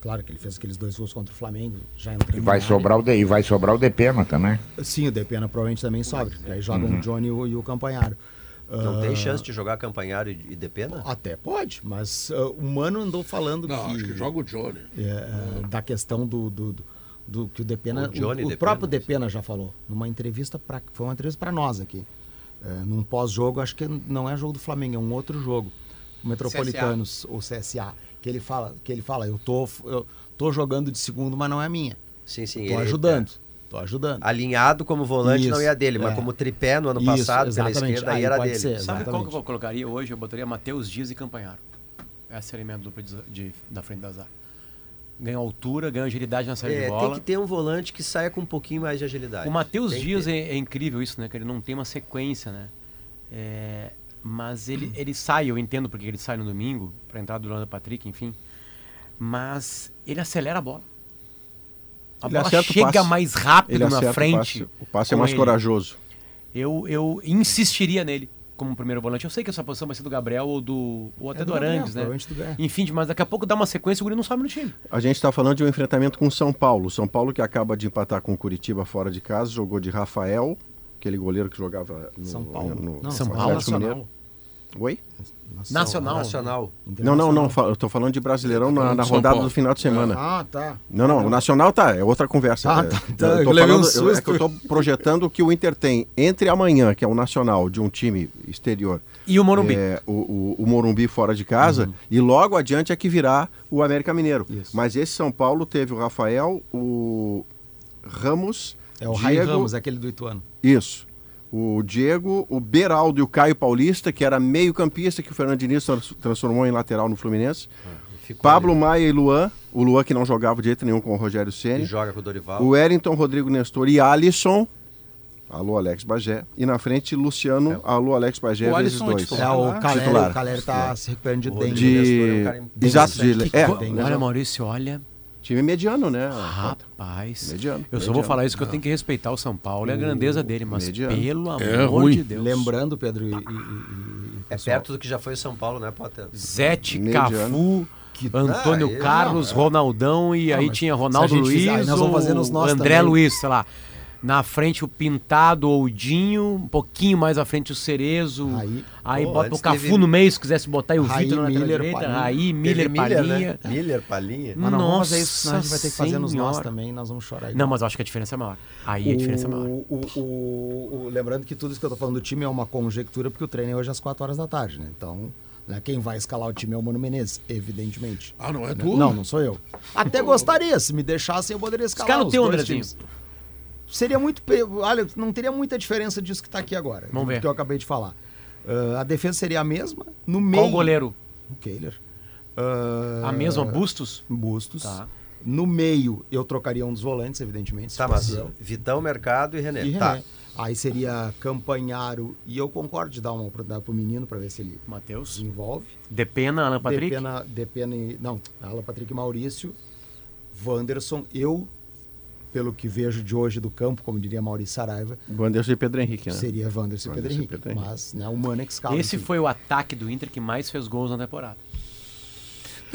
claro que ele fez aqueles dois gols contra o Flamengo, já entrando E vai sobrar o de, e vai sobrar o Depena também. Sim, o Depena provavelmente também porque Aí jogam Uhum. o Johnny e o, e o Campanharo. Não Ah, tem chance de jogar Campanharo e, e Depena? Até pode, mas ah, o Mano andou falando Não, que, acho que joga o Johnny. é, é, da questão do, do, do- do que o Depena, O Johnny o, o Depena, próprio Depena já falou numa entrevista para foi uma entrevista para nós aqui, É, num pós-jogo, acho que não é jogo do Flamengo, é um outro jogo, o Metropolitanos ou CSA, que ele fala, que ele fala, eu tô eu tô jogando de segundo, mas não é minha. Sim, sim. Tô ele- ajudando. Tô ajudando. Alinhado como volante não Isso, ia dele, mas é. como tripé no ano Isso, passado, pela exatamente. esquerda, aí Aí era dele. ser. Sabe qual que eu colocaria hoje? Eu botaria Matheus Dias e Campanharo. Essa seria a minha dupla de, de- da frente da zaga. Ganha altura, ganha agilidade na saída de É, bola. tem que ter um volante que saia com um pouquinho mais de agilidade. O Matheus Dias é, é incrível isso, né? Que ele não tem uma sequência, né? É, mas ele, ele sai, eu entendo porque ele sai no domingo, pra entrar do Leandro Patrick, enfim. Mas ele acelera a bola. A Ele bola acerta o chega passe. mais rápido Ele na acerta o frente. passe. O passe é mais ele. corajoso. Eu, eu insistiria nele como primeiro volante. Eu sei que essa posição vai ser do Gabriel ou do ou até É do, do Arangues, né? Enfim, mas daqui a pouco dá uma sequência e o Guri não sobe no time. A gente está falando de um enfrentamento com o São Paulo. São Paulo que acaba de empatar com o Curitiba fora de casa, jogou de Rafael, aquele goleiro que jogava no São Paulo. no Não, São no Paulo. Mineiro. Oi? Nacional. Nacional. Não, não, não. Eu tô falando de Brasileirão na, falando na rodada do final de semana. Ah, tá. Não, não, o Nacional tá, é outra conversa. Ah, É, tá, tá, eu, eu tô levei um falando, eu- é susto. que eu tô projetando o que o Inter tem entre amanhã, que é o Nacional de um time exterior, E o Morumbi. é, o, o, o Morumbi fora de casa, e logo adiante é que virá o América Mineiro. Isso. Mas esse São Paulo teve o Rafael, o Ramos. É o Rai Ramos, aquele do Ituano. Isso. O Diego, o Beraldo e o Caio Paulista, que era meio campista, que o Fernando Diniz trans- transformou em lateral no Fluminense. Pablo Maia e Luan. O Luan que não jogava de jeito nenhum com o Rogério Ceni. E joga com o Dorival. O Wellington, Rodrigo Nestor e Alisson. Alô, Alex Bagé. E na frente, Luciano. Alô, Alex Bagé, O Alisson é dois. titular, É, o né? Caleri- o Caleri tá se recuperando de dengue. De... Nestor é cara bem Exato, de... É, Olha, Maurício, olha. Time mediano, né? Rapaz. Mediano. Eu só mediano. vou falar isso que eu tenho que respeitar o São Paulo e a grandeza dele, mas Mediano. pelo amor É ruim. de Deus. Lembrando, Pedro, e, e- e- É perto do que já foi o São Paulo, né, Potter? Zete, Mediano. Cafu, Que- Antônio Ah, ele- Carlos, não, é. Ronaldão e Não, aí tinha Ronaldo gente Luiz, aí nós vamos fazer nos nós André também. Luiz, sei lá. Na frente o Pintado ou o Dinho, um pouquinho mais à frente o Cerezo. Aí, Pô, bota o Cafu teve- no meio, se quisesse botar aí o Raí, Vitor na lateral Miller, direita, Palinha. Raí, Teve Miller, Miller, Palinha. né? Miller, Palinha. Mas não vamos fazer isso, senão a gente vai ter que fazer nos nós também, nós vamos chorar. Não, mas eu acho que a diferença é maior. Aí a diferença é maior. O- o- o- o- lembrando que tudo isso que eu tô falando do time é uma conjectura, porque o treino é hoje às 4 horas da tarde, né? Então, né, quem vai escalar o time é o Mano Menezes, evidentemente. Ah, não é Né? tu? Não, não sou eu. Até gostaria, se me deixassem, eu poderia escalar Escala o os teu, dois Andrezinho. times. Seria muito. Olha, não teria muita diferença disso que tá aqui agora. Vamos do ver. que eu acabei de falar. Ah, a defesa seria a mesma. No meio. Qual goleiro? O Kehler. Ah, A mesma, Bustos? Bustos. Tá. No meio, eu trocaria um dos volantes, evidentemente. Tá, mas eu. Vitão, Mercado e René. E Tá. René. Aí seria Campanharo. E eu concordo de dar uma oportunidade pro menino para ver se ele Matheus. desenvolve. Depena, Alan Patrick? Depena, Depena e- não, Alan Patrick e Maurício. Wanderson, eu, pelo que vejo de hoje do campo, como diria Maurício Saraiva, Wanderson e Pedro Henrique, né? seria Wanderson e Pedro Henrique. Pedro Henrique. Mas né, o escala. Esse enfim. foi o ataque do Inter que mais fez gols na temporada.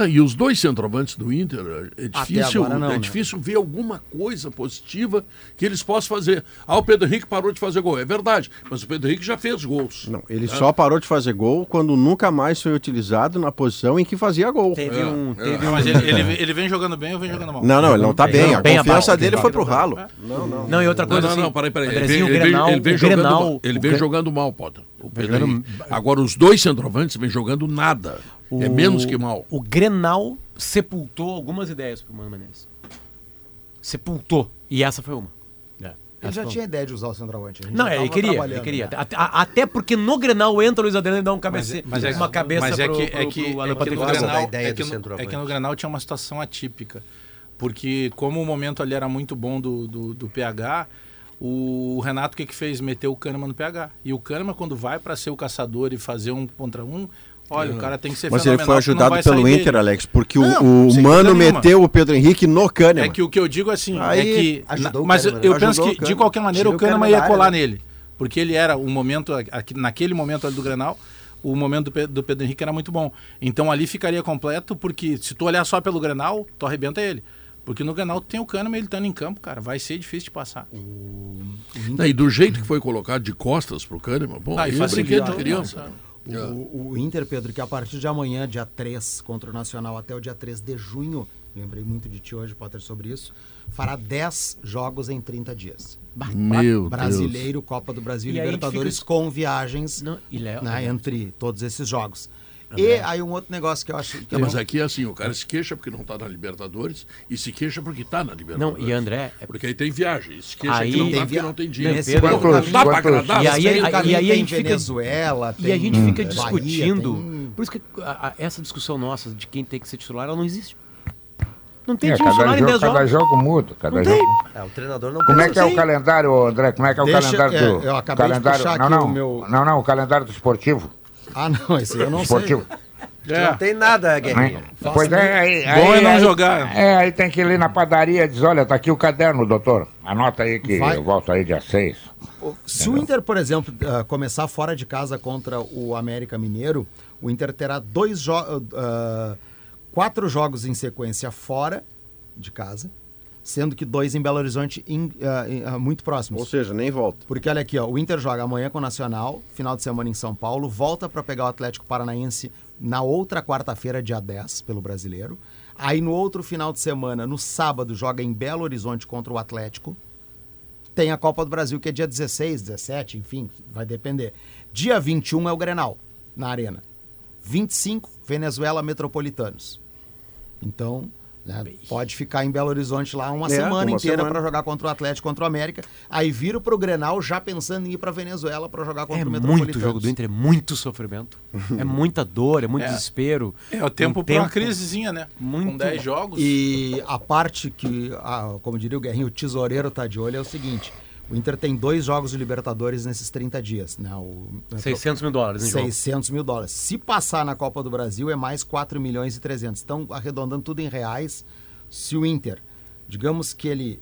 E os dois centroavantes do Inter, é difícil, agora não, é né? difícil ver alguma coisa positiva que eles possam fazer. Ah, o Pedro Henrique parou de fazer gol. É verdade, mas o Pedro Henrique já fez gols. Não, ele né? só parou de fazer gol quando nunca mais foi utilizado na posição em que fazia gol. Teve um. Teve Não, um mas ele, ele, ele vem jogando bem ou vem jogando mal? Não, não, ele não tá bem. A Bem confiança dele foi pro ralo. Não, não. Não, e outra coisa não, assim. não, peraí, peraí. Ele vem, ele vem- ele vem jogando Grenal, mal. Ele vem jogando mal, Potter. O Pedro jogando- Henrique. Agora, os dois centroavantes vêm jogando nada. É O- menos que mal. O Grenal sepultou algumas ideias pro Mano Menezes. Sepultou. E essa foi uma. Ele Essa já foi tinha ideia de usar o centroavante. Não, já ele queria, ele queria. né? Até, a- até porque no Grenal entra o Luiz Adriano e dá um cabece, Mas é- uma cabeça mas é pro, que, pro, é que, pro Alan é que Patrick no. Grenal, é que do no, é que no Grenal tinha uma situação atípica. Porque como o momento ali era muito bom do, do, do PH, o Renato o que, que fez? Meteu o Kahneman no PH. E o Kahneman, quando vai para ser o caçador e fazer um contra um, olha, o cara tem que ser Mas ele foi ajudado pelo Inter, dele. Alex, porque o- Não, o, sem Mano meteu o Pedro Henrique no Kahneman. É que o que eu digo assim, Aí é que. ajudou o mas Kahneman, eu né? penso Ajudou que, o de qualquer maneira, Tirou o o Kahneman Kahneman ia área, colar né? nele. Porque ele era o momento, aqui- naquele momento ali do Grenal, o momento do, do Pedro Henrique era muito bom. Então ali ficaria completo, porque se tu olhar só pelo Grenal, tu arrebenta ele. Porque no Grenal tu tem o Kahneman, ele estando em campo, cara, vai ser difícil de passar. Não, e do jeito que foi colocado de costas pro Kahneman, bom, Ah, e é de criança. não, O, o Inter, Pedro, que a partir de amanhã, dia 3, contra o Nacional, até o dia 3 de junho, lembrei muito de ti hoje, Potter, sobre isso, fará 10 jogos em 30 dias. Meu Brasileiro, Copa do Brasil e Libertadores fica- com viagens Não, e Léo- né, entre todos esses jogos. E aí um outro negócio que eu acho que Não, eu mas não- aqui é assim, o cara se queixa porque não tá na Libertadores e se queixa porque tá na Libertadores. Não, e André, é- Porque aí tem viagem, se queixa Aí que não tem tá porque via- não tem dinheiro. Nesse Pedro, Não dá pra quantos- agradar. E aí, aí- e aí a tem gente fica- Venezuela, E a gente tem fica Bahia, discutindo. tem- Por isso que a- a- essa discussão nossa de quem tem que ser titular, ela não existe. Não tem É, cada, jogo, 10 cada jogo muda. Cada Não jogo. tem. É, o treinador não Como é que é o calendário, André? Como é que é o Deixa- calendário é, do. eu acabei de calendário, puxar não, aqui não, o meu- não, não, o calendário do esportivo. Ah, não, esse eu não esportivo. sei. Não tem nada, Guerrinha. Pois é, aí, Bom aí- é não aí- jogar. É, aí tem que ir na padaria e diz, olha, tá aqui o caderno, doutor. Anota aí que Vai. eu volto aí dia 6. Se o Inter, por exemplo, ah, começar fora de casa contra o América Mineiro, o Inter terá dois jo- ah, quatro jogos em sequência fora de casa, sendo que dois em Belo Horizonte ah, em- ah, muito próximos. Ou seja, nem volta. Porque olha aqui, ó, o Inter joga amanhã com o Nacional, final de semana em São Paulo, volta para pegar o Atlético Paranaense na outra quarta-feira, dia 10, pelo Brasileiro. Aí no outro final de semana, no sábado, joga em Belo Horizonte contra o Atlético. Tem a Copa do Brasil, que é dia 16, 17, enfim, vai depender. Dia 21 é o Grenal, na Arena. 25, Venezuela Metropolitanos. Então, né? Pode ficar em Belo Horizonte lá uma É, semana uma inteira para jogar contra o Atlético, contra o América. Aí vira pro Grenal já pensando em ir para Venezuela para jogar contra É o muito Metropolitanos. jogo do Inter, é muito sofrimento. é muita dor, é muito É. desespero. É o tempo Um para uma crisezinha, né? Muito Com 10 jogos. E a parte que, a- como diria o Guerrinho, o tesoureiro tá de olho é o seguinte: o Inter tem dois jogos de Libertadores nesses 30 dias. Né? O, 600 mil dólares em jogo. 600 mil dólares. Se passar na Copa do Brasil, é mais 4 milhões e 300. Então, arredondando tudo em reais, se o Inter, digamos que ele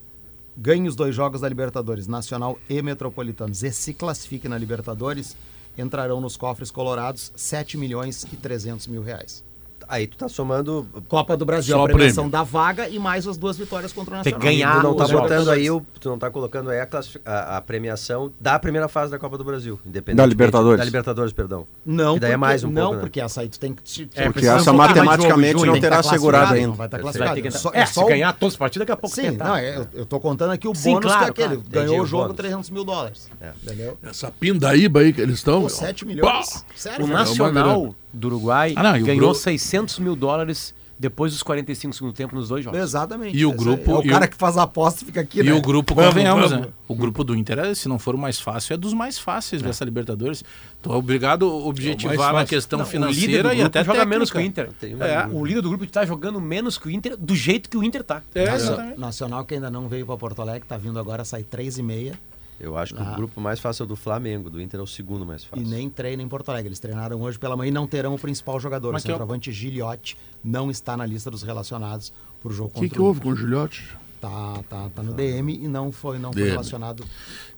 ganhe os dois jogos da Libertadores, Nacional e Metropolitanos, e se classifique na Libertadores, entrarão nos cofres colorados 7 milhões e 300 mil reais. Aí tu tá somando. Copa do Brasil, Só a premiação da vaga e mais as duas vitórias contra o Tem Nacional. que ganhar. Tu não tá os botando jogos. aí, o, tu não tá colocando aí a, a, a premiação da primeira fase da Copa do Brasil. Independente Da Libertadores. Da Libertadores, perdão. Não, que daí é porque- mais um não pouco, né? porque essa aí tu tem que... te- É, porque essa matematicamente não terá assegurado ainda. Não vai estar Vai classificado. que- Só- é, só se o- ganhar todas as partidas, daqui a pouco Sim, tentar. não, é, eu, eu tô contando aqui o Sim, bônus claro, que é aquele. claro. Ganhou Entendi, o jogo bônus. 300 mil dólares. Entendeu? Essa pindaíba aí que eles estão. Pô, 7 milhões. Sério, O. Nacional do Uruguai Ah, não, e ganhou grupo- 600 mil dólares depois dos 45 segundos tempo nos dois jogos. Exatamente. E o Esse grupo- É o e cara o- que faz a aposta fica aqui, E né? o grupo, Vamos, convenhamos, vamos. né? O grupo do Inter, é, se não for o mais fácil, é dos mais fáceis dessa Libertadores. Então é obrigado a objetivar na fácil. questão Não, financeira e até joga técnica. menos que o Inter. É. O líder do grupo está jogando menos que o Inter do jeito que o Inter tá. É. Nacional que ainda não veio para Porto Alegre, tá vindo agora, sai 3 e meia Eu acho que Ah. o grupo mais fácil é o do Flamengo, do Inter é o segundo mais e fácil. nem treina em Porto Alegre. Eles treinaram hoje pela manhã e não terão o principal jogador. Mas o o- centroavante Giliotti não está na lista dos relacionados pro jogo O que, contra que houve com o Gilhote? Tá, tá, tá no DM e não foi, não foi DM. relacionado.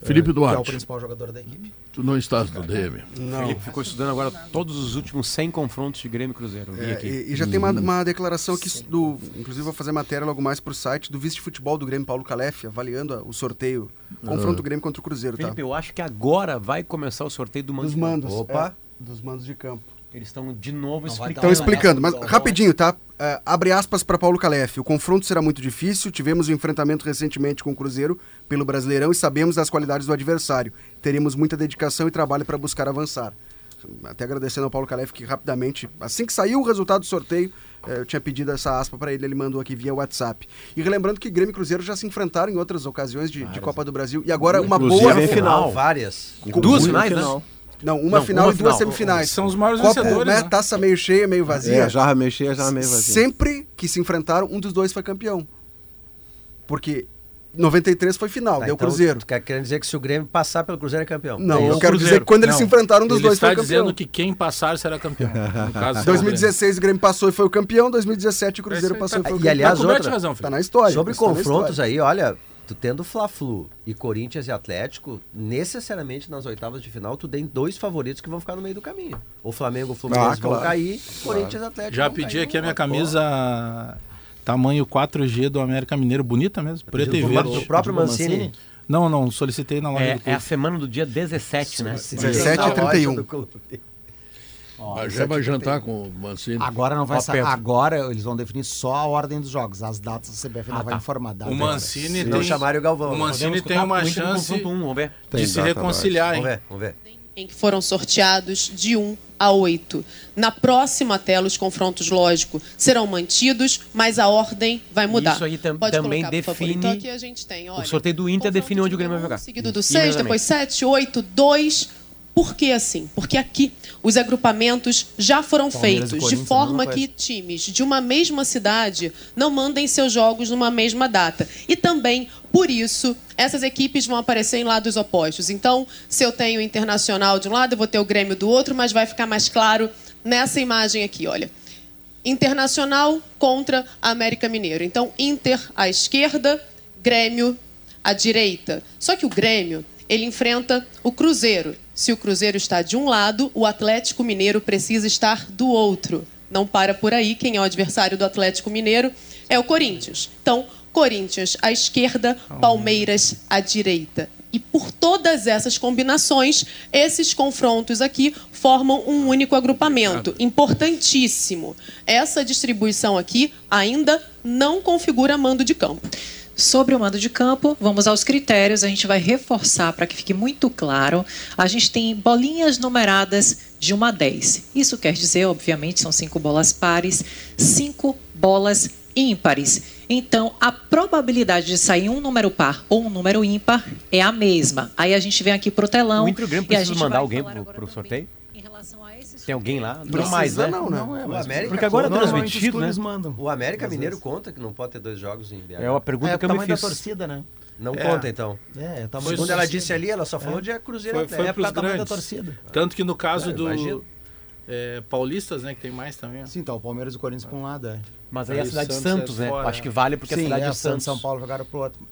Felipe eh, Que é o Duarte. principal jogador da equipe. Tu não estás no DM. O Felipe ficou estudando agora todos os últimos 100 confrontos de Grêmio e Cruzeiro. É, e, e já tem uma, uma declaração aqui do. Inclusive, vou fazer matéria logo mais pro site do vice-futebol do Grêmio, Paulo Calef, avaliando o sorteio. Confronto do Grêmio contra o Cruzeiro, tá? Felipe, eu acho que agora vai começar o sorteio do mando Dos de campo. mandos. Opa. é, dos mandos de campo. Eles estão de novo Não explicando. Estão explicando, mas rapidinho, tá? É, abre aspas para Paulo Calef. O confronto será muito difícil. Tivemos um enfrentamento recentemente com o Cruzeiro pelo Brasileirão e sabemos das qualidades do adversário. Teremos muita dedicação e trabalho para buscar avançar. Até agradecendo ao Paulo Calef que rapidamente, assim que saiu o resultado do sorteio, eh, eu tinha pedido essa aspa para ele, ele mandou aqui via WhatsApp. E relembrando que Grêmio e Cruzeiro já se enfrentaram em outras ocasiões de, de Copa do Brasil e agora uma Inclusive boa em final. Várias. Duas Muito finais, né? Não, uma Não, final uma e duas final. semifinais. São os maiores Copo, vencedores, né? né? Taça meio cheia, meio vazia. É, jarra meio cheia, jarra meio vazia. Sempre que se enfrentaram, um dos dois foi campeão. Porque 93 foi final, Tá, deu então, Cruzeiro. Tu quer querer dizer que se o Grêmio passar pelo Cruzeiro é campeão? Não, É eu quero dizer que quando eles se enfrentaram, um dos Ele dois está foi campeão. dizendo que quem passar será campeão. No caso, 2016 o Grêmio passou e foi o campeão, 2017 o Cruzeiro Esse aí passou tá- e foi o E campeão. aliás, Tá outra, razão, Tá na história. Sobre tá na confrontos história. aí, olha, tu tendo Fla-Flu e Corinthians e Atlético, necessariamente nas oitavas de final, tu tem dois favoritos que vão ficar no meio do caminho. O Flamengo e o Fluminense Ah, vão claro. cair, Corinthians e Atlético Já vão pedi cair. aqui a minha camisa tamanho 4G do América Mineiro, bonita mesmo, preta e verde. do próprio Mancini? Não, não, solicitei na loja É, do é a semana do dia 17, né? 17 na e loja 31. Do. Ah, já vai jantar com o Mancini. Agora não vai Ó, sair. Agora eles vão definir só a ordem dos jogos. As datas a CBF não vai tá. informar. data O. Mancini tem, não chamarem o Galvão. o né? Mancini tem uma chance confronto um, vamos ver. de Tem se reconciliar, hein? Vamos ver, vamos ver. em que foram sorteados de 1 a 8. Na próxima tela, os confrontos, lógico, serão mantidos, mas a ordem vai mudar. Isso aí tam- Pode também colocar, define- Então aqui a gente tem, olha, O sorteio do Inter define onde o Grêmio vai jogar. Seguido do 6, Imediatamente. depois 7, 8, 2. Por que assim? Porque aqui os agrupamentos já foram Palmeiras feitos de forma que times de uma mesma cidade não mandem seus jogos numa mesma data. E também, por isso, essas equipes vão aparecer em lados opostos. Então, se eu tenho o Internacional de um lado, eu vou ter o Grêmio do outro, mas vai ficar mais claro nessa imagem aqui, olha. Internacional contra América Mineiro. Então, Inter à esquerda, Grêmio à direita. Só que o Grêmio, ele enfrenta o Cruzeiro. Se o Cruzeiro está de um lado, o Atlético Mineiro precisa estar do outro. Não para por aí, quem é o adversário do Atlético Mineiro é o Corinthians. Então, Corinthians à esquerda, Palmeiras à direita. E por todas essas combinações, esses confrontos aqui formam um único agrupamento. Importantíssimo. Essa distribuição aqui ainda não configura mando de campo. Sobre o mando de campo, vamos aos critérios, a gente vai reforçar para que fique muito claro. A gente tem bolinhas numeradas de 1 a 10. Isso quer dizer, obviamente, são cinco bolas pares, cinco bolas ímpares. Então, a probabilidade de sair um número par ou um número ímpar é a mesma. Aí a gente vem aqui pro telão. O e o a precisa gente mandar alguém pro, pro sorteio? Tem alguém lá? Não Precisa mais, né? não, né? o América Porque agora é transmitido, né? O América Às Mineiro vezes. conta que não pode ter dois jogos em BH. É uma pergunta É, que o eu me tamanho da fiz. torcida, né? Não É. conta, então. É, tá Segundo ela disse ali, ela só falou de Cruzeiro Foi, foi É pros tamanho da grandes. torcida. Tanto que no caso É, do é, Paulistas, né, que tem mais também. Sim, tá o Palmeiras e o Corinthians pra um lado, é. Mas aí a cidade de Santos Santos, é né? fora, Acho que vale porque Sim, a cidade é, de Santos Santos. e São Paulo jogaram pro outro.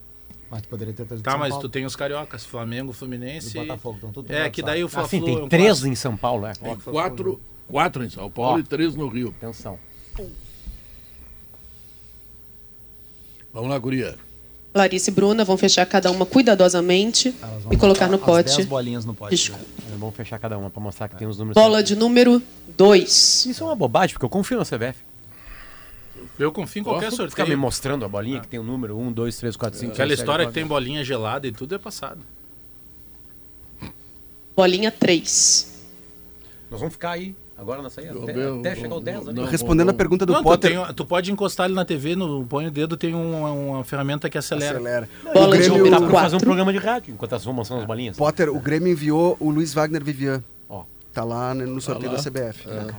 Mas tu poderia ter trazido Tá, São mas Paulo. tu tem os cariocas, Flamengo, Fluminense. E Botafogo, estão tudo É, que daí o Ah, Fla-Flu sim, é tem um três em São Paulo, é. Tem quatro, quatro em São Paulo Ó. e três no Rio. Atenção. Vamos lá, guria. Larissa e Bruna vão fechar cada uma cuidadosamente e colocar no As pote. 10 bolinhas no pote. Desculpa. É bom fechar cada uma pra mostrar que tem os números. Bola de número 2. Isso é uma bobagem, porque eu confio na CBF. Eu confio em qualquer Gosto de sorteio. Ficar me mostrando a bolinha que tem o número 1, 2, 3, 4, 5, Aquela história que tem bolinha gelada e tudo é passado. Bolinha 3. Nós vamos ficar aí agora nessa aí, até, Meu, até chegar o 10. ali. Respondendo a pergunta do Não, tu, Potter. tem- tu pode encostar ele na TV, no, põe o dedo, tem uma, uma ferramenta que acelera. Acelera. Bola o de Grêmio, Dá pra fazer um programa de rádio enquanto vão mostrando as bolinhas. Potter, o Grêmio enviou o Luiz Wagner Vivian. Ó. Tá lá né, no sorteio lá. da CBF. É.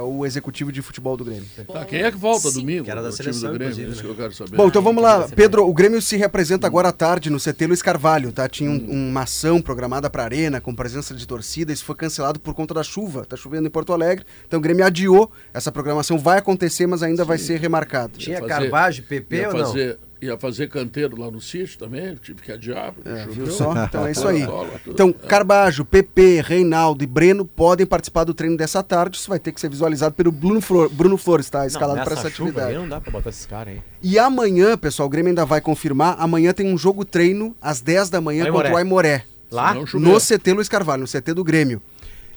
o executivo de futebol do Grêmio. Tá, quem é que volta domingo? Que era da seleção, do Grêmio, inclusive, isso que né? eu quero saber. Bom, então vamos lá. Pedro, o Grêmio se representa agora à tarde no CT Luiz Carvalho, tá? Tinha um- uma ação programada para Arena, com presença de torcida, isso foi cancelado por conta da chuva. Tá chovendo em Porto Alegre, então o Grêmio adiou. Essa programação vai acontecer, mas ainda vai ser remarcada. Tinha fazer- Carvajal, PP ou não? fazer, Ia fazer canteiro lá no sítio também, tive que adiar. É, viu só? Então é isso aí. Então, Carbajo, PP, Reinaldo e Breno podem participar do treino dessa tarde. Isso vai ter que ser visualizado pelo Bruno, Flor, Bruno Flores, tá? Escalado para essa chuva atividade. aí não dá pra botar esses caras aí. E amanhã, pessoal, o Grêmio ainda vai confirmar. Amanhã tem um jogo treino às 10 da manhã Aimoré. contra o Aimoré. Lá? No CT Luiz Carvalho, no CT do Grêmio.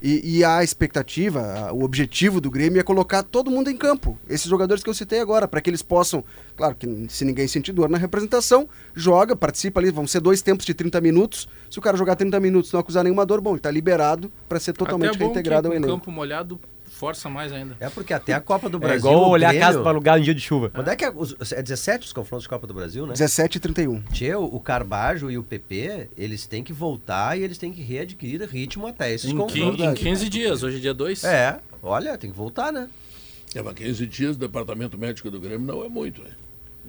E, e a expectativa, o objetivo do Grêmio é colocar todo mundo em campo. Esses jogadores que eu citei agora, para que eles possam, claro que se ninguém sentir dor na representação, joga, participa ali, vão ser dois tempos de 30 minutos. Se o cara jogar 30 minutos e não acusar nenhuma dor, bom, ele tá liberado para ser totalmente Até é bom reintegrado ao que com elenco. campo molhado força mais ainda. É porque até a Copa do É Brasil. igual o olhar a Grêmio- casa pra alugar em dia de chuva. Quando é que é, os- é 17 os confrontos de Copa do Brasil, né? 17 e 31. Tchê, o o Carbajo e o PP, eles têm que voltar e eles têm que readquirir ritmo até esses Em, confrontos. quin- em 15 dias, hoje é dia 2. É, olha, tem que voltar, né? É, mas 15 dias do departamento médico do Grêmio não é muito, né?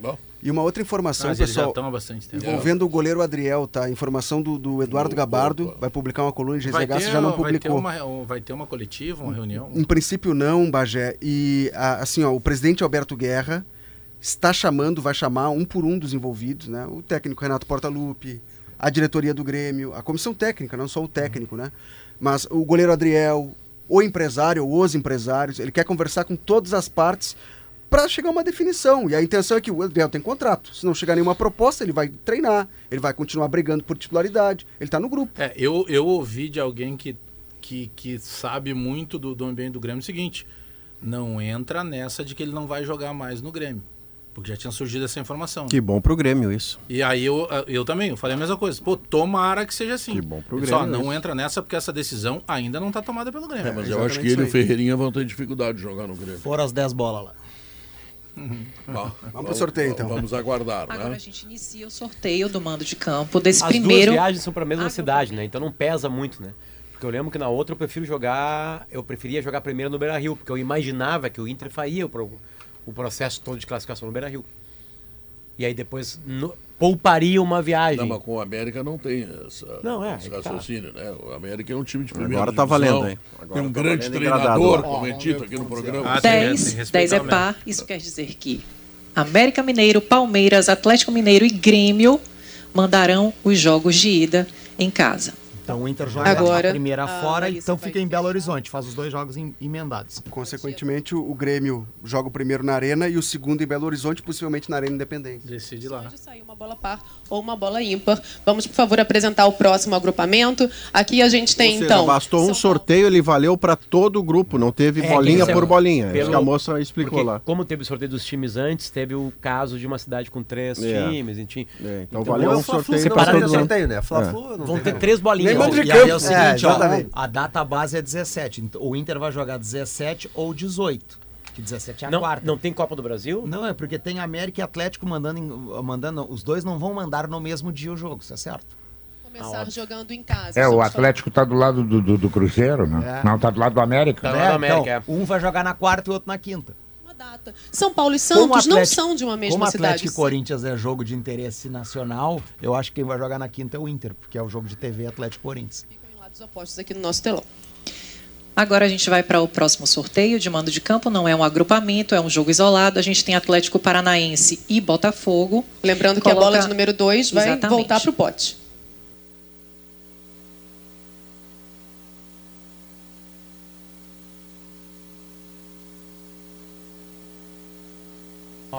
Bom. E uma outra informação, já pessoal, estão há bastante tempo. envolvendo o goleiro Adriel, tá? Informação do, do Eduardo Gabardo, vai publicar uma coluna de GZH, ter, se já não vai, ter publicou. uma, vai ter uma coletiva, uma reunião. Em princípio não, Bagé. E assim, ó, o presidente Alberto Guerra está chamando, vai chamar um por um dos envolvidos, né? O técnico Renato Portaluppi, a diretoria do Grêmio, a comissão técnica, não só o técnico, né? Mas o goleiro Adriel, o empresário ou os empresários, ele quer conversar com todas as partes para chegar a uma definição. E a intenção é que o Adriel tem contrato. Se não chegar nenhuma proposta, ele vai treinar, ele vai continuar brigando por titularidade. Ele está no grupo. É, eu, eu ouvi de alguém que, que, que sabe muito do, do ambiente do Grêmio o seguinte: não entra nessa de que ele não vai jogar mais no Grêmio. Porque já tinha surgido essa informação. Que bom pro Grêmio isso. E aí eu, eu também, eu falei a mesma coisa. Pô, tomara que seja assim. Que bom pro Grêmio não isso. entra nessa porque essa decisão ainda não está tomada pelo Grêmio. É, mas eu acho que ele e o Ferreirinha vão ter dificuldade de jogar no Grêmio. Foram as 10 bolas lá. Bom, Vamos pro sorteio, então. Vamos aguardar, Agora né? a gente inicia o sorteio do mando de campo desse As primeiro. duas viagens são pra mesma cidade, né? Então não pesa muito, né? Porque eu lembro que na outra eu prefiro jogar. Eu preferia jogar primeiro no Beira Rio, porque eu imaginava que o Inter faria o, pro- o processo todo de classificação no Beira Rio. E aí depois no- pouparia uma viagem. Não, mas com o América não tem essa, Não, é, esse tá. raciocínio, né? O América é um time de primeira Agora tá divisão, valendo, hein? Agora Tem um tá grande treinador, como é dito aqui no programa. Ah, tem- tem que 10, respeitar 10 é par. Isso quer dizer que América Mineiro, Palmeiras, Atlético Mineiro e Grêmio mandarão os jogos de ida em casa. Então o Inter joga Agora, a primeira a fora, Larissa então fica em Belo Horizonte, faz os dois jogos em- emendados. Consequentemente, o Grêmio joga o primeiro na Arena e o segundo em Belo Horizonte, possivelmente na Arena Independente. Decide lá. Pode sair uma bola par ou uma bola ímpar. Vamos, por favor, apresentar o próximo agrupamento. Aqui a gente tem, seja, então. bastou um sorteio, ele valeu pra todo o grupo, não teve É, bolinha por é- bolinha. pelo- Isso que a moça explicou Porque, lá. Como teve o sorteio dos times antes, teve o caso de uma cidade com três É. times, enfim. É, então valeu é o um sorteio ter mundo. sorteio, né? Fla-Flu não Vão ter três bolinhas. De E aí é o campo. seguinte, É, ó, a data base é 17. então O Inter vai jogar 17 ou 18. Que 17 é a Não, quarta. não tem Copa do Brasil? Não, é porque tem América e Atlético mandando, em- mandando. Os dois não vão mandar no mesmo dia o jogo, isso é certo. Começar jogando em casa. É, o Somos Atlético tá do lado do, do, do Cruzeiro, né? É. Não, tá do lado do América. É, então, um vai jogar na quarta e o outro na quinta. São Paulo e Como Santos não são de uma mesma Como cidade. Atlético e Corinthians é jogo de interesse nacional, eu acho que quem vai jogar na quinta é o Inter, porque é o jogo de TV Atlético e Corinthians. Lados opostos aqui no nosso telão. Agora a gente vai para o próximo sorteio de mando de campo. Não é um agrupamento, é um jogo isolado. A gente tem Atlético Paranaense e Botafogo. Lembrando que a bola de número 2 vai Exatamente. voltar para o pote.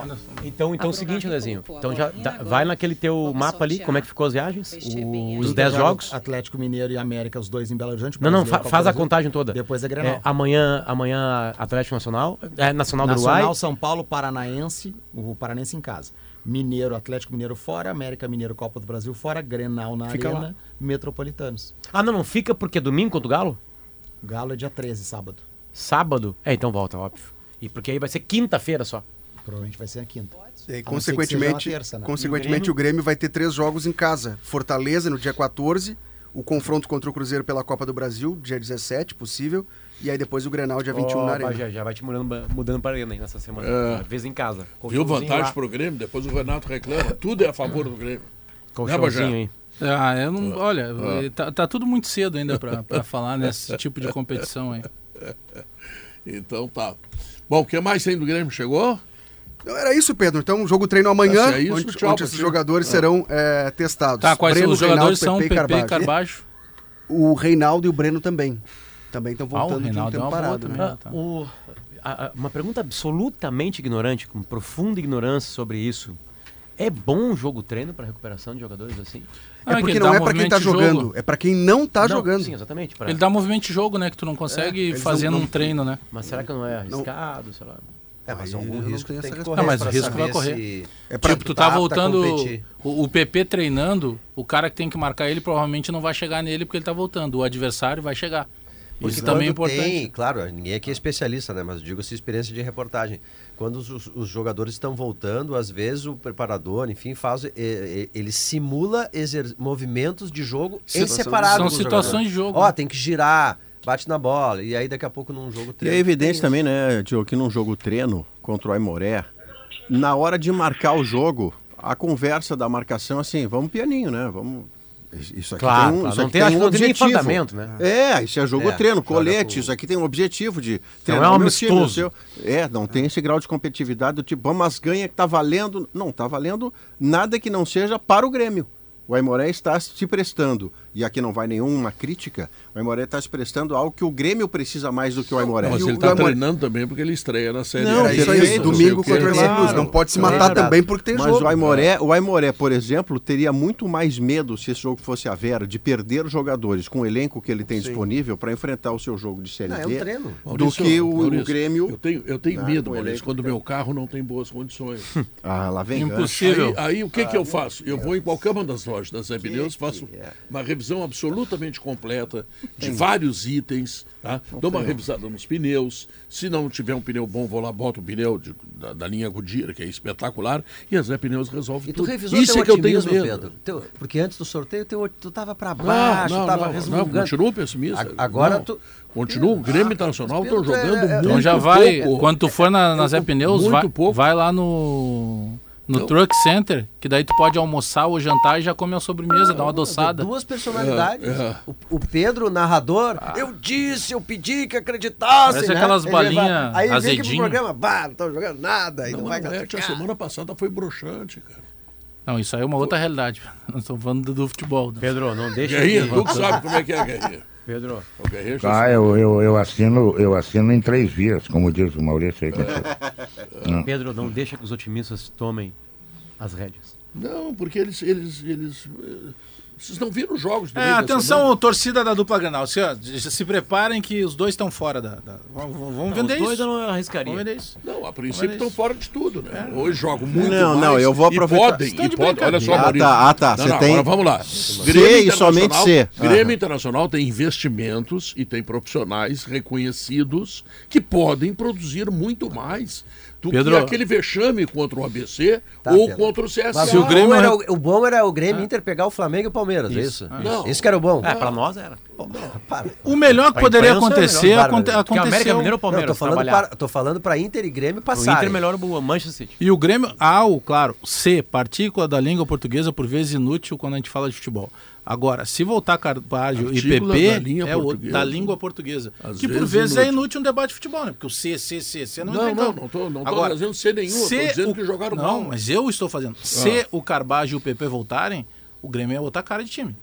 Ó, então, então é o seguinte, Lezinho. Então já dá- vai naquele teu mapa ali, como é que ficou as viagens? O- os 10 jogos? Atlético Mineiro e América, os dois em Belo Horizonte. Não, não, fa- faz a contagem toda. Depois é Grenal. É, amanhã, amanhã Atlético Nacional, é, Nacional do Nacional, Uruguai. São Paulo, Paranaense, o Paranaense em casa. Mineiro, Atlético Mineiro fora, América Mineiro, Copa do Brasil fora, Grenal na Fica Arena, lá. Metropolitanos. Ah, não, não fica porque é domingo contra o Galo? Galo é dia 13, sábado. Sábado? É, então volta, óbvio. E porque aí vai ser quinta-feira só. Provavelmente vai ser a quinta. E A consequentemente, terça, né? consequentemente o Grêmio vai ter três jogos em casa. Fortaleza no dia 14, o confronto contra o Cruzeiro pela Copa do Brasil, dia 17, possível, e aí depois o Grenal, dia 21 Ó, na Arena. Bagé, já vai te mudando, mudando para arena aí nessa semana. É. Às vezes em casa. Viu vantagem lá. pro Grêmio? Depois o Renato reclama. Tudo é a favor do Grêmio. Colchãozinho Bagé? aí. Ah, eu não. Olha, Ah. tá, tá tudo muito cedo ainda pra falar nesse tipo de competição aí. Então tá. Bom, o que mais tem do Grêmio? Chegou? Não, era isso, Pedro. Então, jogo treino amanhã, Ah, é isso, onde, tchau onde esses ti. jogadores Ah. serão é, testados. Tá, quais Breno, os jogadores Reinaldo, são Pepe PP e Carbajo? O Reinaldo e o Breno também. Também estão Ah, o voltando de um Reinaldo é tempo parado. também, né? né? Tá. O- a- a- uma pergunta absolutamente ignorante, com profunda ignorância sobre isso. É bom um jogo treino para recuperação de jogadores assim? É porque não é pra quem tá jogando, é pra quem não tá jogando. Sim, exatamente. pra- Ele dá movimento de jogo, né? Que tu não consegue É, fazer não- num treino, né? Mas será que não é arriscado? Sei lá. É, mas algum risco tem essa que correr Não, mas o pra risco vai correr. se- É tipo, tu tá a voltando. O, o PP treinando, o cara que tem que marcar ele provavelmente não vai chegar nele porque ele tá voltando. O adversário vai chegar. Isso também é importante. Tem, claro, ninguém aqui é especialista, né? Mas digo-se experiência de reportagem. Quando os, os jogadores estão voltando, às vezes o preparador, enfim, faz. Ele simula exer- movimentos de jogo em Situações- separado. São situações de jogo, Ó, né? tem que girar, bate na bola. E aí daqui a pouco num jogo E treino. é evidente também, né, Diogo, que num jogo treino contra o Aimoré, na hora de marcar o jogo, a conversa da marcação, assim, vamos pianinho, né? Vamos. Isso aqui Claro, tem um, claro, isso não aqui tem- tem um não objetivo. né? É, isso é jogo É, treino, colete, com- isso aqui tem um objetivo de Não é um treinar o meu time, amistoso. seu- É, não tem esse grau de competitividade do tipo, vamos, mas ganha que tá valendo. Não, tá valendo nada que não seja para o Grêmio. O Aimoré está se prestando, e aqui não vai nenhuma crítica, o Aimoré está se prestando algo que o Grêmio precisa mais do que o Aimoré. Mas ele o tá Aimoré- treinando também porque ele estreia na série. Não, A. Isso aí, domingo o contra o Cruz. Não pode se matar também porque tem Mas jogo. o Aimoré, o Aimoré, por exemplo, teria muito mais medo se esse jogo fosse a Vera de perder jogadores com o elenco que ele tem disponível para enfrentar o seu jogo de Série Não, é um treino. do Maurício, que o, o Maurício, Grêmio. Eu tenho, eu tenho Ah, medo, o Maurício, elenco quando o que meu carro não tem boas condições. Ah, lá vem gancho. Impossível. Aí, aí o que, que Ah, eu faço? Eu vou em qualquer uma das lojas da Zé Pneus, faço é? uma revisão absolutamente completa de vários itens, tá? Dou uma revisada nos pneus. Se não tiver um pneu bom, vou lá, boto o pneu de- da, da linha Goodyear, que é espetacular, e a Zé Pneus resolve E tu tudo. revisou Isso teu é que eu tenho otimismo, medo. Pedro. Teu- porque antes do sorteio teu, tu tava pra Não, baixo, não, tava não, não, continuo pessimista. A- agora Não. tu... Continua, o Grêmio Internacional estão Pedro, é- jogando é- muito Então já vai, pouco. quando tu for na, na Eu Zé Pneus, vai, pouco. vai lá no, no Então- Truck Center, que daí tu pode almoçar ou jantar e já come a sobremesa, dá uma adoçada. Duas personalidades. É, é. O, o Pedro, o narrador, eu disse, eu pedi que acreditasse. Parece né? aquelas balinhas Aí vem aqui pro programa, bah, não estão jogando nada, não, Não, vai não, é, a semana passada foi broxante, cara. Não, isso aí é uma outra realidade. Nós estamos falando do, do futebol. né? Pedro, não deixa. Guerrinha, tu que sabe como é que é a Guerrinha. Pedro, Ah, eu, eu, eu, assino, eu assino em três vias, como diz o Maurício aí. Não. Pedro, não deixa que os otimistas tomem as rédeas. Não, porque eles, eles, eles eh, Vocês não viram os jogos do É, atenção, semana? torcida da dupla Granal. Se, ó, se preparem que os dois estão fora da. da- vamos vamos vender os isso. dois eu não arriscaria. Vamos vender isso. Não, a princípio estão fora de tudo, né? Hoje jogam muito Não, mais não, eu vou e aproveitar- podem, Estão e de podem. Olha só. Ah, Maurício. tá, ah, tá, Não, você não, tem agora vamos lá. C Grêmio e somente C. Grêmio. Internacional tem investimentos e tem profissionais reconhecidos que podem produzir muito mais do Pedro- que aquele vexame contra o ABC Tá, ou Pedro. contra o CSA. Mas o o, Grêmio bom era, o, o bom era o Grêmio Inter pegar o Flamengo e o Palmeiras, é isso? Não. Isso que era o bom. É, pra nós era. Para. O melhor que poderia é acontecer melhor, aconte-. Porque o América aconteceu. Mineiro ou Não, Palmeiras tô falando, trabalhar. para, tô falando pra Inter e Grêmio O passarem. Inter é melhor o Manchester City. E o Grêmio, ao, claro, C, partícula da língua portuguesa, por vezes inútil quando a gente fala de futebol. Agora, se voltar Carvalho e PP, é o da língua portuguesa. Às que por vezes é inútil. inútil um debate de futebol, né? Porque o C, C, C, C não Não, não, não tô, não tô Agora, trazendo C nenhum, eu tô dizendo o- que jogaram Não, mal. mas eu estou fazendo. Se o Carvalho e o PP voltarem, o Grêmio é outra cara de time.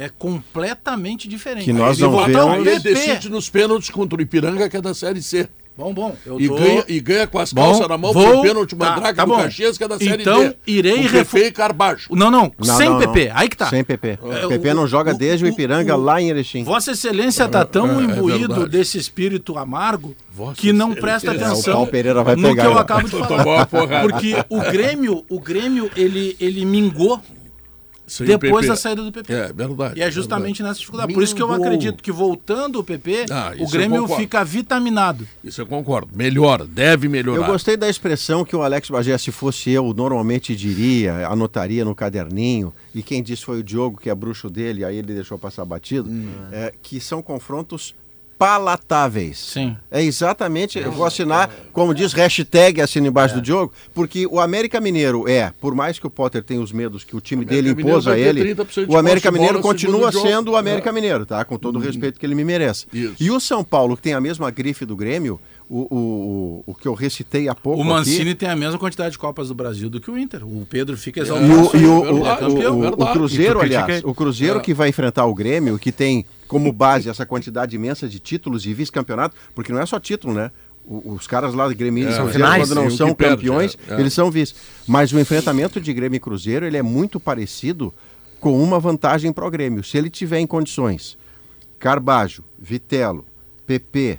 É completamente diferente. Que nós não vemos- o ele PP. decide nos pênaltis contra o Ipiranga, que é da Série C. Bom, bom. Eu E, tô- ganha, e ganha com as Bom, calças na mão vou- por pênalti tá, mandrake tá do. Caxias, que é da Série Então, D. irei com refu- PP e Carbajo. Não, não, Não, sem não, PP. não. Aí que tá. Sem PP. É, O PP o- não joga o- desde o o- Ipiranga o- lá em Erechim. Vossa Excelência tá tão é, é imbuído verdade. desse espírito amargo Vossa que não presta É, o atenção Paulo Pereira vai no pegar que eu acabo de falar. Porque o Grêmio, o Grêmio ele, ele mingou Sem depois PP. da saída do PP. É, verdade. E é justamente nessa dificuldade. Mingou. Por isso que eu acredito que voltando o PP, Ah, o Grêmio fica vitaminado. Isso eu concordo. Melhora, deve melhorar. Eu gostei da expressão que o Alex Bagé, se fosse eu, normalmente diria, anotaria no caderninho, e quem disse foi o Diogo, que é bruxo dele, aí ele deixou passar batido, é, que são confrontos palatáveis. Sim. É exatamente, eu vou assinar, como diz, hashtag assina embaixo do Diogo, porque o América Mineiro é, por mais que o Potter tenha os medos que o time América dele impôs a ele, 30% de o América Mineiro continua sendo o América É. Mineiro, tá? Com todo o respeito que ele me merece. Isso. E o São Paulo, que tem a mesma grife do Grêmio, o, o, o, o que eu recitei há pouco O Mancini aqui, tem a mesma quantidade de Copas do Brasil do que o Inter. O Pedro fica E exaltado. o, e o, Ele é o- campeão. o- o verdade. Cruzeiro, E aliás, o Cruzeiro É. que vai enfrentar o Grêmio, que tem como base essa quantidade imensa de títulos e vice-campeonato, porque não é só título, né? O- Os caras lá de Grêmio É, são são finais, quando não sim, o são que perde, campeões, é, é. eles são vice. Mas o enfrentamento de Grêmio e Cruzeiro, ele é muito parecido com uma vantagem para o Grêmio. Se ele tiver em condições, Carbajo, Vitelo, PP,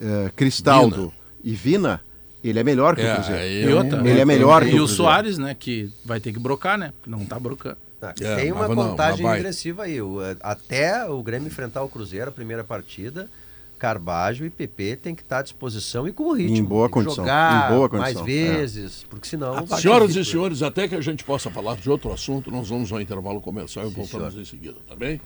eh, Cristaldo e Vina, ele é melhor que É, o Cruzeiro. E outra, Ele é melhor que E o o Cruzeiro. Soares, né, que vai ter que brocar, né? Porque não tá brocando. Ah, É, Tem uma não, contagem vai. regressiva aí. O, eh, Até o Grêmio enfrentar o Cruzeiro, a primeira partida, Carbajo e PP tem que estar à disposição e com o ritmo. Em boa condição, Jogar em boa mais condição, vezes, porque senão... vai Senhoras e senhores, até que a gente possa falar de outro assunto, nós vamos ao intervalo comercial e voltamos em seguida, tá bem?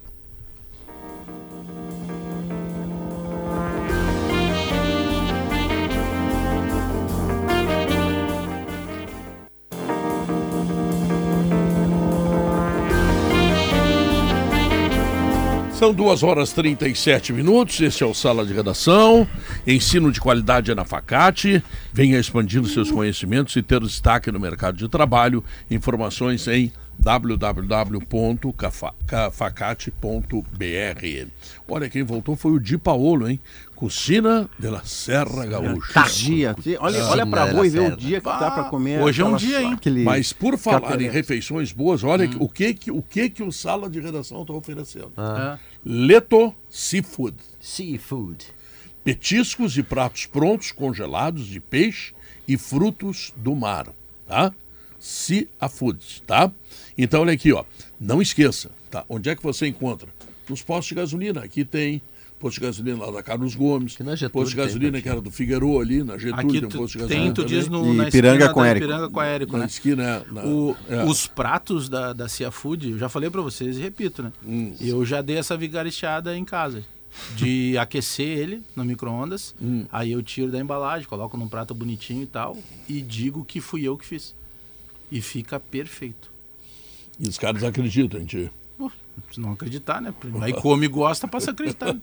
São duas horas e 37 minutos. Este é o Sala de Redação. Ensino de qualidade é na Facate. Venha expandindo seus conhecimentos e ter destaque no mercado de trabalho. Informações em www.facate.br. Olha, quem voltou foi o Di Paolo, hein? Cucina de la Serra Gaúcha. Tá. Dia, olha, olha pra rua e vê o dia que tá pra comer. Hoje é um dia, hein? aquele Mas por falar capelete. em refeições boas, olha que- o, que, o que que o Sala de Redação está oferecendo. Ah. Leto Seafood. Seafood. Petiscos e pratos prontos, congelados de peixe e frutos do mar, tá? Sea Foods, tá? Então olha aqui, ó. Não esqueça, tá? Onde é que você encontra? Nos postos de gasolina. Aqui tem posto de gasolina lá da Carlos Gomes, na Getúlio posto de tem, gasolina que era do Figueiredo ali, na Getúlio Aqui tem um posto de gasolina tem, tu diz no, E na Ipiranga esquina com Érico. Ipiranga com Érico, Na né? esquina, na- O- é. Os pratos da, da Cia Food, eu já falei pra vocês e repito, né? Hum. Eu já dei essa vigarichada em casa. De aquecer ele no micro-ondas, Hum. aí eu tiro da embalagem, coloco num prato bonitinho e tal, e digo que fui eu que fiz. E fica perfeito. E os caras acreditam, gente. Se não acreditar, né? Aí come e gosta, passa a acreditar.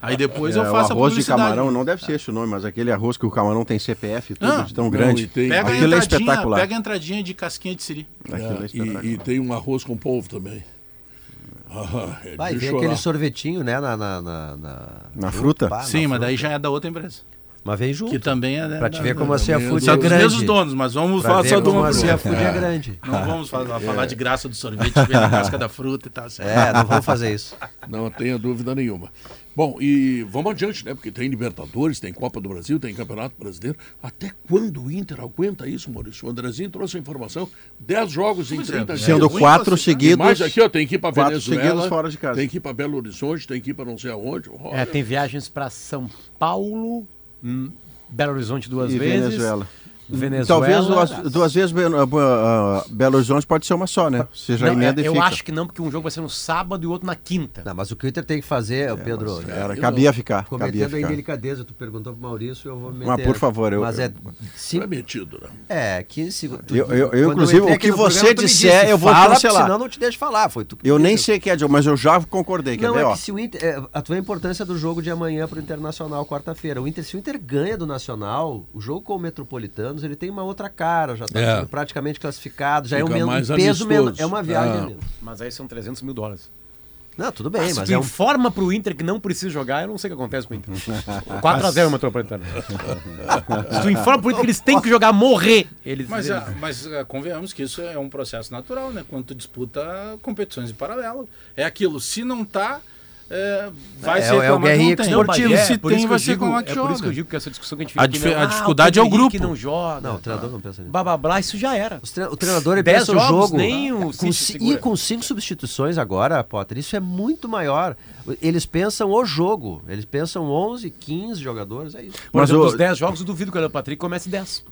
Aí depois É, eu o faço a arroz de camarão, não deve ser esse o nome, mas aquele arroz que o camarão tem CPF e tudo Ah, de tão não, grande. tem- Pega a, Aquilo é entradinha, espetacular. pega a entradinha de casquinha de siri. É É, e, e tem um arroz com polvo também. Ah, é Vai chorar. aquele sorvetinho, né? Na, na, na, na... Na fruta? Pá, na Sim, mas fruta. daí já é da outra empresa. Mas vem junto. Que também é. né, Pra te da- ver como da- a da- Food são é grande. mesmos donos, mas vamos Pra falar só do como uma a uma. Food é grande. Não vamos falar, falar de graça do sorvete, ver a casca da fruta e tal. É, não vamos fazer isso. Não tenha dúvida nenhuma. Bom, e vamos adiante, né? Porque tem Libertadores, tem Copa do Brasil, tem Campeonato Brasileiro. Até quando o Inter aguenta isso, Maurício? O Andrezinho trouxe a informação: 10 jogos em Pois é, 30 dias. sendo quatro seguidos- mais aqui, ó, tem que ir para quatro Venezuela. seguidos fora de casa. Tem que ir para Belo Horizonte, tem que ir para não sei aonde. É, tem viagens para São Paulo, Belo Horizonte duas E vezes. Venezuela. Venezuela. Talvez duas, duas vezes Be- uh, uh, Belo Horizonte pode ser uma só, né? Você já Não, emenda é, e eu fica. acho que não, porque um jogo vai ser no sábado e o outro na quinta. Não, mas o que o Inter tem que fazer, Pedro. mas era, eu cabia ficar, cabia Cometendo a ficar. indelicadeza, tu perguntou pro Maurício, eu vou meter. Mas, por favor, eu- Mas é. Cinco... É metido, né? É, 15 segundos. Eu- eu- eu, inclusive, o que você disser, eu vou fala, cancelar. Senão não te deixo falar. Foi tu que Eu nem disse. sei quem é, Diogo, mas eu já concordei. Quer Não, ver, é ó? que se o Inter. É, a tua importância do jogo de amanhã pro Internacional, quarta-feira. O Inter, se o Inter ganha do Nacional, o jogo com o Metropolitanos, ele tem uma outra cara, já tá É. praticamente classificado, já é um, Fica men- mais um peso menor. É uma viagem Ah. menos. Mas aí são 300 mil dólares. Não, tudo bem, Ah, se mas tu é um. informa pro Inter que não precisa jogar, eu não sei o que acontece com o Inter. 4x0 o Metropolitano. se tu informa pro Inter que eles têm que jogar, morrer. Eles, Mas, eles- ah, mas ah, convenhamos que isso é um processo natural, né? Quando tu disputa competições em paralelo. É aquilo, se não tá, é, vai É, ser é o que Guerrinha não tem. esportivo. Se por tem, isso que vai eu ser digo- reclamar que É joga. por isso que eu digo que essa discussão que a gente fica A dif- a Ah, dificuldade o é o grupo. não joga. Não, o treinador não pensa nisso. Blá, blá, blá, isso já era. Os tre- O treinador ele pensa o jogo nem o com e com cinco substituições agora, Potter, isso é muito maior. Eles pensam o jogo, eles pensam 11, 15 jogadores, é isso. Por Mas exemplo, o- dos 10 jogos, eu duvido que o Leandro Patrick comece 10.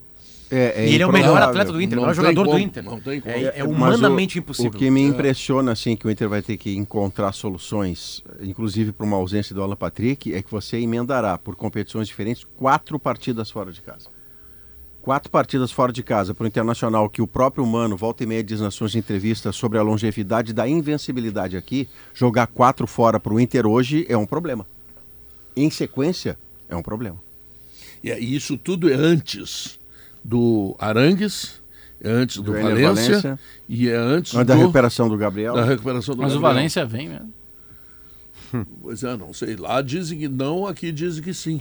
É, e ele é o melhor atleta do Inter, o melhor jogador do como, Inter. não tem como. É, é Mas humanamente o, impossível. O que me É. impressiona, assim, que o Inter vai ter que encontrar soluções, inclusive para uma ausência do Alan Patrick, é que você emendará, por competições diferentes, quatro partidas fora de casa. Quatro partidas fora de casa para o Internacional, que o próprio Mano, volta e meia, diz nas suas entrevistas sobre a longevidade da invencibilidade aqui, jogar quatro fora para o Inter hoje é um problema. Em sequência, é um problema. E é- isso tudo é antes do Arangues, é antes do, Do Valência, Valência. e é antes Mas da do- recuperação do Gabriel. Da recuperação do Mas o Gabriel. Valência vem mesmo. Pois é, não sei. Lá dizem que não, aqui dizem que sim.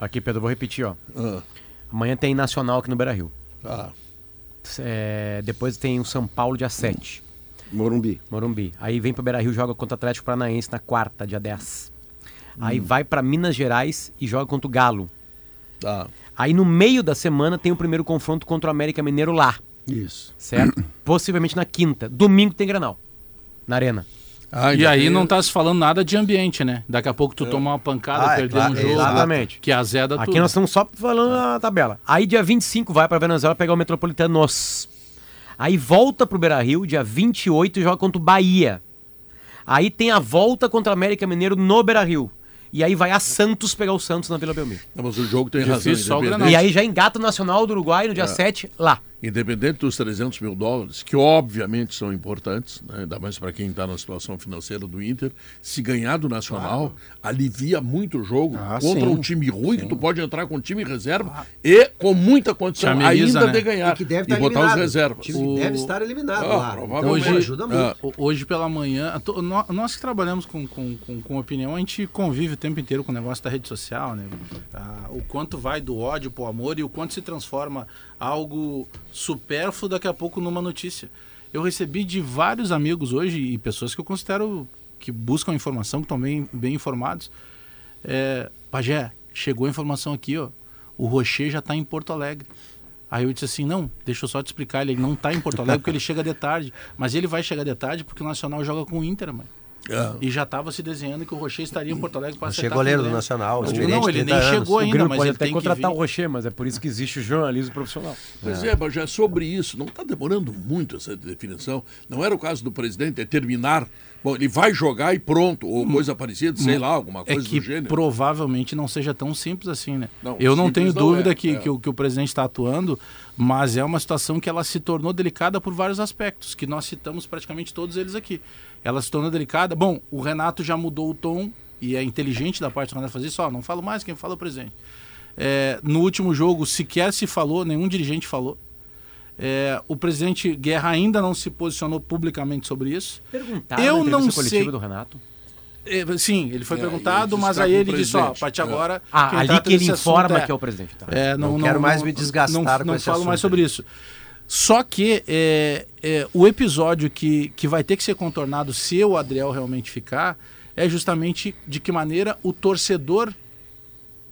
Aqui, Pedro, vou repetir, ó. Ah, Amanhã tem Nacional aqui no Beira-Rio. tá. É, depois tem o São Paulo, dia 7. Morumbi. Morumbi. Aí vem pro Beira-Rio, joga contra o Atlético Paranaense na quarta, dia 10. Aí Hum. vai pra Minas Gerais e joga contra o Galo. Tá. Aí no meio da semana tem o primeiro confronto contra o América Mineiro lá. Isso. Certo? Possivelmente na quinta. Domingo tem Granal. Na Arena. Ah, E aí tem- não tá se falando nada de ambiente, né? Daqui a pouco tu toma uma pancada, Ah, é perder claro, um jogo. Exatamente. Que azeda Aqui tudo. nós estamos só falando a tabela. Aí dia 25 vai pra Venezuela pegar o Metropolitanos. Aí volta pro Beira-Rio, dia 28 e joga contra o Bahia. Aí tem a volta contra o América Mineiro no Beira-Rio. E aí vai a Santos pegar o Santos na Vila Belmiro. Não, mas o jogo tem Difícil, razão. só o independente- E aí já engata o Nacional do Uruguai no dia É. 7, lá. Independente dos 300 mil dólares, que obviamente são importantes, né, ainda mais para quem está na situação financeira do Inter, se ganhar do Nacional, alivia muito o jogo Ah, contra sim, um time ruim, que tu pode entrar com time reserva e com muita condição ameniza, ainda né? de ganhar E que deve e estar botar eliminado. os reservas. O time deve estar eliminado Ah, provavelmente. Então, hoje ajuda muito. Ah. Ho- Hoje pela manhã, to- nós que trabalhamos com, com, com, com opinião, a gente convive o tempo inteiro com o negócio da rede social, né? Ah, o quanto vai do ódio pro amor e o quanto se transforma algo supérfluo daqui a pouco numa notícia. Eu recebi de vários amigos hoje e pessoas que eu considero que buscam informação, que estão bem, bem informados. É, Pajé, chegou a informação aqui, ó. O Rocher já está em Porto Alegre. Aí eu disse assim, não, deixa eu só te explicar, ele não está em Porto Alegre porque ele chega de tarde. Mas ele vai chegar de tarde porque o Nacional joga com o Inter, mano. É. E já estava se desenhando que o Rocher estaria em Porto Alegre para Rocher acertar goleiro com o do. Nacional, experiente, Não, ele 30 nem anos. chegou o ainda, Grêmio mas pode ele até tem que contratar o Rocher, mas é por isso que existe o jornalismo profissional. Pois é, mas já sobre isso, não está demorando muito essa definição. Não era o caso do presidente determinar, bom, ele vai jogar e pronto, ou coisa parecida, sei lá, alguma É coisa que do gênero. provavelmente não seja tão simples assim, né? Não, eu não tenho não dúvida é, que, é. que, o, que o presidente está atuando, mas é uma situação que ela se tornou delicada por vários aspectos, que nós citamos praticamente todos eles aqui. Ela se tornou delicada. Bom, o Renato já mudou o tom, e é inteligente da parte do Renato fazer isso, ó, não falo mais, quem fala é o presidente. É, no último jogo, sequer se falou, nenhum dirigente falou. É, o presidente Guerra ainda não se posicionou publicamente sobre isso. Perguntaram Eu não sei. do Renato. É, sim, ele foi É, perguntado, ele mas aí ele disse, ó, a partir de É. agora... Ah, ali que ele assunto informa que é o presidente, tá. É, não, Não não quero mais não- me desgastar não, com não esse falo mais assunto sobre isso. Só que é, é, o episódio que, que vai ter que ser contornado se o Adriel realmente ficar é justamente de que maneira o torcedor,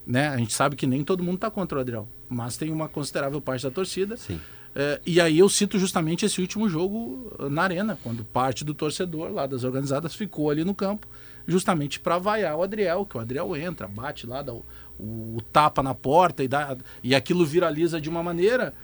né? A gente sabe que nem todo mundo está contra o Adriel, mas tem uma considerável parte da torcida. É, e aí eu cito justamente esse último jogo eh, na arena, quando parte do torcedor lá das organizadas ficou ali no campo, justamente para vaiar o Adriel, que o Adriel entra, bate lá, dá o, o- o tapa na porta e, dá, e aquilo viraliza de uma maneira,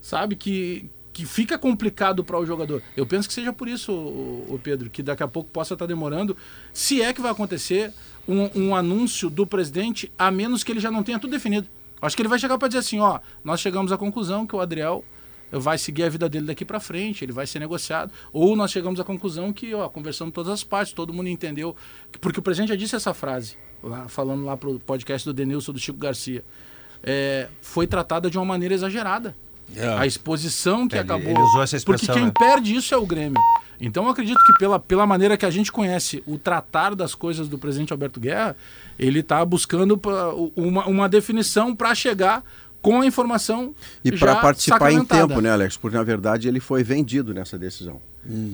sabe, que, que fica complicado para o jogador. Eu penso que seja por isso, o, Pedro, que daqui a pouco possa estar demorando, se é que vai acontecer um, um anúncio do presidente, a menos que ele já não tenha tudo definido. Acho que ele vai chegar para dizer assim, ó, nós chegamos à conclusão que o Adriel vai seguir a vida dele daqui para frente, ele vai ser negociado, ou nós chegamos à conclusão que, ó, conversando todas as partes, todo mundo entendeu, porque o presidente já disse essa frase, lá, falando lá pro podcast do Denilson do Chico Garcia, é, foi tratada de uma maneira exagerada. É. A exposição que Ele- acabou. ele usou essa expressão, Porque quem né? perde isso é o Grêmio. Então eu acredito que pela, pela maneira que a gente conhece o tratar das coisas do presidente Alberto Guerra, ele está buscando pra- uma, uma definição para chegar com a informação E para participar em tempo, né, Alex? Porque na verdade ele foi vendido nessa decisão.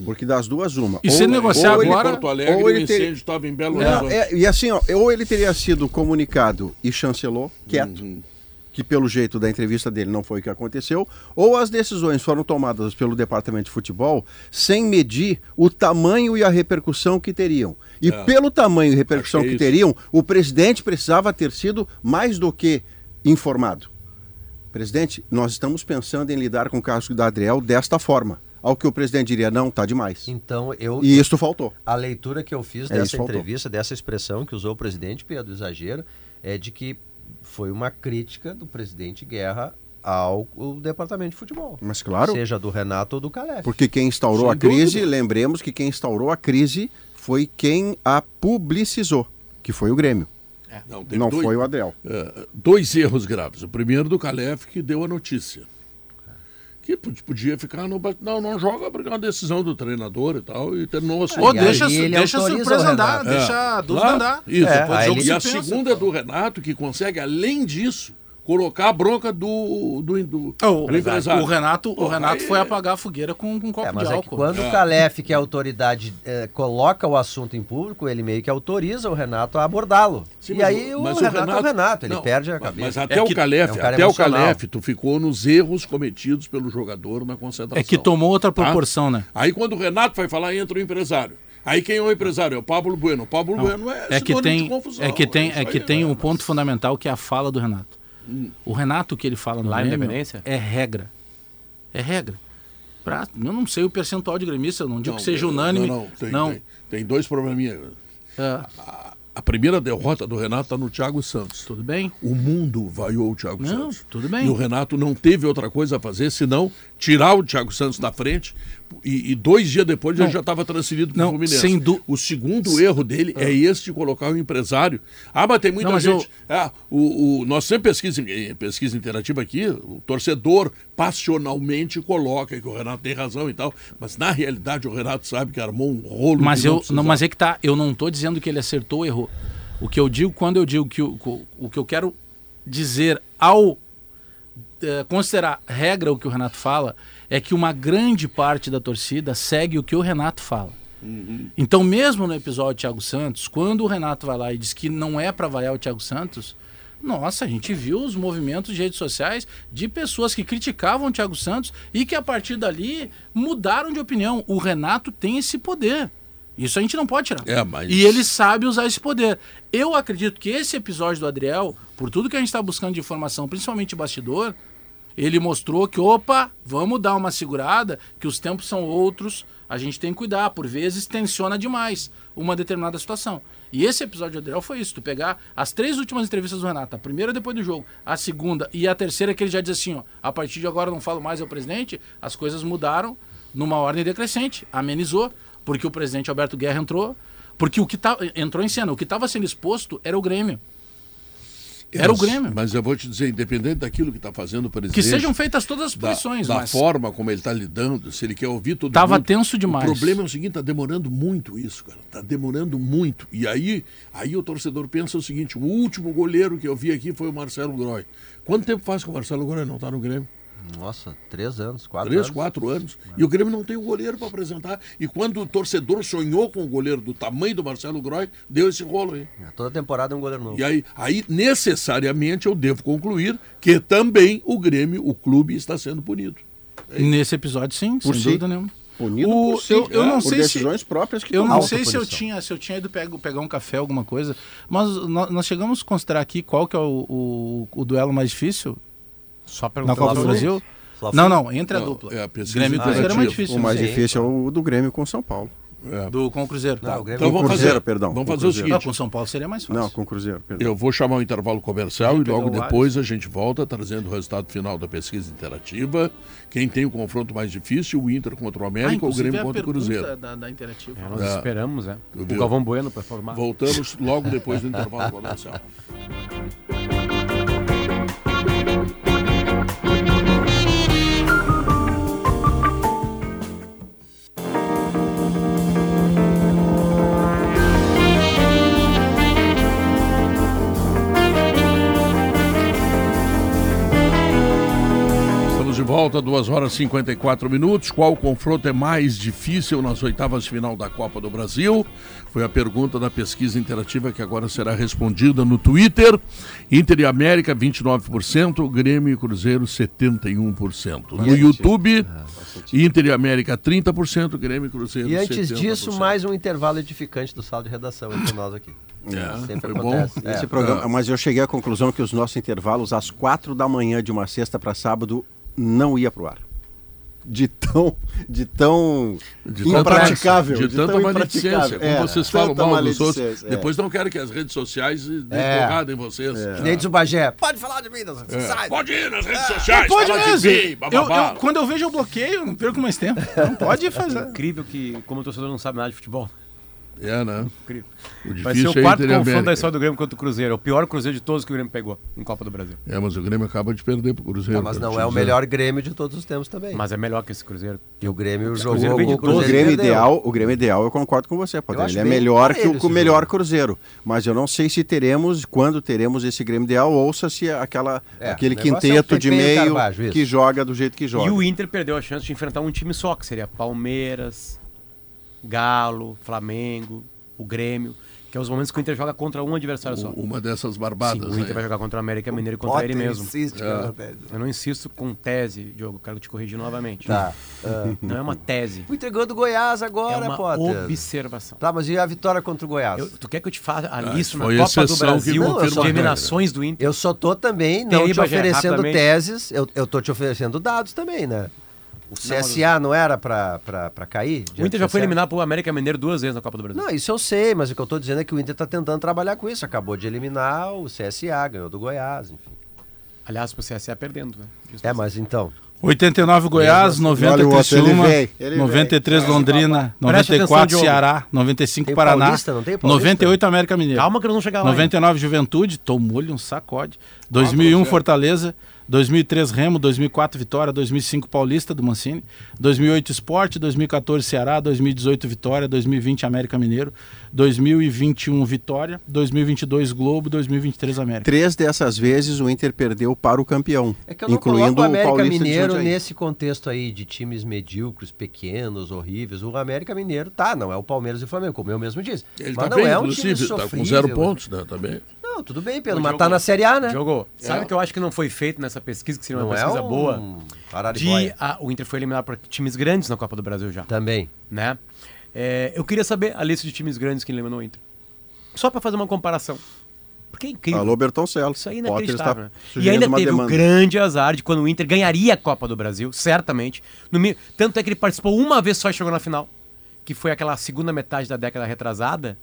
Porque das duas, uma. E se negociar ele- agora- Porto Alegre, ou ele incêndio estava em Belo É, Horizonte. é, e assim, ó, ou ele teria sido comunicado e chancelou, quieto, Uhum. Que pelo jeito da entrevista dele não foi o que aconteceu, ou as decisões foram tomadas pelo departamento de futebol sem medir o tamanho e a repercussão que teriam. E É. pelo tamanho e repercussão que que, é isso. teriam, o presidente precisava ter sido mais do que informado. Presidente, nós estamos pensando em lidar com o caso da Adriel desta forma. Ao que o presidente diria, não, tá demais. Então, eu. E isso faltou. A leitura que eu fiz É, dessa isso faltou. entrevista, dessa expressão que usou o presidente Pedro Exagero, é de que foi uma crítica do presidente Guerra ao o departamento de futebol. Mas claro. Seja do Renato ou do Calef. Porque quem instaurou Sem a crise, dúvida. lembremos que quem instaurou a crise foi quem a publicizou, que foi o Grêmio. Não, Não, teve dois- foi o Adriel. É, dois erros graves. O primeiro do Calef, que deu a notícia. Que podia ficar no. ba- Não, não joga porque é uma decisão do treinador e tal. E terminou assim. Ou deixa, deixa a surpresa andar, É, deixa a dúvida claro, andar. Isso. É, e a segunda é do Renato, que consegue, além disso, colocar a bronca do, do, do, O, do empresário. o Renato, o Renato aí foi é- apagar a fogueira com, com um copo É, mas de é álcool. que quando o Calef, que é a autoridade, eh, coloca o assunto em público, ele meio que autoriza o Renato a abordá-lo. Sim, E mas aí o, mas Renato, é o Renato, ele não, perde a cabeça. Mas até É o que- Calef, é um até o emocional. Calef, tu ficou nos erros cometidos pelo jogador na concentração. É que tomou outra Tá? proporção, né? Aí quando o Renato vai falar, entra o empresário. Aí quem é o empresário? É o Pablo Bueno. O Pablo Não, Bueno é, é que tem de confusão. é que tem é que aí, tem né? um ponto fundamental que é a fala do Renato. O Renato que ele fala no Lá em Grêmio Independência? é regra. É regra. Pra, eu não sei o percentual de gremista, eu não digo Não, que seja unânime. Não, não, tem, não. Tem, tem dois probleminhas. É. A, a primeira derrota do Renato está no Thiago Santos. Tudo bem. O mundo vaiou o Thiago Não, Santos. tudo bem. E o Renato não teve outra coisa a fazer senão tirar o Thiago Santos da frente e, e dois dias depois Não. ele já estava transferido para o Não, Fluminense. sem du- O segundo erro dele é esse de colocar o empresário. Ah, mas tem muita Não, gente. Ah, o, o, nós sempre pesquisa, em pesquisa interativa aqui, o torcedor passionalmente coloca que o Renato tem razão e tal, mas na realidade o Renato sabe que armou um rolo. Mas eu, precisava. não, mas é que tá, eu não estou dizendo que ele acertou ou errou. O que eu digo quando eu digo que o, o que eu quero dizer ao eh, considerar regra o que o Renato fala é que uma grande parte da torcida segue o que o Renato fala. Então, mesmo no episódio Thiago Santos, quando o Renato vai lá e diz que não é para vaiar o Thiago Santos, nossa, a gente viu os movimentos de redes sociais de pessoas que criticavam o Thiago Santos e que a partir dali mudaram de opinião. O Renato tem esse poder. Isso a gente não pode tirar. É, mas- E ele sabe usar esse poder. Eu acredito que esse episódio do Adriel, por tudo que a gente está buscando de informação, principalmente de bastidor, ele mostrou que, opa, vamos dar uma segurada, que os tempos são outros, a gente tem que cuidar, por vezes tensiona demais uma determinada situação. E esse episódio do Adriel foi isso, tu pegar as três últimas entrevistas do Renato, a primeira depois do jogo, a segunda e a terceira que ele já diz assim, ó, a partir de agora não falo mais ao presidente, as coisas mudaram numa ordem decrescente, amenizou, porque o presidente Alberto Guerra entrou, porque o que tá, entrou em cena, o que estava sendo exposto era o Grêmio. Era o Mas- Grêmio. Mas eu vou te dizer, independente daquilo que está fazendo o presidente. Que sejam feitas todas as da- posições, Da, mas- forma como ele está lidando, se ele quer ouvir todo Tava mundo. tenso demais. O problema é o seguinte, está demorando muito isso, cara. Está demorando muito. E aí, aí o torcedor pensa o seguinte: o último goleiro que eu vi aqui foi o Marcelo Groy. Quanto tempo faz que o Marcelo Groy não está no Grêmio? Nossa, três anos, quatro Três, anos. quatro anos. E o Grêmio não tem o goleiro para apresentar. E quando o torcedor sonhou com o goleiro do tamanho do Marcelo Groy, deu esse rolo aí. Toda temporada é um goleiro novo. E aí, aí, necessariamente, eu devo concluir que também o Grêmio, o clube, está sendo punido. Nesse episódio, sim, Por sem si. dúvida nenhuma. Punido O- por si, eu, eu é, não por sei decisões se, próprias que Eu não sei se eu tinha, se eu tinha ido pego, pegar um café, alguma coisa, mas nós, nós chegamos a considerar aqui qual que é o, o, o duelo mais difícil Só na Copa do Brasil. Não, não, entre a Não, dupla. é a pesquisa Grêmio e Cruzeiro é mais difícil. O mais Sim. difícil é o do Grêmio com São Paulo. Do, com o Cruzeiro. Não, o Grêmio- Então Com vamos Cruzeiro, fazer, perdão, vamos com fazer o Cruzeiro. Não, seguinte. com São Paulo seria mais fácil. Não, com o Cruzeiro, perdão. Eu vou chamar o intervalo comercial e logo depois a gente volta trazendo o resultado final da pesquisa interativa. Quem tem o confronto mais difícil, o Inter contra o Ah, América ou o Grêmio a contra o Cruzeiro. Da, da interativa. É, nós É. esperamos, né? O? Galvão Bueno para formar. Voltamos logo depois do intervalo comercial. de volta, 2 horas e 54 minutos. Qual confronto é mais difícil nas oitavas de final da Copa do Brasil? Foi a pergunta da pesquisa interativa que agora será respondida no Twitter. Inter e América, 29%, Grêmio e Cruzeiro, 71%. No YouTube, Inter e América, 30%, Grêmio e Cruzeiro, E antes 70%. disso, mais um intervalo edificante do sala de redação entre nós aqui. É, Sempre foi bom. acontece. É. Esse programa, mas eu cheguei à conclusão que os nossos intervalos às quatro da manhã de uma sexta para sábado não ia pro ar. De tão, de tão De tanta- impraticável. De, tanta tão maledicência. Como É, vocês falam tanta mal dos outros. é. Depois não querem que as redes sociais dêem É. porrada em vocês. Que nem diz o Bagé. Pode falar de mim, nas redes É. sociais. Pode ir nas redes sociais, Pode falar mesmo. de mim, Eu, eu- quando eu vejo, eu bloqueio, eu não perco mais tempo. Não pode fazer. Incrível que, como o torcedor não sabe nada de futebol. É, né? Incrível. O Vai ser o é quarto confronto da história do Grêmio contra o Cruzeiro. É o pior Cruzeiro de todos que o Grêmio pegou em Copa do Brasil. É, mas o Grêmio acaba de perder pro Cruzeiro. Ah, mas não é o melhor Grêmio de todos os tempos também. Mas é melhor que esse Cruzeiro. E o Grêmio Cruzeiro jogou com o O Cruzeiro e Grêmio, ideal, o Grêmio ideal, eu concordo com você, acho Ele é melhor que o, o melhor Cruzeiro. Mas eu não sei se teremos, quando teremos esse Grêmio ideal, ou se aquela, É, aquele o negócio quinteto é o de o meio Carvalho, que joga do jeito que joga. E o Inter perdeu a chance de enfrentar um time só, que seria Palmeiras, Galo, Flamengo, o Grêmio, que é os momentos que o Inter joga contra um adversário só. Uma dessas barbadas. Sim, o Inter né? vai jogar contra o América Mineiro e contra ele mesmo. insiste É. com a tese. Eu não insisto com tese, Diogo, quero te corrigir novamente. Tá. Ah. Não é uma tese, O Inter ganhou do Goiás agora, é uma Potter. observação. Tá, mas e a vitória contra o Goiás? Eu- tu quer que eu te faça a Ah, lista na Copa do Brasil regra. eliminações do Inter? Eu só tô também não aí, te oferecendo teses, eu, eu tô te oferecendo dados também, né? O CSA não, era pra, pra, pra cair? O Inter já foi eliminado pro América Mineiro duas vezes na Copa do Brasil. Não, isso eu sei, mas o que eu tô dizendo é que o Inter tá tentando trabalhar com isso. Acabou de eliminar o CSA, ganhou do Goiás, enfim. Aliás, pro CSA perdendo, né? É, mas então. 89 Goiás, 90 Olha o outro, ele Criciúma, vem, ele vem. 93 Londrina, Presta atenção, 94 Diogo. Ceará, 95 Tem o Paraná, Paulista, não tem o Paulista? 98 América Mineiro. Calma que nós vamos chegar lá. ainda. 99 Juventude, tomou-lhe um sacode. 2001 Fortaleza, 2003 Remo, 2004 Vitória, 2005 Paulista do Mancini, 2008 Esporte, 2014 Ceará, 2018 Vitória, 2020 América Mineiro, 2021 Vitória, 2022 Globo, 2023 América. Três dessas vezes o Inter perdeu para o campeão, É que eu não incluindo o o América Paulista de Mineiro nesse contexto aí de times medíocres, pequenos, horríveis. O América Mineiro, tá, não é o Palmeiras e o Flamengo, como eu mesmo disse. Ele mas tá não bem, é um time inclusive, tá com sofrível. zero pontos, né? Também. Não, tudo bem, Pedro, mas tá na Série A, né? Diogo, sabe É. o que eu acho que não foi feito nessa pesquisa, que seria uma Não é pesquisa um boa? De, araribóia. ah, o Inter foi eliminado por times grandes na Copa do Brasil já. Também. Né? É, eu queria saber a lista de times grandes que eliminou o Inter. Só pra fazer uma comparação. Porque é incrível. Alô, Bertoncello. Isso aí é Potter inacreditável. né? E sugerindo ainda uma teve o demanda. grande azar de quando o Inter ganharia a Copa do Brasil, certamente. No mi- Tanto é que ele participou uma vez só e chegou na final. Que foi aquela segunda metade da década retrasada,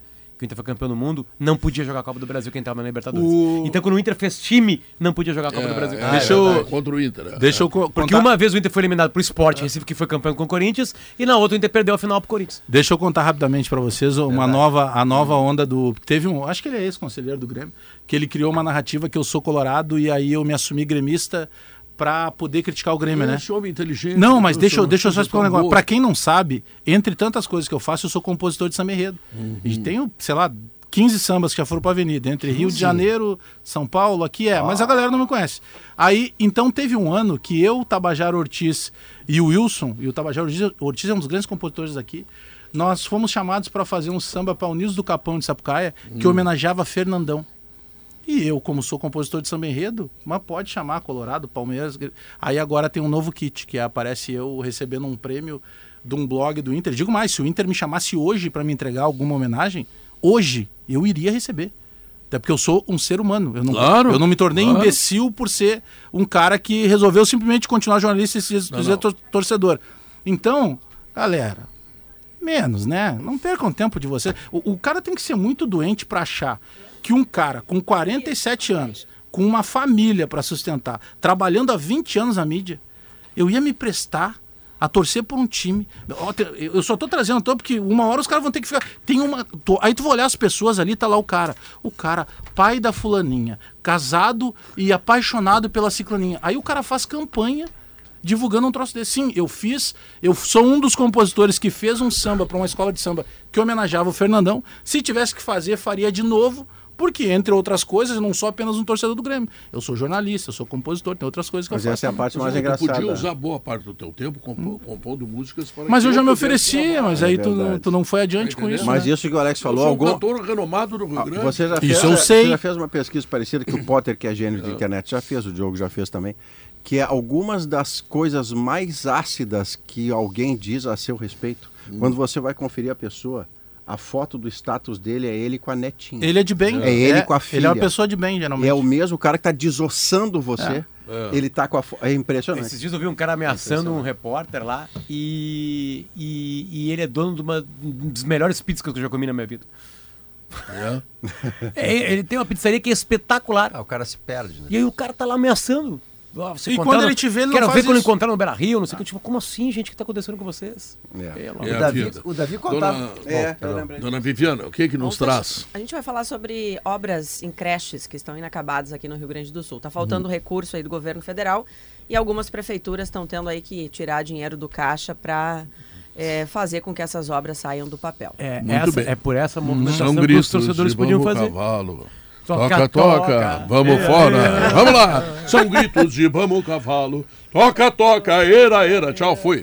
que o Inter foi campeão do mundo, não podia jogar a Copa do Brasil quem estava na Libertadores. O- Então quando o Inter fez time, não podia jogar a Copa É, do Brasil. é, Deixa eu- contra o Inter. é. Deixa eu co- Porque contar- uma vez o Inter foi eliminado pro Sport Recife, que foi campeão com o Corinthians, e na outra o Inter perdeu a final pro Corinthians. Deixa eu contar rapidamente pra vocês uma nova, a nova onda do. Teve um. Acho que ele é ex-conselheiro do Grêmio, que ele criou uma narrativa que eu sou colorado e aí eu me assumi gremista pra poder criticar o Grêmio, né? Esse homem inteligente. Não, mas deixa, eu- deixa eu só explicar um negócio. boa. Pra quem não sabe, entre tantas coisas que eu faço, eu sou compositor de samba enredo. Uhum. E tenho, sei lá, 15 sambas que já foram pra avenida, entre Rio de Janeiro, São Paulo, aqui é, mas a galera não me conhece. Aí, então teve um ano que eu, Tabajara Ortiz e o Wilson, e o Tabajara Ortiz, Ortiz é um dos grandes compositores daqui, nós fomos chamados para fazer um samba para o Nilson do Capão de Sapucaia, que Hum. homenageava Fernandão. E eu, como sou compositor de samba enredo, mas pode chamar Colorado, Palmeiras. Aí agora tem um novo kit, que aparece eu recebendo um prêmio de um blog do Inter. Digo mais, se o Inter me chamasse hoje para me entregar alguma homenagem, hoje eu iria receber. Até porque eu sou um ser humano. Eu não, Claro, eu não me tornei claro. imbecil por ser um cara que resolveu simplesmente continuar jornalista e se dizer torcedor. Então, galera, menos, né? Não percam tempo de você. O, o cara tem que ser muito doente para achar que um cara com 47 anos, com uma família para sustentar, trabalhando há 20 anos na mídia, eu ia me prestar a torcer por um time. Eu só tô trazendo então porque uma hora os caras vão ter que ficar. Tem uma. Aí tu vai olhar as pessoas ali, tá lá o cara. O cara, pai da fulaninha, casado e apaixonado pela ciclaninha. Aí o cara faz campanha divulgando um troço desse. Sim, eu fiz, eu sou um dos compositores que fez um samba para uma escola de samba que homenageava o Fernandão. Se tivesse que fazer, faria de novo, porque, entre outras coisas, eu não sou apenas um torcedor do Grêmio. Eu sou jornalista, eu sou compositor, tem outras coisas que Mas eu essa é a faço. parte mais Mas tu engraçada. podia usar boa parte do teu tempo compo- compondo músicas para Mas eu já me pudesse ofereci, gravar. mas É aí tu, não- tu não foi adiante com isso. Mas né? isso que o Alex Eu falou, sou um algum... cantor renomado do Rio Ah, Grande. Você já, fez, Isso eu você sei. já fez uma pesquisa parecida que o Potter, que é gênio de internet, já fez, o Diogo já fez também, que é algumas das coisas mais ácidas que alguém diz a seu respeito. Quando você vai conferir a pessoa, a foto do status dele é ele com a netinha. Ele é de bem. É ele É, com a ele filha. é uma pessoa de bem, geralmente. É o mesmo cara que está desossando você. É. Ele tá com a fo... É impressionante. Esses dias eu vi um cara ameaçando um repórter lá e, e, e ele é dono de uma um dos melhores pizzas que eu já comi na minha vida. É. É, ele tem uma pizzaria que é espetacular. Ah, o cara se perde, né? E aí o cara tá lá ameaçando. Você E quando ele te vê, ele não Quero faz ver quando encontrar no Beira Rio, não sei o que. Tipo, como assim, gente? O que tá acontecendo com vocês? É. Pelo É Davi, o Davi contava. Dona, É, Bom. Dona Viviana, o que que nos traz? A gente vai falar sobre obras em creches que estão inacabadas aqui no Rio Grande do Sul. Tá faltando recurso aí do governo federal e algumas prefeituras estão tendo aí que tirar dinheiro do caixa para fazer com que essas obras saiam do papel. É, Muito essa, bem. é por essa movimentação São que os torcedores podiam fazer. cavalo. Toca, Toca, toca, vamos É, fora. é. Vamos lá. São gritos de vamos cavalo. Toca, toca, era, era. Tchau, fui.